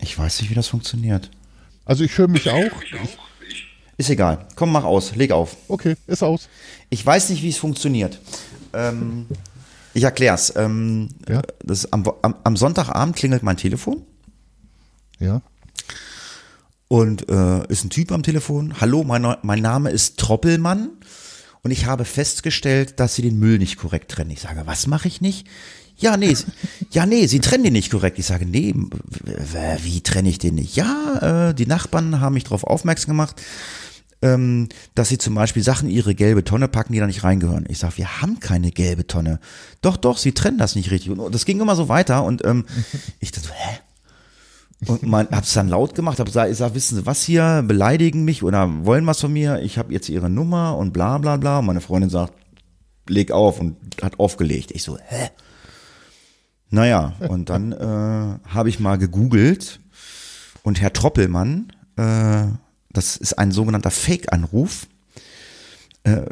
Ich weiß nicht, wie das funktioniert. Also ich höre mich auch. Ist egal. Komm, mach aus. Leg auf. Okay, ist aus. Ich weiß nicht, wie es funktioniert. Ähm, ich erklär's. Ähm, Ja. das am, am, am Sonntagabend klingelt mein Telefon Ja. und äh, ist ein Typ am Telefon. Hallo, mein, mein Name ist Troppelmann und ich habe festgestellt, dass Sie den Müll nicht korrekt trennen. Ich sage, was mache ich nicht? Ja, nee, Sie- ja, nee, Sie trennen den nicht korrekt. Ich sage, nee, wie trenne ich den nicht? Ja, äh, die Nachbarn haben mich darauf aufmerksam gemacht, ähm, dass sie zum Beispiel Sachen in ihre gelbe Tonne packen, die da nicht reingehören. Ich sage, wir haben keine gelbe Tonne. Doch, doch, sie trennen das nicht richtig. Und das ging immer so weiter und ähm, ich dachte so, hä? Und man hab's dann laut gemacht, hab gesagt, ich sag, wissen Sie was hier, beleidigen mich oder wollen was von mir? Ich habe jetzt Ihre Nummer und bla bla bla. Und meine Freundin sagt, leg auf und hat aufgelegt. Ich so, hä? Naja, und dann äh, habe ich mal gegoogelt und Herr Troppelmann, äh, das ist ein sogenannter Fake-Anruf, äh,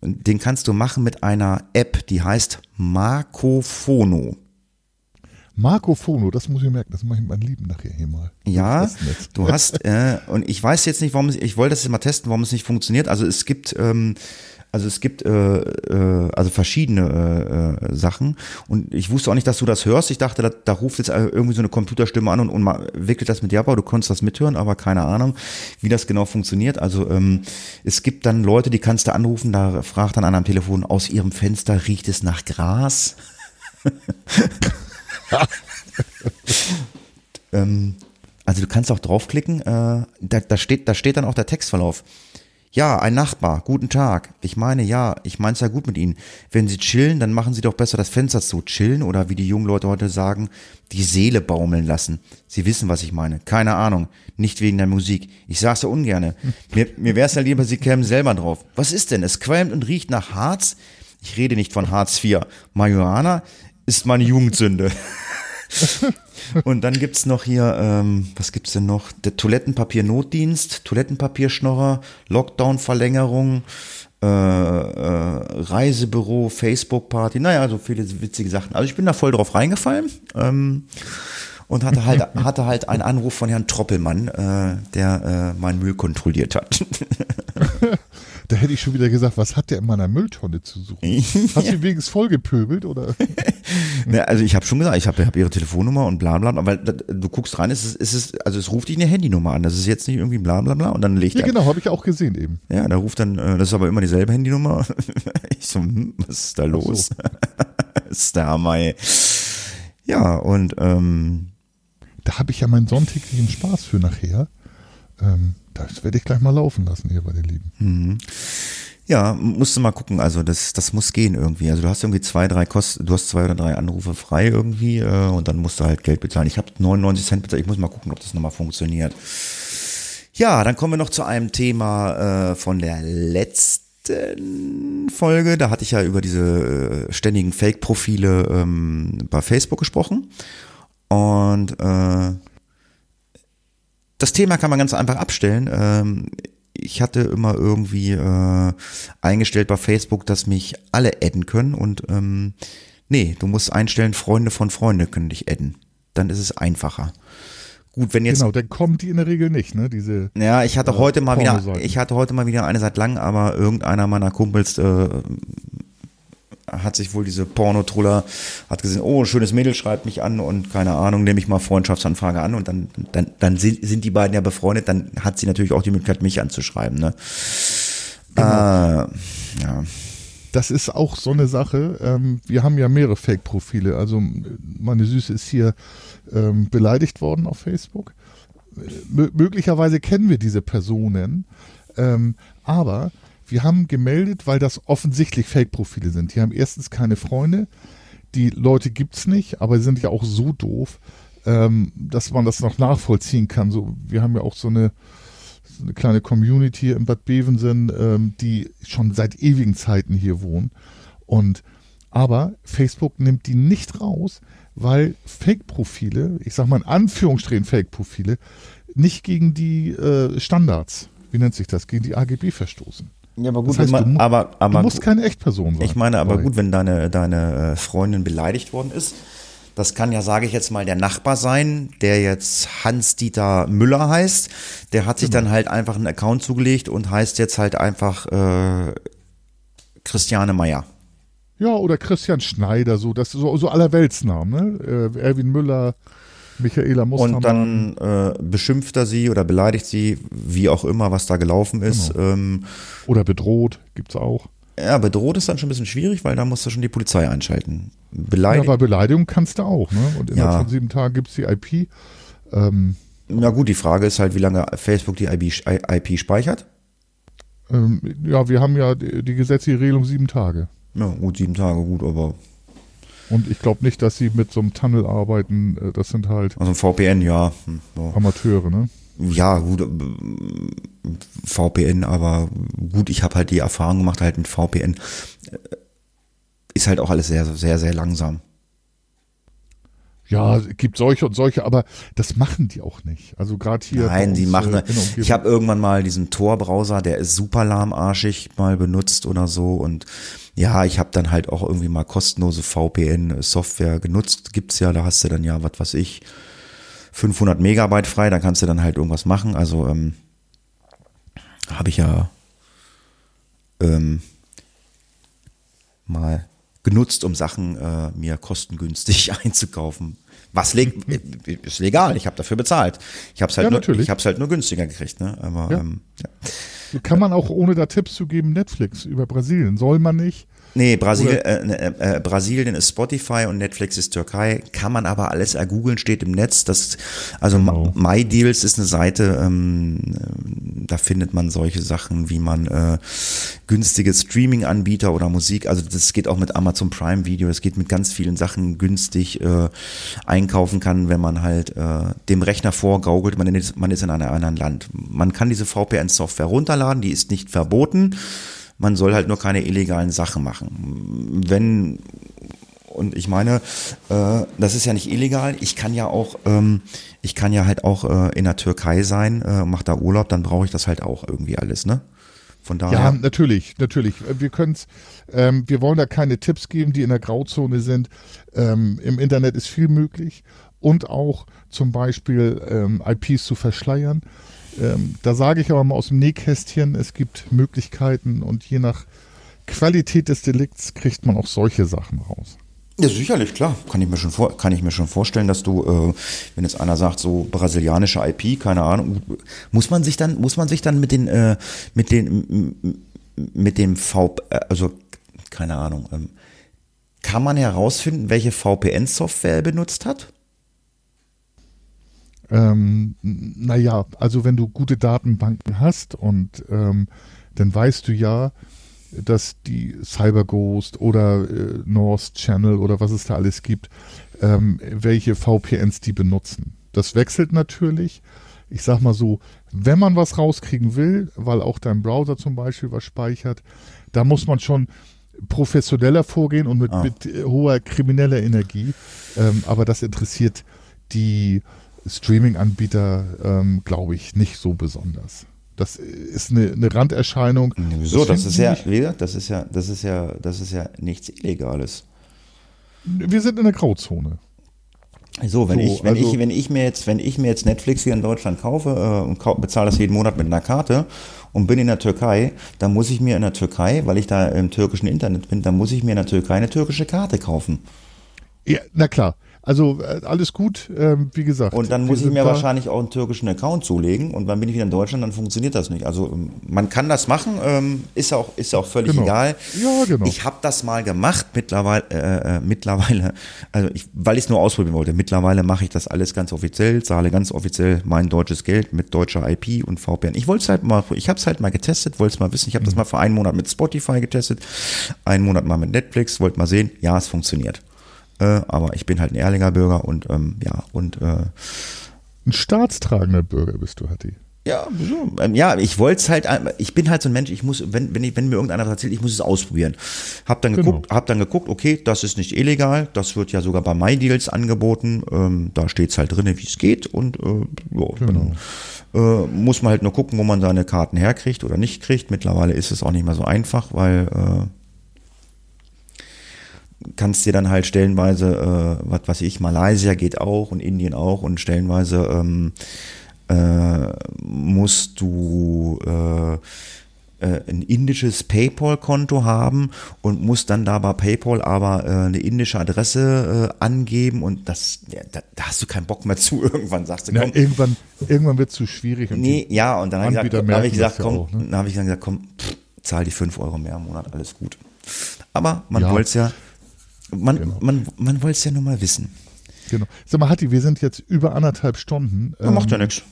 den kannst du machen mit einer App, die heißt Marcophono. Marco Fono, das muss ich merken, das mache ich meinen Lieben nachher hier mal. Ja, du hast, äh, und ich weiß jetzt nicht, warum es, ich wollte das jetzt mal testen, warum es nicht funktioniert. Also es gibt, ähm, also es gibt äh, äh, also verschiedene äh, äh, Sachen und ich wusste auch nicht, dass du das hörst. Ich dachte, da, da ruft jetzt irgendwie so eine Computerstimme an und, und wickelt das mit dir ab, aber du konntest das mithören, aber keine Ahnung, wie das genau funktioniert. Also ähm, es gibt dann Leute, die kannst du anrufen, da fragt dann einer am Telefon, aus ihrem Fenster riecht es nach Gras. ähm, also du kannst auch draufklicken, äh, da, da, steht, da steht dann auch der Textverlauf. Ja, ein Nachbar, guten Tag. Ich meine, ja, ich meine es ja gut mit Ihnen. Wenn Sie chillen, dann machen Sie doch besser das Fenster zu. Chillen oder wie die jungen Leute heute sagen, die Seele baumeln lassen. Sie wissen, was ich meine. Keine Ahnung. Nicht wegen der Musik. Ich sag's ja ungerne. Mir, mir wär's ja lieber, Sie kämen selber drauf. Was ist denn? Es qualmt und riecht nach Harz? Ich rede nicht von Harz IV. Marihuana ist meine Jugendsünde. Und dann gibt's noch hier, ähm, was gibt's denn noch? Der Toilettenpapier-Notdienst, Toilettenpapierschnorrer, Lockdown-Verlängerung, äh, äh, Reisebüro, Facebook-Party, naja, so viele witzige Sachen. Also ich bin da voll drauf reingefallen ähm, und hatte halt, hatte halt einen Anruf von Herrn Troppelmann, äh, der äh, meinen Müll kontrolliert hat. Da hätte ich schon wieder gesagt, was hat der in meiner Mülltonne zu suchen? Hast du wenigstens vollgepöbelt oder? Ne, also ich habe schon gesagt, ich habe hab ihre Telefonnummer und bla bla, aber du guckst rein, es ist, es ist, also es ruft dich eine Handynummer an. Das ist jetzt nicht irgendwie bla bla bla und dann legt Ja, genau, habe ich auch gesehen eben. Ja, da ruft dann, äh, das ist aber immer dieselbe Handynummer. Ich so, hm, was ist da los? der Hammer, ey. Ja, und ähm, Da habe ich ja meinen sonntäglichen Spaß für nachher. Ähm, das werde ich gleich mal laufen lassen hier bei den Lieben. ja, musst du mal gucken. Also das, das muss gehen irgendwie. Also du hast irgendwie zwei, drei Kosten, du hast zwei oder drei Anrufe frei irgendwie äh, und dann musst du halt Geld bezahlen. Ich habe 99 Cent bezahlt. Ich muss mal gucken, ob das nochmal funktioniert. Ja, dann kommen wir noch zu einem Thema äh, von der letzten Folge. Da hatte ich ja über diese äh, ständigen Fake-Profile ähm, bei Facebook gesprochen. Und äh, das Thema kann man ganz einfach abstellen. Ähm, ich hatte immer irgendwie äh, eingestellt bei Facebook, dass mich alle adden können und ähm, nee, du musst einstellen, Freunde von Freunde können dich adden. Dann ist es einfacher. Gut, wenn jetzt Genau, dann kommen die in der Regel nicht, ne? Diese, ja, ich hatte Äh, heute mal wieder, ich hatte heute mal wieder eine seit lang, aber irgendeiner meiner Kumpels äh, hat sich wohl diese Pornotruller, hat gesehen, oh, schönes Mädel schreibt mich an und keine Ahnung, nehme ich mal Freundschaftsanfrage an und dann, dann, dann sind, die beiden ja befreundet, dann hat sie natürlich auch die Möglichkeit, mich anzuschreiben, ne? Genau. Äh, ja. das ist auch so eine Sache. Ähm, wir haben ja mehrere Fake-Profile. Also meine Süße ist hier ähm, beleidigt worden auf Facebook. Äh, mö- möglicherweise kennen wir diese Personen, ähm, aber wir haben gemeldet, weil das offensichtlich Fake-Profile sind. Die haben erstens keine Freunde, die Leute gibt's nicht, aber sie sind ja auch so doof, ähm, dass man das noch nachvollziehen kann. So, wir haben ja auch so eine, so eine kleine Community in Bad Bevensen, ähm, die schon seit ewigen Zeiten hier wohnen. Und aber Facebook nimmt die nicht raus, weil Fake-Profile, ich sag mal in Anführungsstrichen Fake-Profile, nicht gegen die äh, Standards, wie nennt sich das, gegen die AGB verstoßen. Ja, aber Das heißt, wenn du aber, aber du musst keine Echtperson sein. Ich meine, aber gut, wenn deine, deine äh, Freundin beleidigt worden ist, das kann ja, sage ich jetzt mal, der Nachbar sein, der jetzt Hans-Dieter Müller heißt. Der hat sich Genau. dann halt einfach einen Account zugelegt und heißt jetzt halt einfach äh, Christiane Meyer. Ja, oder Christian Schneider, so, das so, so allerweltsnamen, ne? Äh, Erwin Müller, Michaela Mustermann. Und dann äh, beschimpft er sie oder beleidigt sie, wie auch immer, was da gelaufen ist. Genau. Ähm, Oder bedroht, gibt's auch. ja, bedroht ist dann schon ein bisschen schwierig, weil da musst du schon die Polizei einschalten. Ja, Beleidigt. bei Beleidigung kannst du auch, ne? Und innerhalb Ja. von sieben Tagen gibt's die IP. Ähm, Ja, gut, die Frage ist halt, wie lange Facebook die IP, IP speichert. ähm, ja, wir haben ja die, die gesetzliche Regelung sieben Tage. Ja, gut, sieben Tage, gut, aber Und ich glaube nicht, dass sie mit so einem Tunnel arbeiten. Äh, Das sind halt also ein VPN, ja. hm, ja. Amateure, ne? Ja, gut, äh, VPN, aber gut, ich habe halt die Erfahrung gemacht, halt mit VPN äh, ist halt auch alles sehr, sehr, sehr langsam. Ja, es gibt solche und solche, aber das machen die auch nicht. Also gerade hier. Nein, die machen. äh, der Umgebung. ich habe irgendwann mal diesen Tor-Browser, der ist super lahmarschig, mal benutzt oder so. Und ja, ich habe dann halt auch irgendwie mal kostenlose VPN-Software genutzt. Gibt's ja, da hast du dann ja, was weiß ich, 500 Megabyte frei, da kannst du dann halt irgendwas machen. Also ähm, habe ich ja ähm, mal genutzt, um Sachen äh, mir kostengünstig einzukaufen. Was leg ist legal, ich habe dafür bezahlt. Ich habe es halt, Ja, nur, natürlich. ich hab's halt nur günstiger gekriegt. Ne? Aber Ja. ähm, ja. Kann man auch ohne da Tipps zu geben, Netflix über Brasilien. Soll man nicht. Nee, Brasil, äh, äh, äh, Brasilien ist Spotify und Netflix ist Türkei. Kann man aber alles ergoogeln, steht im Netz. Das, also Genau. MyDeals ist eine Seite, ähm, äh, da findet man solche Sachen, wie man äh, günstige Streaming-Anbieter oder Musik, also das geht auch mit Amazon Prime Video, es geht mit ganz vielen Sachen günstig äh, einkaufen kann, wenn man halt äh, dem Rechner vorgaukelt, man ist, man ist in einem anderen Land. Man kann diese VPN-Software runterladen, die ist nicht verboten. Man soll halt nur keine illegalen Sachen machen. Wenn, und ich meine, äh, das ist ja nicht illegal. Ich kann ja auch, ähm, ich kann ja halt auch äh, in der Türkei sein, äh, mach da Urlaub, dann brauche ich das halt auch irgendwie alles, ne? Von daher. Ja, natürlich, natürlich. Wir können's, ähm, wir wollen da keine Tipps geben, die in der Grauzone sind. Ähm, Im Internet ist viel möglich und auch zum Beispiel ähm, IPs zu verschleiern. Ähm, da sage ich aber mal aus dem Nähkästchen, es gibt Möglichkeiten und je nach Qualität des Delikts kriegt man auch solche Sachen raus. Ja, sicherlich, klar. Kann ich mir schon, vor, kann ich mir schon vorstellen, dass du, äh, wenn jetzt einer sagt, so brasilianische IP, keine Ahnung, muss man sich dann, muss man sich dann mit den, äh, mit den, mit dem V, äh, also, keine Ahnung, ähm, kann man herausfinden, welche VPN-Software er benutzt hat? Ähm, naja, also wenn du gute Datenbanken hast und ähm, dann weißt du ja, dass die CyberGhost oder äh, North Channel oder was es da alles gibt, ähm, welche VPNs die benutzen. Das wechselt natürlich. Ich sag mal so, wenn man was rauskriegen will, weil auch dein Browser zum Beispiel was speichert, da muss man schon professioneller vorgehen und mit, ah. mit äh, hoher krimineller Energie. Ähm, aber das interessiert die Streaming-Anbieter, ähm, glaube ich, nicht so besonders. Das ist eine, eine Randerscheinung. Wieso? Das, das ist ja, das ist ja, das ist ja, das ist ja nichts Illegales. Wir sind in der Grauzone. So, wenn so, ich, wenn also, ich, wenn ich mir jetzt, wenn ich mir jetzt Netflix hier in Deutschland kaufe äh, und kau bezahle das jeden Monat mit einer Karte und bin in der Türkei, dann muss ich mir in der Türkei, weil ich da im türkischen Internet bin, dann muss ich mir in der Türkei eine türkische Karte kaufen. Ja, na klar. Also äh, alles gut, ähm, wie gesagt. Und dann muss ich mir wahrscheinlich auch einen türkischen Account zulegen und dann bin ich wieder in Deutschland, dann funktioniert das nicht. Also ähm, man kann das machen, ähm, ist ja auch, ist auch völlig genau. egal. Ja, genau. Ich habe das mal gemacht, mittlerweile, äh, äh mittlerweile, also ich, weil ich es nur ausprobieren wollte, mittlerweile mache ich das alles ganz offiziell, zahle ganz offiziell mein deutsches Geld mit deutscher IP und VPN. Ich wollte es halt mal, ich habe es halt mal getestet, wollte es mal wissen. Ich habe mhm. das mal für einen Monat mit Spotify getestet, einen Monat mal mit Netflix, wollte mal sehen, ja, es funktioniert. Äh, aber ich bin halt ein ehrlicher Bürger und ähm, ja, und äh, ein staatstragender Bürger bist du, Hatti. Ja, so, ähm, ja, ich wollte es halt, ich bin halt so ein Mensch, ich muss, wenn, wenn, ich, wenn mir irgendeiner was erzählt, ich muss es ausprobieren. Hab dann geguckt, genau. hab dann geguckt, okay, das ist nicht illegal, das wird ja sogar bei MyDeals angeboten, ähm, da steht's halt drin, wie es geht und äh, ja, genau. dann äh, muss man halt nur gucken, wo man seine Karten herkriegt oder nicht kriegt. Mittlerweile ist es auch nicht mehr so einfach, weil äh, kannst dir dann halt stellenweise, äh, was weiß ich, Malaysia geht auch und Indien auch und stellenweise ähm, äh, musst du äh, äh ein indisches PayPal-Konto haben und musst dann da bei PayPal aber äh, eine indische Adresse äh, angeben und das, ja, da, da, hast du keinen Bock mehr zu. Irgendwann sagst du, komm. Ja, irgendwann, irgendwann wird es zu schwierig. nee, ja, und dann habe ich gesagt, hab ich gesagt, komm, auch, ne? dann habe ich dann gesagt, komm, pff, zahl die 5 Euro mehr im Monat, alles gut. Aber man ja. wollte es ja man, genau. man, man wollte es ja nur mal wissen. Genau. Sag mal, Hatti, wir sind jetzt über anderthalb Stunden. Ja, macht ja ähm, nichts.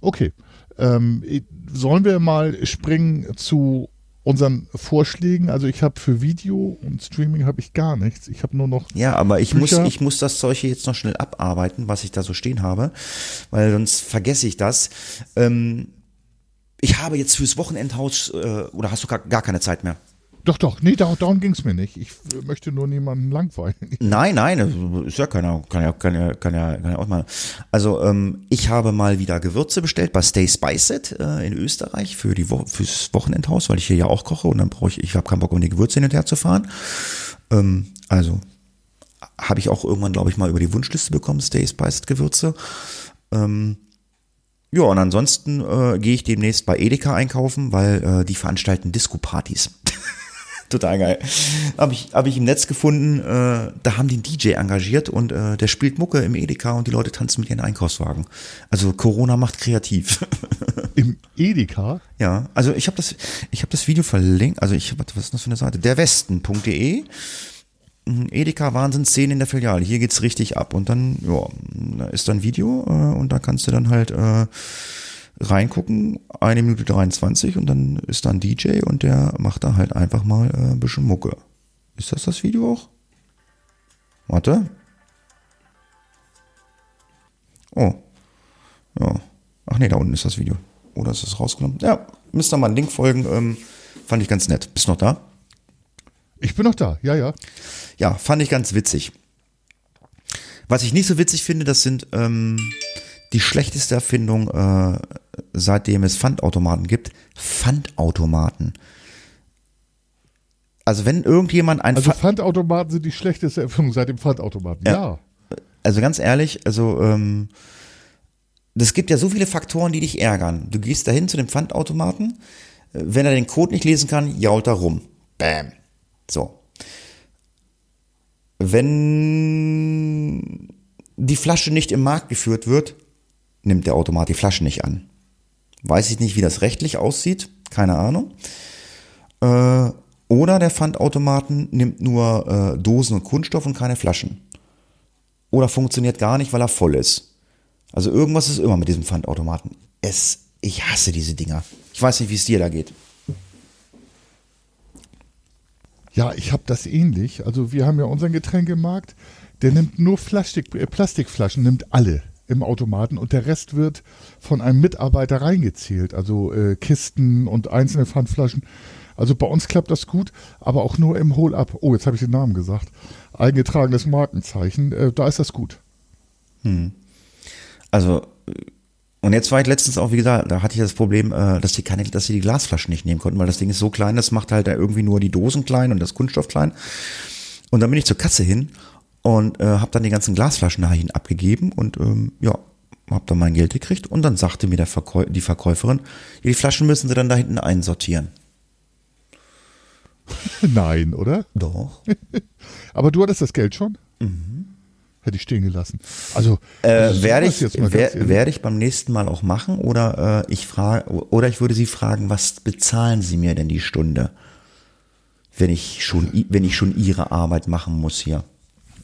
Okay. Ähm, sollen wir mal springen zu unseren Vorschlägen? Also ich habe für Video und Streaming habe ich gar nichts. Ich habe nur noch. Ja, aber ich muss, ich muss das Zeug hier jetzt noch schnell abarbeiten, was ich da so stehen habe, weil sonst vergesse ich das. Ähm, ich habe jetzt fürs Wochenendhaus, äh, oder hast du gar, gar keine Zeit mehr? Doch, doch, nee, darum ging es mir nicht. Ich möchte nur niemanden langweilen. Nein, nein, ist ja keiner, kann ja, kann ja, kann ja, kann ja auch mal. Also, ähm, ich habe mal wieder Gewürze bestellt bei Stay Spice It äh, in Österreich für die Wo fürs Wochenendhaus, weil ich hier ja auch koche und dann brauche ich, ich habe keinen Bock, um die Gewürze hin und her zu fahren. Ähm, also, habe ich auch irgendwann, glaube ich, mal über die Wunschliste bekommen, Stay Spice It Gewürze. Ähm, ja, und ansonsten äh, gehe ich demnächst bei Edeka einkaufen, weil äh, die veranstalten Disco-Partys. Total geil. Habe ich, hab ich im Netz gefunden, äh, da haben die einen DJ engagiert und äh, der spielt Mucke im Edeka und die Leute tanzen mit ihren Einkaufswagen. Also Corona macht kreativ. Im Edeka? Ja, also ich habe das, ich habe das Video verlinkt, also ich, was ist das für eine Seite? Derwesten.de. Mhm, Edeka Wahnsinnsszenen in der Filiale. Hier geht's richtig ab. Und dann, ja, da ist dann Video äh, und da kannst du dann halt äh, reingucken, eine Minute 23 und dann ist da ein DJ und der macht da halt einfach mal äh, ein bisschen Mucke. Ist das das Video auch? Warte. Oh. Ja. Ach nee, da unten ist das Video. Oder ist das rausgenommen? Ja, müsst ihr mal einen Link folgen. Ähm, fand ich ganz nett. Bist du noch da? Ich bin noch da, ja, ja. Ja, fand ich ganz witzig. Was ich nicht so witzig finde, das sind ähm, die schlechteste Erfindung, äh, seitdem es Pfandautomaten gibt. Pfandautomaten. Also wenn irgendjemand ein Also Pfandautomaten sind die schlechteste Erfindung seit dem Pfandautomaten. Ja. ja. Also ganz ehrlich, also ähm, das gibt ja so viele Faktoren, die dich ärgern. Du gehst dahin zu dem Pfandautomaten, äh, wenn er den Code nicht lesen kann, jault er rum. Bam. So. Wenn die Flasche nicht im Markt geführt wird, nimmt der Automat die Flasche nicht an. Weiß ich nicht, wie das rechtlich aussieht, keine Ahnung. Äh, oder der Pfandautomaten nimmt nur äh, Dosen und Kunststoff und keine Flaschen. Oder funktioniert gar nicht, weil er voll ist. Also irgendwas ist immer mit diesem Pfandautomaten. Es, ich hasse diese Dinger. Ich weiß nicht, wie es dir da geht. Ja, ich habe das ähnlich. Also wir haben ja unseren Getränkemarkt, der nimmt nur Plastik, äh, Plastikflaschen, nimmt alle im Automaten und der Rest wird von einem Mitarbeiter reingezählt. Also äh, Kisten und einzelne Pfandflaschen. Also bei uns klappt das gut, aber auch nur im Hol-Up. Oh, jetzt habe ich den Namen gesagt. Eingetragenes Markenzeichen, äh, da ist das gut. Hm. Also, und jetzt war ich letztens auch, wie gesagt, da hatte ich das Problem, äh, dass die keine, dass sie die Glasflaschen nicht nehmen konnten, weil das Ding ist so klein, das macht halt da irgendwie nur die Dosen klein und das Kunststoff klein. Und dann bin ich zur Kasse hin und äh, habe dann die ganzen Glasflaschen dahin abgegeben und ähm, ja, habe dann mein Geld gekriegt und dann sagte mir Verkäu die Verkäuferin, die Flaschen müssen sie dann da hinten einsortieren. Nein, oder? Doch. Aber du hattest das Geld schon? Mhm. Hätte ich stehen gelassen. Also äh, werde ich, wer, werde ich beim nächsten Mal auch machen oder äh, ich frage oder ich würde Sie fragen, was bezahlen Sie mir denn die Stunde, wenn ich schon wenn ich schon Ihre Arbeit machen muss hier?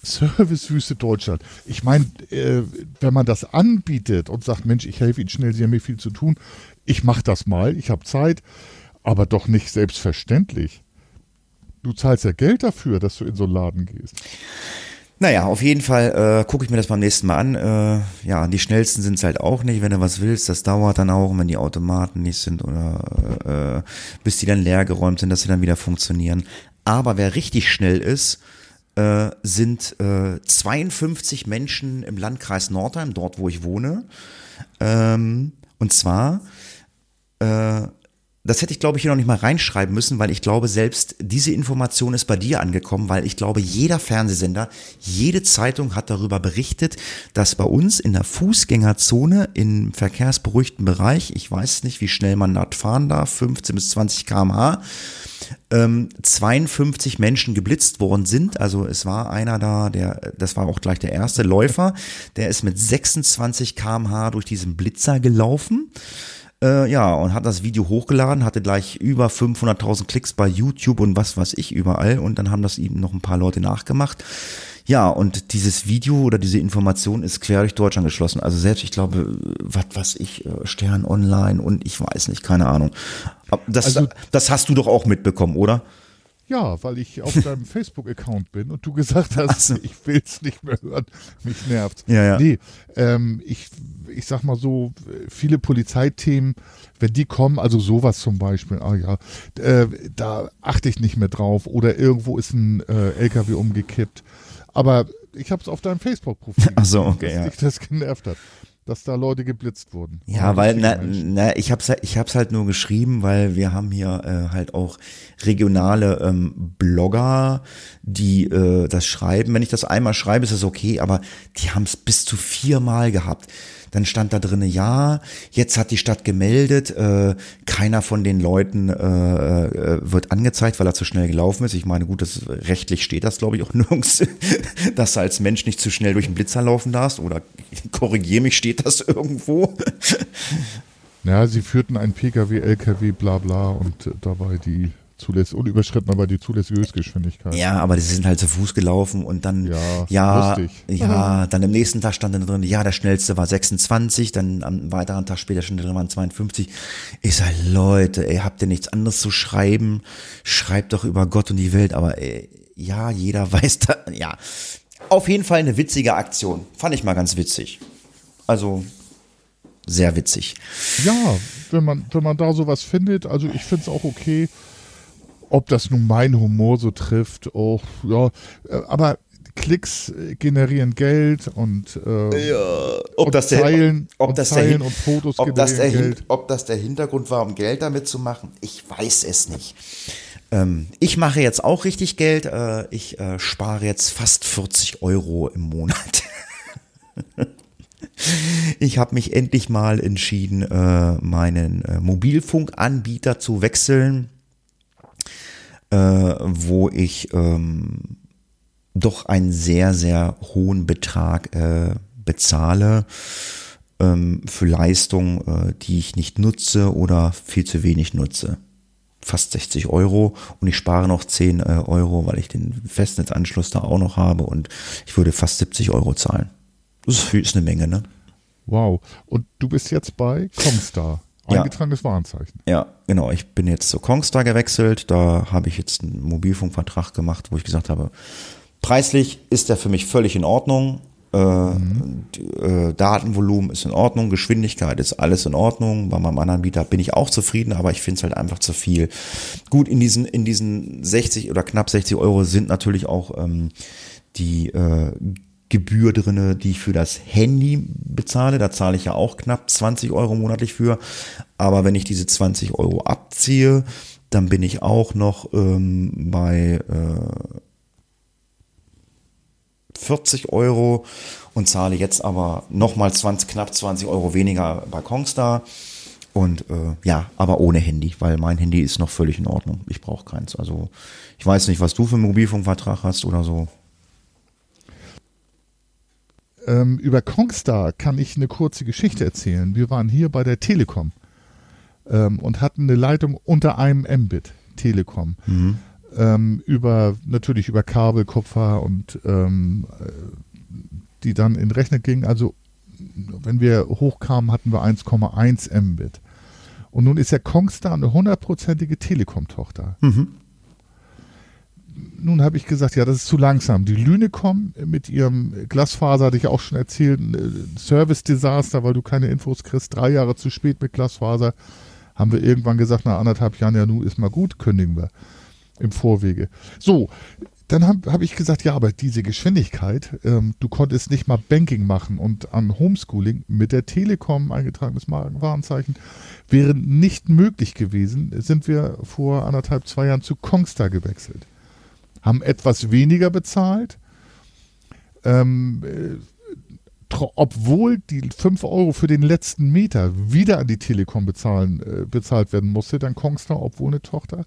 Servicewüste Deutschland. Ich meine, äh, wenn man das anbietet und sagt, Mensch, ich helfe Ihnen schnell, Sie haben mir viel zu tun, ich mache das mal, ich habe Zeit, aber doch nicht selbstverständlich. Du zahlst ja Geld dafür, dass du in so einen Laden gehst. Naja, auf jeden Fall äh, gucke ich mir das beim nächsten Mal an. Äh, ja, die schnellsten sind es halt auch nicht. Wenn du was willst, das dauert dann auch, wenn die Automaten nicht sind oder äh, bis die dann leer geräumt sind, dass sie dann wieder funktionieren. Aber wer richtig schnell ist, äh, sind äh, 52 Menschen im Landkreis Nordheim, dort wo ich wohne. Ähm, und zwar äh, das hätte ich, glaube ich, hier noch nicht mal reinschreiben müssen, weil ich glaube, selbst diese Information ist bei dir angekommen, weil ich glaube, jeder Fernsehsender, jede Zeitung hat darüber berichtet, dass bei uns in der Fußgängerzone im verkehrsberuhigten Bereich, ich weiß nicht, wie schnell man dort fahren darf, 15 bis 20 kmh, ähm, 52 Menschen geblitzt worden sind. Also es war einer da, der, das war auch gleich der erste Läufer, der ist mit 26 kmh durch diesen Blitzer gelaufen. Äh, ja, und hat das Video hochgeladen, hatte gleich über 500.000 Klicks bei YouTube und was weiß ich überall. Und dann haben das eben noch ein paar Leute nachgemacht. Ja, und dieses Video oder diese Information ist quer durch Deutschland geschlossen. Also selbst, ich glaube, was was ich, äh, Stern Online und ich weiß nicht, keine Ahnung. Das, also, das hast du doch auch mitbekommen, oder? Ja, weil ich auf deinem Facebook-Account bin und du gesagt hast, so. ich will es nicht mehr hören, mich nervt. Ja, ja. Nee, ähm, ich, ich sag mal so, viele Polizeithemen, wenn die kommen, also sowas zum Beispiel, ah ja, äh, da achte ich nicht mehr drauf oder irgendwo ist ein äh, LKW umgekippt. Aber ich habe es auf deinem Facebook-Profil. Ach so, okay, dass ja. dich das genervt hat dass da Leute geblitzt wurden. Ja, weil na, na, ich hab's ich hab's halt nur geschrieben, weil wir haben hier äh, halt auch regionale ähm, Blogger, die äh, das schreiben. Wenn ich das einmal schreibe, ist das okay, aber die haben es bis zu viermal gehabt. Dann stand da drinnen, ja, jetzt hat die Stadt gemeldet, äh, keiner von den Leuten äh, äh, wird angezeigt, weil er zu schnell gelaufen ist. Ich meine, gut, das rechtlich steht das, glaube ich, auch nirgends, dass du als Mensch nicht zu schnell durch den Blitzer laufen darfst. Oder korrigier mich, steht das irgendwo? Ja, sie führten ein Pkw, Lkw, bla bla und dabei die zulässig, unüberschritten aber die zulässige Höchstgeschwindigkeit. Ja, aber sie sind halt zu Fuß gelaufen und dann, ja, ja, ja, dann im nächsten Tag stand dann drin, ja, der schnellste war 26, dann am weiteren Tag später stand drin waren 52. Ich sag, Leute, ey, habt ihr nichts anderes zu schreiben? Schreibt doch über Gott und die Welt, aber ey, ja, jeder weiß da, ja. Auf jeden Fall eine witzige Aktion. Fand ich mal ganz witzig. Also, sehr witzig. Ja, wenn man, wenn man da sowas findet, also ich finde es auch okay, ob das nun mein Humor so trifft, oh, ja, äh, aber Klicks äh, generieren Geld und, äh, ja, ob und das Teilen, ob und das Teilen der, und Fotos ob das, der, Geld. ob das der Hintergrund war, um Geld damit zu machen, ich weiß es nicht. Ähm, ich mache jetzt auch richtig Geld. Äh, ich äh, spare jetzt fast 40 Euro im Monat. Ich habe mich endlich mal entschieden, äh, meinen Mobilfunkanbieter zu wechseln, äh, wo ich ähm, doch einen sehr, sehr hohen Betrag äh, bezahle ähm, für Leistung, äh, die ich nicht nutze oder viel zu wenig nutze. Fast 60 Euro und ich spare noch 10 äh, Euro, weil ich den Festnetzanschluss da auch noch habe und ich würde fast 70 Euro zahlen. Das ist, eine Menge, ne? Wow. Und du bist jetzt bei Kongstar. Eingetragenes ja. Warenzeichen. Ja, genau. Ich bin jetzt zu Kongstar gewechselt. Da habe ich jetzt einen Mobilfunkvertrag gemacht, wo ich gesagt habe, preislich ist der für mich völlig in Ordnung. Mhm. Äh, Datenvolumen ist in Ordnung, Geschwindigkeit ist alles in Ordnung. Bei meinem anderen Anbieter bin ich auch zufrieden, aber ich finde es halt einfach zu viel. Gut, in diesen, in diesen 60 oder knapp 60 Euro sind natürlich auch ähm, die äh, Gebühr drinne, die ich für das Handy bezahle. Da zahle ich ja auch knapp 20 Euro monatlich für. Aber wenn ich diese 20 Euro abziehe, dann bin ich auch noch ähm, bei äh, 40 Euro und zahle jetzt aber nochmal 20, knapp 20 Euro weniger bei Kongstar. Und äh, ja, aber ohne Handy, weil mein Handy ist noch völlig in Ordnung. Ich brauche keins. Also ich weiß nicht, was du für einen Mobilfunkvertrag hast oder so. Ähm, über Kongstar kann ich eine kurze Geschichte erzählen. Wir waren hier bei der Telekom ähm, und hatten eine Leitung unter einem Mbit Telekom. Mhm ähm, über natürlich über Kabel, Kupfer und ähm, die dann in Rechner gingen. Also wenn wir hochkamen, hatten wir 1,1 Mbit. Und nun ist ja Kongstar eine hundertprozentige Telekom-Tochter. Mhm. Nun habe ich gesagt, ja, das ist zu langsam. Die Lünecom mit ihrem Glasfaser, hatte ich auch schon erzählt, Service-Desaster, weil du keine Infos kriegst, drei Jahre zu spät mit Glasfaser, haben wir irgendwann gesagt, nach anderthalb Jahren, ja, nun ist mal gut, kündigen wir im Vorwege. So, dann habe hab ich gesagt, ja, aber diese Geschwindigkeit, ähm, du konntest nicht mal Banking machen und an Homeschooling mit der Telekom eingetragenes Warenzeichen wäre nicht möglich gewesen. Sind wir vor anderthalb, zwei Jahren zu Kongstar gewechselt. Haben etwas weniger bezahlt, ähm, äh, obwohl die 5 Euro für den letzten Meter wieder an die Telekom bezahlen, äh, bezahlt werden musste, dann Kongstar, obwohl eine Tochter.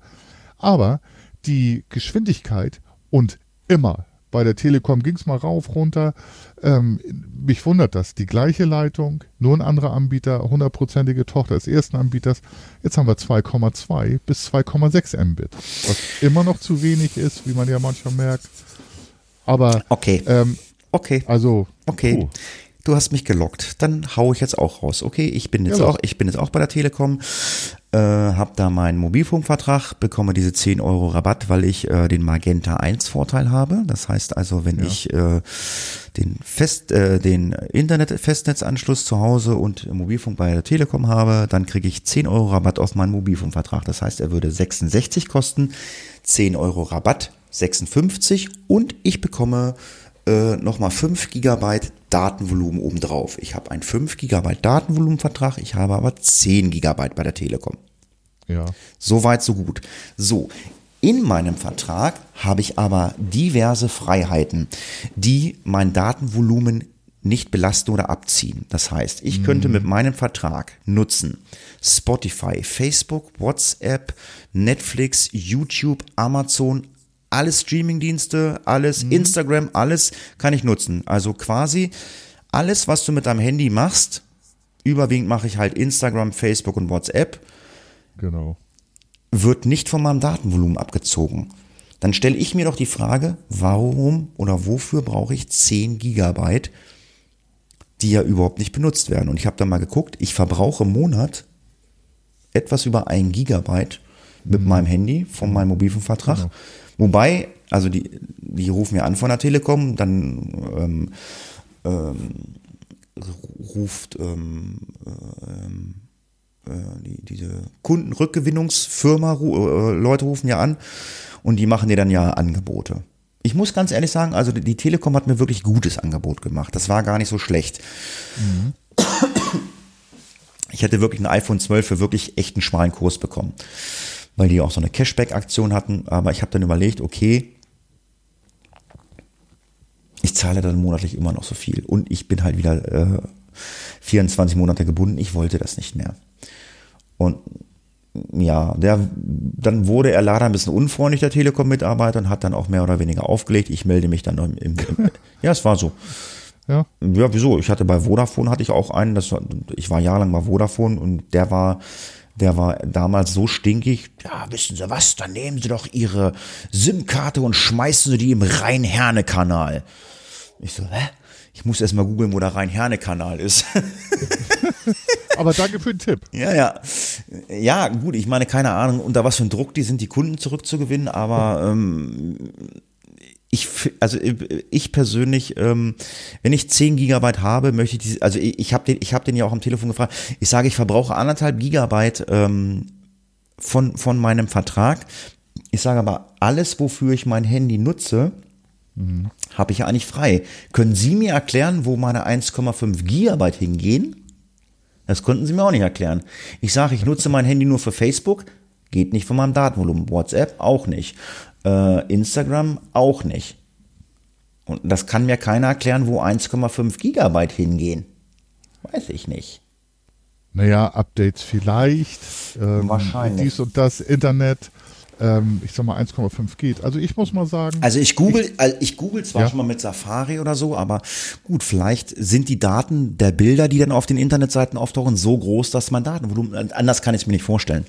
Aber die Geschwindigkeit und immer. Bei der Telekom ging es mal rauf, runter. Ähm, mich wundert das. Die gleiche Leitung, nur ein anderer Anbieter, hundertprozentige Tochter des ersten Anbieters. Jetzt haben wir 2,2 bis 2,6 Mbit. Was immer noch zu wenig ist, wie man ja manchmal merkt. Aber okay. Ähm, okay. Also. Okay. Puh du hast mich gelockt, dann hau ich jetzt auch raus. Okay, ich bin jetzt ja, auch, ich bin jetzt auch bei der Telekom, äh, habe da meinen Mobilfunkvertrag, bekomme diese 10 Euro Rabatt, weil ich äh, den Magenta 1 Vorteil habe. Das heißt also, wenn ja. ich äh, den Fest, äh, den Internet-Festnetzanschluss zu Hause und Mobilfunk bei der Telekom habe, dann kriege ich 10 Euro Rabatt auf meinen Mobilfunkvertrag. Das heißt, er würde 66 kosten, 10 Euro Rabatt 56 und ich bekomme äh, nochmal 5 GB Datenvolumen obendrauf. Ich habe einen 5 GB Datenvolumenvertrag, ich habe aber 10 GB bei der Telekom. Ja. So weit, so gut. So, in meinem Vertrag habe ich aber diverse Freiheiten, die mein Datenvolumen nicht belasten oder abziehen. Das heißt, ich könnte mhm. mit meinem Vertrag nutzen Spotify, Facebook, WhatsApp, Netflix, YouTube, Amazon, alles Streamingdienste, alles mhm. Instagram, alles kann ich nutzen. Also quasi alles, was du mit deinem Handy machst, überwiegend mache ich halt Instagram, Facebook und WhatsApp. Genau. Wird nicht von meinem Datenvolumen abgezogen. Dann stelle ich mir doch die Frage, warum oder wofür brauche ich 10 Gigabyte, die ja überhaupt nicht benutzt werden. Und ich habe da mal geguckt, ich verbrauche im Monat etwas über ein Gigabyte mit mhm. meinem Handy von meinem Mobilfunkvertrag. Genau. Wobei, also die, die rufen ja an von der Telekom, dann ähm, ähm, ruft ähm, ähm äh, die, diese Kundenrückgewinnungsfirma, äh, Leute rufen ja an und die machen dir dann ja Angebote. Ich muss ganz ehrlich sagen, also die Telekom hat mir wirklich gutes Angebot gemacht. Das war gar nicht so schlecht. Mhm. Ich hätte wirklich ein iPhone 12 für wirklich echten schmalen Kurs bekommen weil die auch so eine Cashback-Aktion hatten. Aber ich habe dann überlegt, okay, ich zahle dann monatlich immer noch so viel. Und ich bin halt wieder äh, 24 Monate gebunden. Ich wollte das nicht mehr. Und ja, der, dann wurde er leider ein bisschen unfreundlich, der Telekom-Mitarbeiter, und hat dann auch mehr oder weniger aufgelegt. Ich melde mich dann im, im, im ja, es war so. Ja. ja, wieso? Ich hatte bei Vodafone hatte ich auch einen, das, ich war jahrelang bei Vodafone und der war, der war damals so stinkig. Ja, wissen Sie was? Dann nehmen Sie doch Ihre SIM-Karte und schmeißen Sie die im Rhein-Herne-Kanal. Ich so, hä? Ich muss erst mal googeln, wo der Rhein-Herne-Kanal ist. Aber danke für den Tipp. Ja, ja. Ja, gut, ich meine, keine Ahnung, unter was für ein Druck die sind, die Kunden zurückzugewinnen, aber ähm, ich, also ich persönlich, ähm, wenn ich 10 Gigabyte habe, möchte ich diese, also ich, ich habe den, ich habe den ja auch am Telefon gefragt. Ich sage, ich verbrauche anderthalb Gigabyte ähm, von von meinem Vertrag. Ich sage aber alles, wofür ich mein Handy nutze, Mhm. Habe ich ja eigentlich frei. Können Sie mir erklären, wo meine 1,5 Gigabyte hingehen? Das konnten Sie mir auch nicht erklären. Ich sage, ich nutze mein Handy nur für Facebook, geht nicht von meinem Datenvolumen. WhatsApp auch nicht. Äh, Instagram auch nicht. Und das kann mir keiner erklären, wo 1,5 Gigabyte hingehen. Weiß ich nicht. Naja, Updates vielleicht. Ähm, Wahrscheinlich. Dies und das, Internet ähm, ich sag mal 1,5 geht. Also ich muss mal sagen. Also ich google, ich, also ich google zwar ja. schon mal mit Safari oder so, aber gut, vielleicht sind die Daten der Bilder, die dann auf den Internetseiten auftauchen, so groß, dass mein Datenvolumen, anders kann ich es mir nicht vorstellen.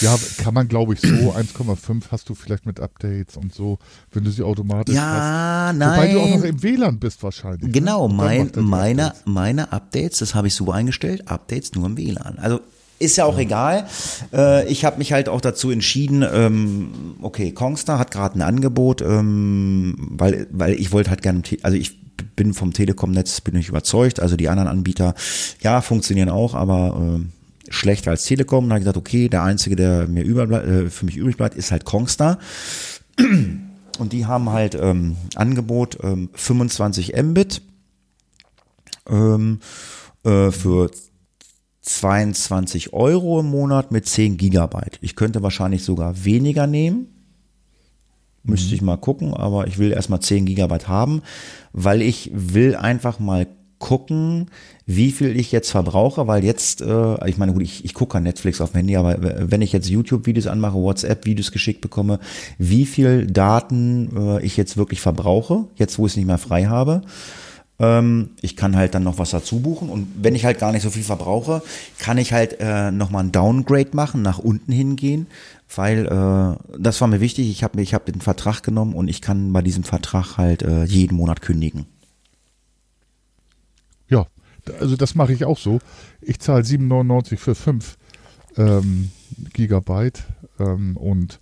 Ja, kann man glaube ich so. 1,5 hast du vielleicht mit Updates und so, wenn du sie automatisch ja, hast. nein. Wobei du auch noch im WLAN bist wahrscheinlich. Ne? Genau, ne? mein, meine, Updates. meine Updates, das habe ich so eingestellt, Updates nur im WLAN. Also ist ja auch egal. Äh, ich habe mich halt auch dazu entschieden, ähm, okay, Kongstar hat gerade ein Angebot, ähm, weil, weil ich wollte halt gerne, also ich bin vom Telekom-Netz, bin ich überzeugt, also die anderen Anbieter, ja, funktionieren auch, aber äh, schlechter als Telekom. Und da habe ich gesagt, okay, der einzige, der mir äh, für mich übrig bleibt, ist halt Kongstar. Und die haben halt ähm, Angebot ähm, 25 Mbit ähm, äh, für 22 Euro im Monat mit 10 Gigabyte. Ich könnte wahrscheinlich sogar weniger nehmen. Müsste mhm. ich mal gucken, aber ich will erstmal 10 Gigabyte haben, weil ich will einfach mal gucken, wie viel ich jetzt verbrauche, weil jetzt, äh, ich meine, gut, ich, ich gucke Netflix auf dem Handy, aber wenn ich jetzt YouTube-Videos anmache, WhatsApp-Videos geschickt bekomme, wie viel Daten äh, ich jetzt wirklich verbrauche, jetzt wo ich es nicht mehr frei habe. Ähm, ich kann halt dann noch was dazu buchen und wenn ich halt gar nicht so viel verbrauche, kann ich halt äh, nochmal ein Downgrade machen, nach unten hingehen, weil äh, das war mir wichtig. Ich habe ich hab den Vertrag genommen und ich kann bei diesem Vertrag halt äh, jeden Monat kündigen. Also das mache ich auch so. Ich zahle 7,99 für 5 ähm, Gigabyte ähm, und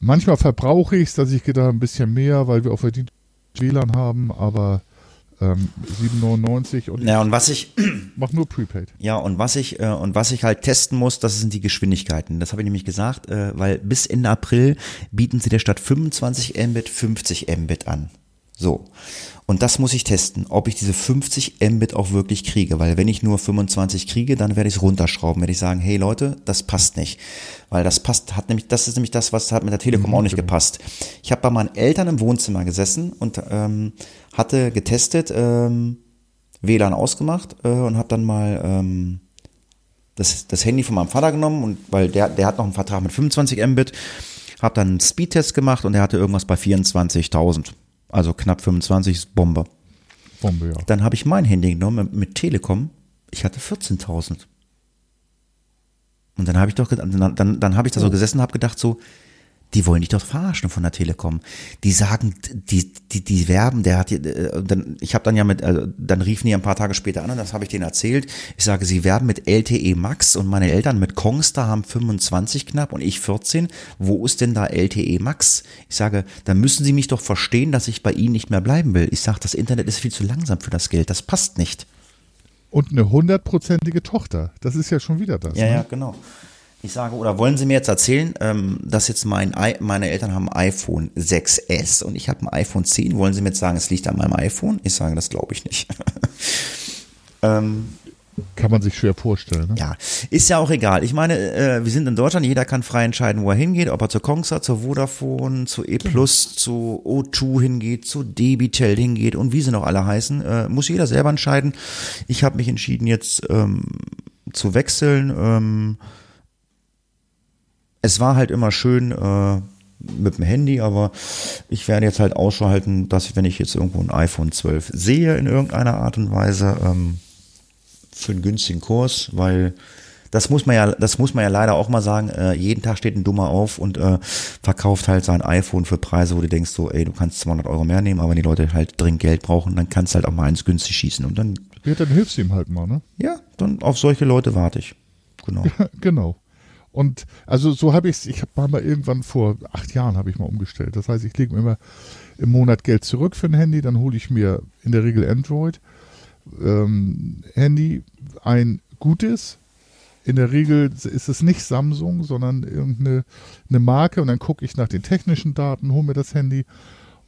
manchmal verbrauche ich es, dass ich da ein bisschen mehr, weil wir auch verdient WLAN haben, aber ähm, 7,99 und ja, und was ich mach nur Prepaid. Ja, und was ich äh, und was ich halt testen muss, das sind die Geschwindigkeiten. Das habe ich nämlich gesagt, äh, weil bis Ende April bieten sie der Stadt 25 Mbit, 50 Mbit an. So. Und das muss ich testen, ob ich diese 50 Mbit auch wirklich kriege, weil wenn ich nur 25 kriege, dann werde ich es runterschrauben, werde ich sagen, hey Leute, das passt nicht, weil das passt, hat nämlich, das ist nämlich das, was hat mit der Telekom mhm, auch nicht gepasst. Ich habe bei meinen Eltern im Wohnzimmer gesessen und ähm, hatte getestet, ähm, WLAN ausgemacht äh, und habe dann mal ähm, das, das Handy von meinem Vater genommen und weil der, der hat noch einen Vertrag mit 25 Mbit, habe dann einen Speedtest gemacht und der hatte irgendwas bei 24.000. Also knapp 25 ist Bombe. Bombe, ja. Dann habe ich mein Handy genommen mit Telekom. Ich hatte 14.000. Und dann habe ich doch, dann, dann, dann habe ich da so oh. gesessen und habe gedacht so, die wollen dich doch verarschen von der Telekom. Die sagen, die, die, die werben, der hat, äh, dann, ich habe dann ja mit, also, dann riefen die ein paar Tage später an und das habe ich denen erzählt. Ich sage, sie werben mit LTE Max und meine Eltern mit Kongstar haben 25 knapp und ich 14. Wo ist denn da LTE Max? Ich sage, dann müssen sie mich doch verstehen, dass ich bei ihnen nicht mehr bleiben will. Ich sage, das Internet ist viel zu langsam für das Geld. Das passt nicht. Und eine hundertprozentige Tochter. Das ist ja schon wieder das. Ja, ne? ja, genau. Ich sage, oder wollen Sie mir jetzt erzählen, ähm, dass jetzt mein I meine Eltern haben ein iPhone 6S und ich habe ein iPhone 10. Wollen Sie mir jetzt sagen, es liegt an meinem iPhone? Ich sage, das glaube ich nicht. ähm, kann man sich schwer vorstellen. Ne? Ja, ist ja auch egal. Ich meine, äh, wir sind in Deutschland, jeder kann frei entscheiden, wo er hingeht, ob er zur Kongsa, zur Vodafone, zu E Plus, zu O2 hingeht, zu Debitel hingeht und wie sie noch alle heißen. Äh, muss jeder selber entscheiden. Ich habe mich entschieden, jetzt ähm, zu wechseln. Ähm, es war halt immer schön äh, mit dem Handy, aber ich werde jetzt halt Ausschau halten, dass ich, wenn ich jetzt irgendwo ein iPhone 12 sehe in irgendeiner Art und Weise, ähm, für einen günstigen Kurs, weil das muss man ja, das muss man ja leider auch mal sagen. Äh, jeden Tag steht ein Dummer auf und äh, verkauft halt sein iPhone für Preise, wo du denkst so, ey, du kannst 200 Euro mehr nehmen, aber wenn die Leute halt dringend Geld brauchen, dann kannst du halt auch mal eins günstig schießen und dann. Ja, dann hilfst du ihm halt mal, ne? Ja, dann auf solche Leute warte ich. Genau. genau. Und also so habe ich es, ich habe mal irgendwann vor acht Jahren habe ich mal umgestellt. Das heißt, ich lege mir immer im Monat Geld zurück für ein Handy, dann hole ich mir in der Regel Android ähm, Handy ein gutes. In der Regel ist es nicht Samsung, sondern irgendeine eine Marke und dann gucke ich nach den technischen Daten, hole mir das Handy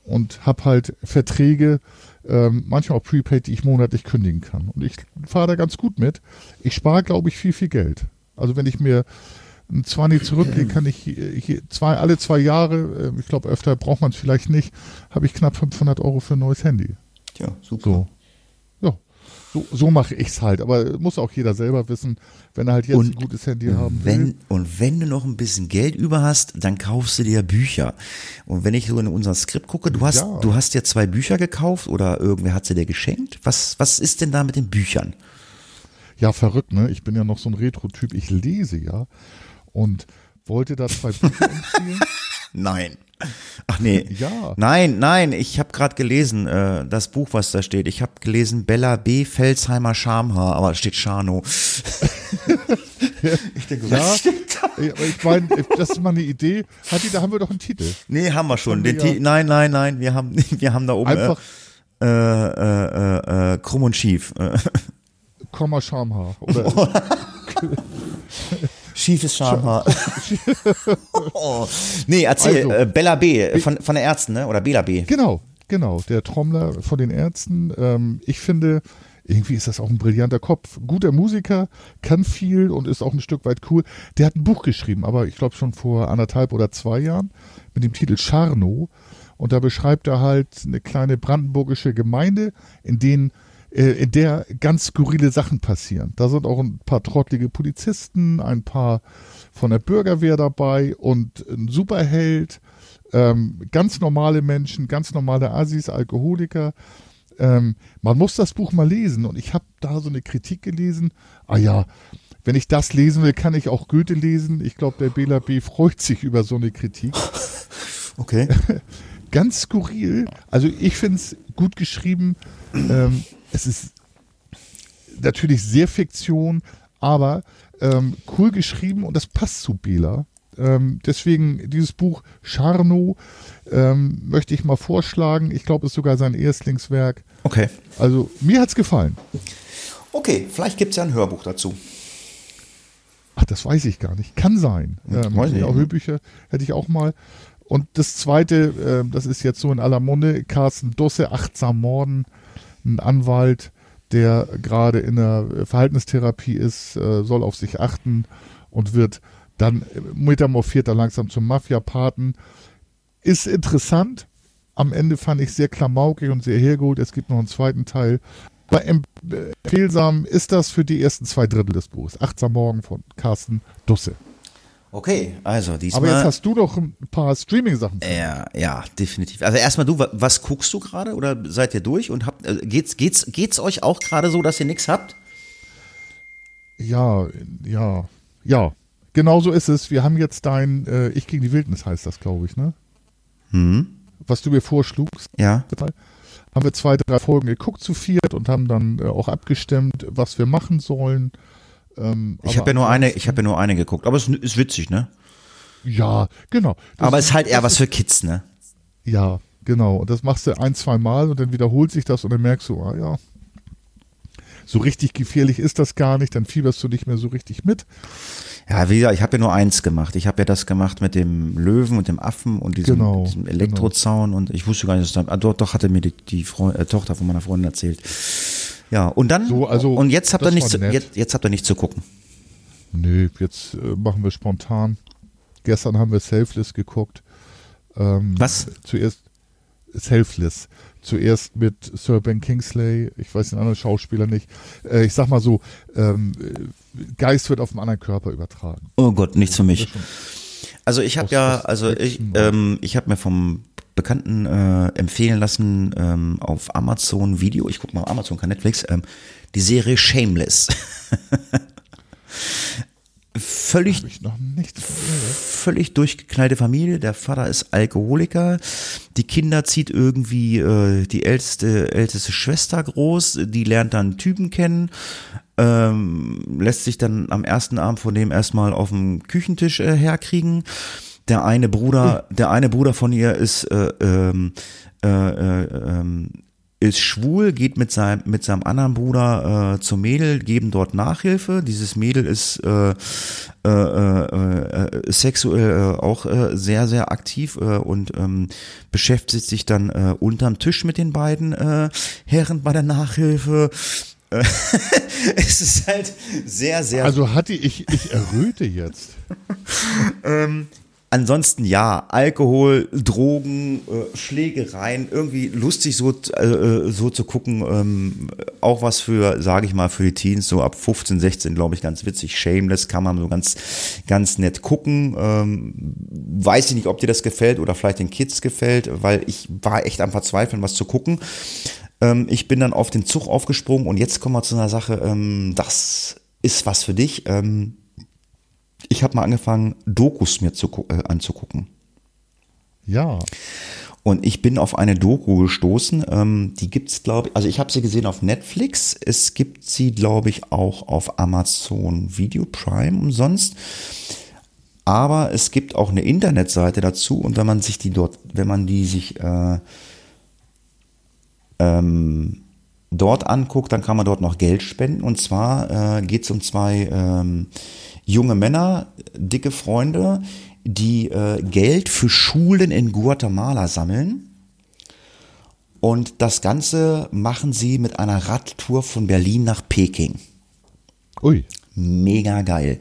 und habe halt Verträge, ähm, manchmal auch Prepaid, die ich monatlich kündigen kann. Und ich fahre da ganz gut mit. Ich spare, glaube ich, viel, viel Geld. Also wenn ich mir ein 20 zurücklege, kann ich hier zwei, alle zwei Jahre, äh, ich glaube öfter braucht man es vielleicht nicht, habe ich knapp 500 Euro für ein neues Handy. Ja, super. So. So, so mache ich es halt, aber muss auch jeder selber wissen, wenn er halt jetzt Und ein gutes Handy haben will. Wenn, und wenn du noch ein bisschen Geld über hast, dann kaufst du dir Bücher. Und wenn ich so in unser Skript gucke, du hast, Ja. du hast dir zwei Bücher gekauft oder irgendwer hat sie dir geschenkt. Was, was ist denn da mit den Büchern? Ja, verrückt, ne? Ich bin ja noch so ein Retro-Typ, ich lese ja und wollte da zwei Bücher empfehlen. Nein. Ach nee. Ja. Nein, nein, ich habe gerade gelesen, äh, das Buch, was da steht. Ich habe gelesen Bella B. Felsheimer Schamhaar, aber da steht Schano. ich denke, Ja, was steht da? Ich meine, das ist mal eine Idee. Hatti, da haben wir doch einen Titel. Nee, haben wir schon. Haben wir ja. Nein, nein, nein, wir haben, wir haben da oben Einfach äh, äh, äh, äh, krumm und schief. Äh, Komma Schamhaar. Oder Schiefes Schamhaar. oh. Nee, erzähl, Also. äh, Bella B. von, von der Ärzten, ne? Oder Bela B. Genau, genau. Der Trommler von den Ärzten. Ähm, ich finde, irgendwie ist das auch ein brillanter Kopf. Guter Musiker, kann viel und ist auch ein Stück weit cool. Der hat ein Buch geschrieben, aber ich glaube schon vor anderthalb oder zwei Jahren mit dem Titel Scharno. Und da beschreibt er halt eine kleine brandenburgische Gemeinde, in denen in der ganz skurrile Sachen passieren. Da sind auch ein paar trottlige Polizisten, ein paar von der Bürgerwehr dabei und ein Superheld, ähm, ganz normale Menschen, ganz normale Assis, Alkoholiker. Ähm, man muss das Buch mal lesen und ich habe da so eine Kritik gelesen. Ah ja, wenn ich das lesen will, kann ich auch Goethe lesen. Ich glaube, der Bela B. freut sich über so eine Kritik. Okay. Ganz skurril. Also ich finde es gut geschrieben. Ähm, es ist natürlich sehr Fiktion, aber ähm, cool geschrieben und das passt zu Bela. Ähm, deswegen dieses Buch Charno ähm, möchte ich mal vorschlagen. Ich glaube, es ist sogar sein Erstlingswerk. Okay. Also mir hat's gefallen. Okay, vielleicht gibt's ja ein Hörbuch dazu. Ach, das weiß ich gar nicht. Kann sein. Ähm, weiß ich ja, nicht. Hörbücher hätte ich auch mal. Und das zweite, ähm, das ist jetzt so in aller Munde, Carsten Dusse, Achtsam Morden, ein Anwalt, der gerade in der Verhaltenstherapie ist, äh, soll auf sich achten und wird dann metamorphiert er langsam zum Mafia-Paten. Ist interessant. Am Ende fand ich sehr klamaukig und sehr hergeholt. Es gibt noch einen zweiten Teil. Em- äh, empfehlsam ist das für die ersten zwei Drittel des Buches. Achtsam Morgen von Carsten Dusse. Okay, also diesmal. Aber jetzt hast du noch ein paar Streaming-Sachen. ja, ja, definitiv. Also erstmal du, wa- was guckst du gerade oder seid ihr durch und habt äh, geht's geht's geht's euch auch gerade so, dass ihr nichts habt? Ja, ja, ja. Genau so ist es. Wir haben jetzt dein äh, Ich gegen die Wildnis heißt das, glaube ich, ne? Hm? Was du mir vorschlugst. Ja. Haben wir zwei, drei Folgen geguckt zu viert und haben dann äh, auch abgestimmt, was wir machen sollen. Ähm, Ich habe ja nur eine, ich habe ja nur eine geguckt, aber es ist witzig, ne? Ja, genau. Das aber es ist halt eher was für Kids, ne? Ja, genau. Und das machst du ein, zwei Mal und dann wiederholt sich das und dann merkst du, ah ja, so richtig gefährlich ist das gar nicht, dann fieberst du nicht mehr so richtig mit. Ja, wie gesagt, ich habe ja nur eins gemacht. Ich habe ja das gemacht mit dem Löwen und dem Affen und diesem, Genau, diesem Elektrozaun und ich wusste gar nicht, dass da, ah, doch, doch hatte mir die, die Freu- äh, Tochter von meiner Freundin erzählt. Ja, und dann, So, also, und jetzt habt ihr nichts, zu- jetzt, jetzt habt ihr nichts zu gucken. Nö, jetzt äh, machen wir spontan. Gestern haben wir Selfless geguckt. Ähm, Was? Zuerst Selfless. Zuerst mit Sir Ben Kingsley, ich weiß den anderen Schauspieler nicht. Äh, ich sag mal so, ähm, äh, Geist wird auf einen anderen Körper übertragen. Oh Gott, nichts für mich. Also ich habe ja, also ich, ähm, ich habe mir vom Bekannten äh, empfehlen lassen ähm, auf Amazon Video, ich gucke mal auf Amazon, kein Netflix, ähm, die Serie Shameless. Völlig völlig durchgeknallte Familie. Der Vater ist Alkoholiker. Die Kinder zieht irgendwie äh, die älteste, älteste Schwester groß. Die lernt dann Typen kennen. Ähm, lässt sich dann am ersten Abend von dem erstmal auf dem Küchentisch äh, herkriegen. Der eine Bruder, der eine Bruder von ihr ist äh, ähm, äh, äh, ähm, ist schwul, geht mit seinem, mit seinem anderen Bruder äh, zum Mädel, geben dort Nachhilfe. Dieses Mädel ist äh, äh, sexuell auch sehr, sehr aktiv und ähm, beschäftigt sich dann unterm Tisch mit den beiden Herren bei der Nachhilfe. Es ist halt sehr, sehr Also hatte ich, ich erröte jetzt. Ansonsten ja, Alkohol, Drogen, äh, Schlägereien, irgendwie lustig so, äh, so zu gucken. Ähm, auch was für, sage ich mal, für die Teens, so ab 15, 16, glaube ich, ganz witzig. Shameless kann man so ganz, ganz nett gucken. Ähm, weiß ich nicht, ob dir das gefällt oder vielleicht den Kids gefällt, weil ich war echt am Verzweifeln, was zu gucken. Ähm, ich bin dann auf den Zug aufgesprungen und jetzt kommen wir zu einer Sache, ähm, das ist was für dich. Ähm, ich habe mal angefangen, Dokus mir zu, äh, anzugucken. Ja. Und ich bin auf eine Doku gestoßen, ähm, die gibt's glaube ich, also ich habe sie gesehen auf Netflix, es gibt sie, glaube ich, auch auf Amazon Video Prime umsonst. Aber es gibt auch eine Internetseite dazu und wenn man sich die dort, wenn man die sich äh, ähm, dort anguckt, dann kann man dort noch Geld spenden. Und zwar äh, geht es um zwei ähm, junge Männer, dicke Freunde, die äh, Geld für Schulen in Guatemala sammeln. Und das Ganze machen sie mit einer Radtour von Berlin nach Peking. Ui. Mega geil.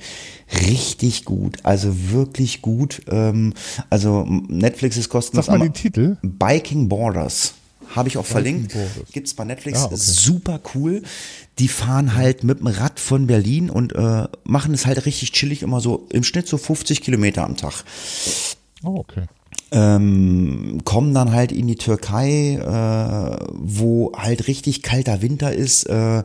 Richtig gut. Also wirklich gut. Ähm, also Netflix ist kostenlos. Sag mal den Titel. Biking Borders. Habe ich auch verlinkt. Borders. Gibt's bei Netflix. Ah, okay. Super cool. Die fahren halt mit dem Rad von Berlin und äh, machen es halt richtig chillig, immer so im Schnitt so 50 Kilometer am Tag. Oh, okay. Ähm, kommen dann halt in die Türkei, äh, wo halt richtig kalter Winter ist, äh,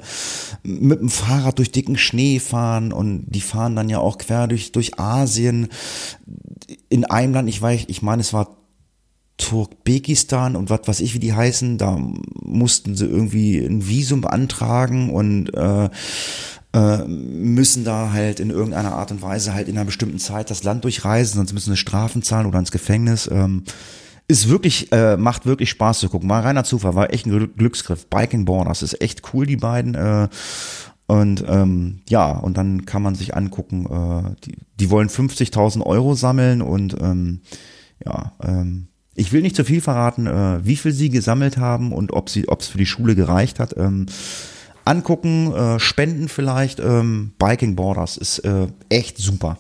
mit dem Fahrrad durch dicken Schnee fahren und die fahren dann ja auch quer durch, durch Asien. In einem Land, ich weiß, ich meine, es war Turkmenistan und was weiß ich, wie die heißen, da mussten sie irgendwie ein Visum beantragen und äh, äh, müssen da halt in irgendeiner Art und Weise halt in einer bestimmten Zeit das Land durchreisen, sonst müssen sie Strafen zahlen oder ins Gefängnis. Ähm, ist wirklich, äh, macht wirklich Spaß zu gucken. War reiner Zufall, war echt ein Gl- Glücksgriff. Biking Borders ist echt cool, die beiden. Äh, und ähm, ja, und dann kann man sich angucken, äh, die, die wollen 50.000 Euro sammeln und ähm, ja, ähm, ich will nicht zu viel verraten, äh, wie viel sie gesammelt haben und ob sie, ob es für die Schule gereicht hat. Ähm, angucken, äh, spenden vielleicht. Ähm, Biking Borders ist äh, echt super.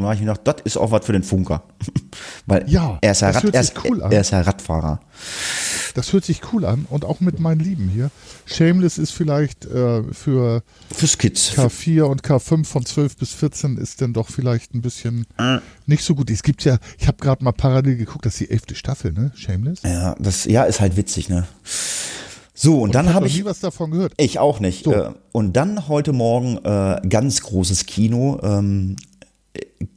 Und da habe ich mir gedacht, das ist auch was für den Funker. Weil Ja, er ist ja, Rad, er, sich ist, cool an. er ist ja Radfahrer. Das hört sich cool an und auch mit meinen Lieben hier. Shameless ist vielleicht äh, für Fürs Kids. K4 und K5 von 12 bis 14 ist dann doch vielleicht ein bisschen Äh. nicht so gut. Es gibt ja, ich habe gerade mal parallel geguckt, das ist die elfte Staffel, ne? Shameless. Ja, das ja ist halt witzig, ne? So, und dann hab habe ich nie was davon gehört. Ich auch nicht. So. Äh, Und dann heute Morgen äh, ganz großes Kino. Ähm, äh,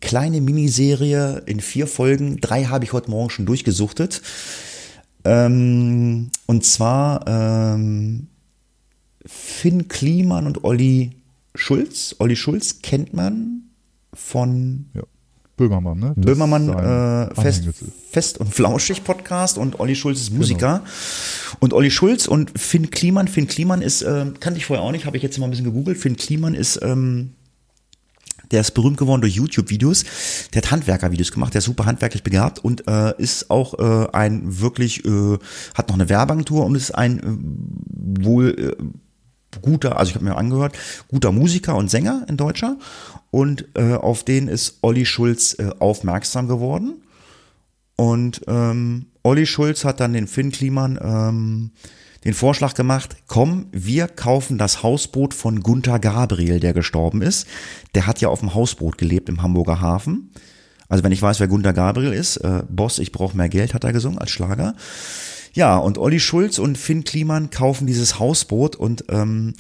kleine Miniserie in vier Folgen. Drei habe ich heute Morgen schon durchgesuchtet. Ähm, und zwar ähm, Finn Kliman und Olli Schulz. Olli Schulz kennt man von Ja. Böhmermann, ne? Das Böhmermann äh, fest, fest und flauschig Podcast und Olli Schulz ist Musiker. Und Olli Schulz und Finn Kliman. Finn Kliman ist, äh, kannte ich vorher auch nicht, habe ich jetzt mal ein bisschen gegoogelt. Finn Kliman ist, ähm, der ist berühmt geworden durch YouTube-Videos. Der hat Handwerker-Videos gemacht, der ist super handwerklich begabt und äh, ist auch äh, ein wirklich, äh, hat noch eine Werbeagentur und ist ein äh, wohl äh, guter, also ich habe mir angehört, guter Musiker und Sänger in Deutscher. Und äh, auf den ist Olli Schulz äh, aufmerksam geworden. Und ähm, Olli Schulz hat dann den Finn Kliman ähm, den Vorschlag gemacht, komm, wir kaufen das Hausboot von Gunther Gabriel, der gestorben ist. Der hat ja auf dem Hausboot gelebt im Hamburger Hafen. Also wenn ich weiß, wer Gunther Gabriel ist, äh, Boss, ich brauche mehr Geld, hat er gesungen als Schlager. Ja, und Olli Schulz und Finn Kliman kaufen dieses Hausboot und ähm,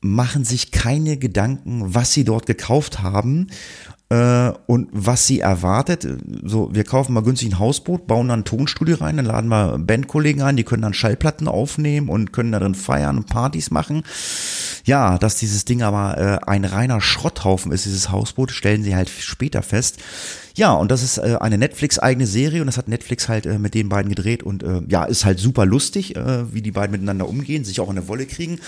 machen sich keine Gedanken, was sie dort gekauft haben äh, und was sie erwartet. So, wir kaufen mal günstig ein Hausboot, bauen dann ein Tonstudio rein, dann laden wir Bandkollegen ein, die können dann Schallplatten aufnehmen und können darin feiern und Partys machen. Ja, dass dieses Ding aber äh, ein reiner Schrotthaufen ist, dieses Hausboot, stellen sie halt später fest. Ja, und das ist äh, eine Netflix-eigene Serie und das hat Netflix halt äh, mit den beiden gedreht und äh, ja, ist halt super lustig, äh, wie die beiden miteinander umgehen, sich auch in der Wolle kriegen.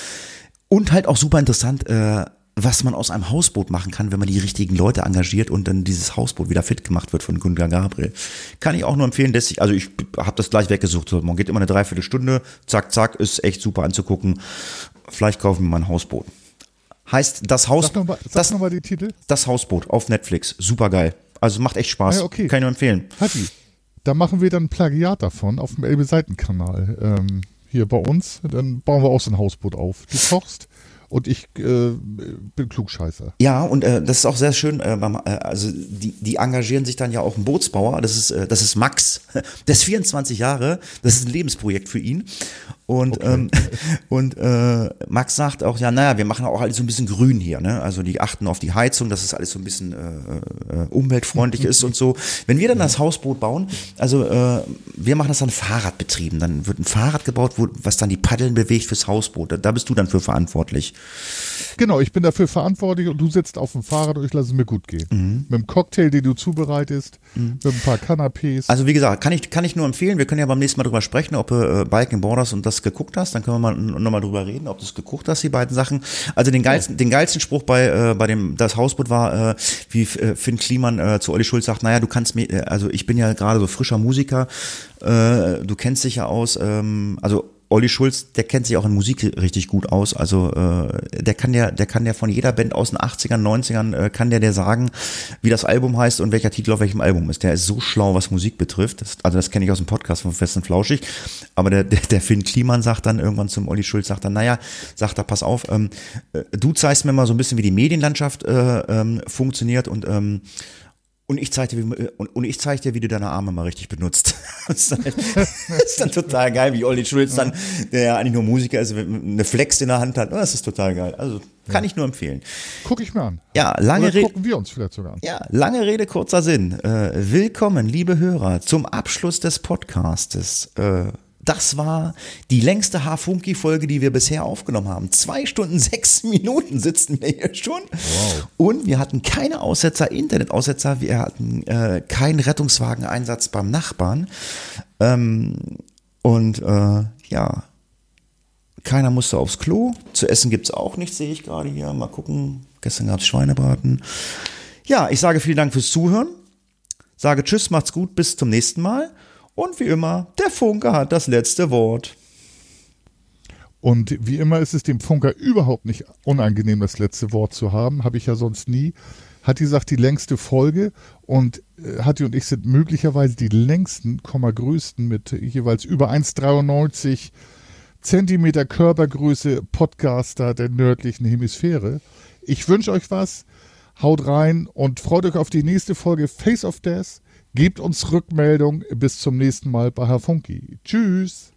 Und halt auch super interessant, äh, was man aus einem Hausboot machen kann, wenn man die richtigen Leute engagiert und dann dieses Hausboot wieder fit gemacht wird von Gunnar Gabriel. Kann ich auch nur empfehlen, dass ich, also ich habe das gleich weggesucht. Man geht immer eine Dreiviertelstunde, zack, zack, ist echt super anzugucken. Vielleicht kaufen wir mal ein Hausboot. Heißt das Haus, Sag noch mal, sag das, noch mal die Titel. das Hausboot auf Netflix, super geil. Also macht echt Spaß. Ja, okay. Kann ich nur empfehlen. Hatti, da machen wir dann ein Plagiat davon auf dem Elbe-Seitenkanal. Ähm, hier bei uns. Dann bauen wir auch so ein Hausboot auf. Du kochst und ich äh, bin Klugscheißer. Ja, und äh, das ist auch sehr schön. Äh, äh, also die, die engagieren sich dann ja auch einen Bootsbauer. Das ist, äh, das ist Max. Der ist 24 Jahre. Das ist ein Lebensprojekt für ihn. Und, Okay. ähm, und äh, Max sagt auch, ja, naja, wir machen auch alles so ein bisschen grün hier. Ne? Also die achten auf die Heizung, dass es alles so ein bisschen umweltfreundlich ist und so. Wenn wir dann das Hausboot bauen, also wir machen das dann Fahrradbetrieben. Dann wird ein Fahrrad gebaut, wo, was dann die Paddeln bewegt fürs Hausboot. Da, da bist du dann für verantwortlich. Genau, ich bin dafür verantwortlich und du sitzt auf dem Fahrrad und ich lasse es mir gut gehen. Mhm. Mit dem Cocktail, den du zubereitest, mit ein paar Canapés. Also wie gesagt, kann ich, kann ich nur empfehlen. Wir können ja beim nächsten Mal drüber sprechen, ob du äh, Biking Borders und das geguckt hast. Dann können wir mal nochmal drüber reden, ob du es geguckt hast, die beiden Sachen. Also den geilsten, den geilsten Spruch bei, äh, bei dem das Hausboot war, äh, wie äh, Finn Kliman äh, zu Olli Schulz sagt, naja, du kannst mir, äh, also ich bin ja gerade so frischer Musiker, äh, du kennst dich ja aus, ähm, also Olli Schulz, der kennt sich auch in Musik richtig gut aus. Also äh, der kann ja, der kann ja von jeder Band aus den 80ern, 90ern, äh, kann der dir sagen, wie das Album heißt und welcher Titel auf welchem Album ist. Der ist so schlau, was Musik betrifft. Das, also das kenne ich aus dem Podcast von Fest und Flauschig. Aber der, der, der Finn Kliman sagt dann irgendwann zum Olli Schulz, sagt dann, naja, sagt er, pass auf, ähm, äh, du zeigst mir mal so ein bisschen, wie die Medienlandschaft äh, ähm, funktioniert und ähm, und ich zeig dir, wie, und, und ich zeig dir, wie du deine Arme mal richtig benutzt. Das ist dann, das ist dann total geil, wie Olli Schulz dann, der ja eigentlich nur Musiker ist, eine Flex in der Hand hat. Oh, Das ist total geil. Also kann ich nur empfehlen. Guck ich mir an. Ja, lange Rede. gucken wir uns vielleicht sogar an. Ja, lange Rede, kurzer Sinn. Äh, willkommen, liebe Hörer, zum Abschluss des Podcastes. Äh, das war die längste H-Funky-Folge, die wir bisher aufgenommen haben. Zwei Stunden, sechs Minuten sitzen wir hier schon. Und wir hatten keine Aussetzer, Internetaussetzer. Wir hatten äh, keinen Rettungswageneinsatz beim Nachbarn. Ähm, und äh, ja, keiner musste aufs Klo. Zu essen gibt's auch nichts, sehe ich gerade hier. Mal gucken. Gestern gab's Schweinebraten. Ja, ich sage vielen Dank fürs Zuhören. Sage Tschüss, macht's gut, bis zum nächsten Mal. Und wie immer, der Funke hat das letzte Wort. Und wie immer ist es dem Funker überhaupt nicht unangenehm, das letzte Wort zu haben. Habe ich ja sonst nie. Hat gesagt, die längste Folge und äh, Hatti und ich sind möglicherweise die längsten, größten mit jeweils über 1,93 Zentimeter Körpergröße Podcaster der nördlichen Hemisphäre. Ich wünsche euch was. Haut rein und freut euch auf die nächste Folge Face of Death. Gebt uns Rückmeldung. Bis zum nächsten Mal bei Herr Funky. Tschüss.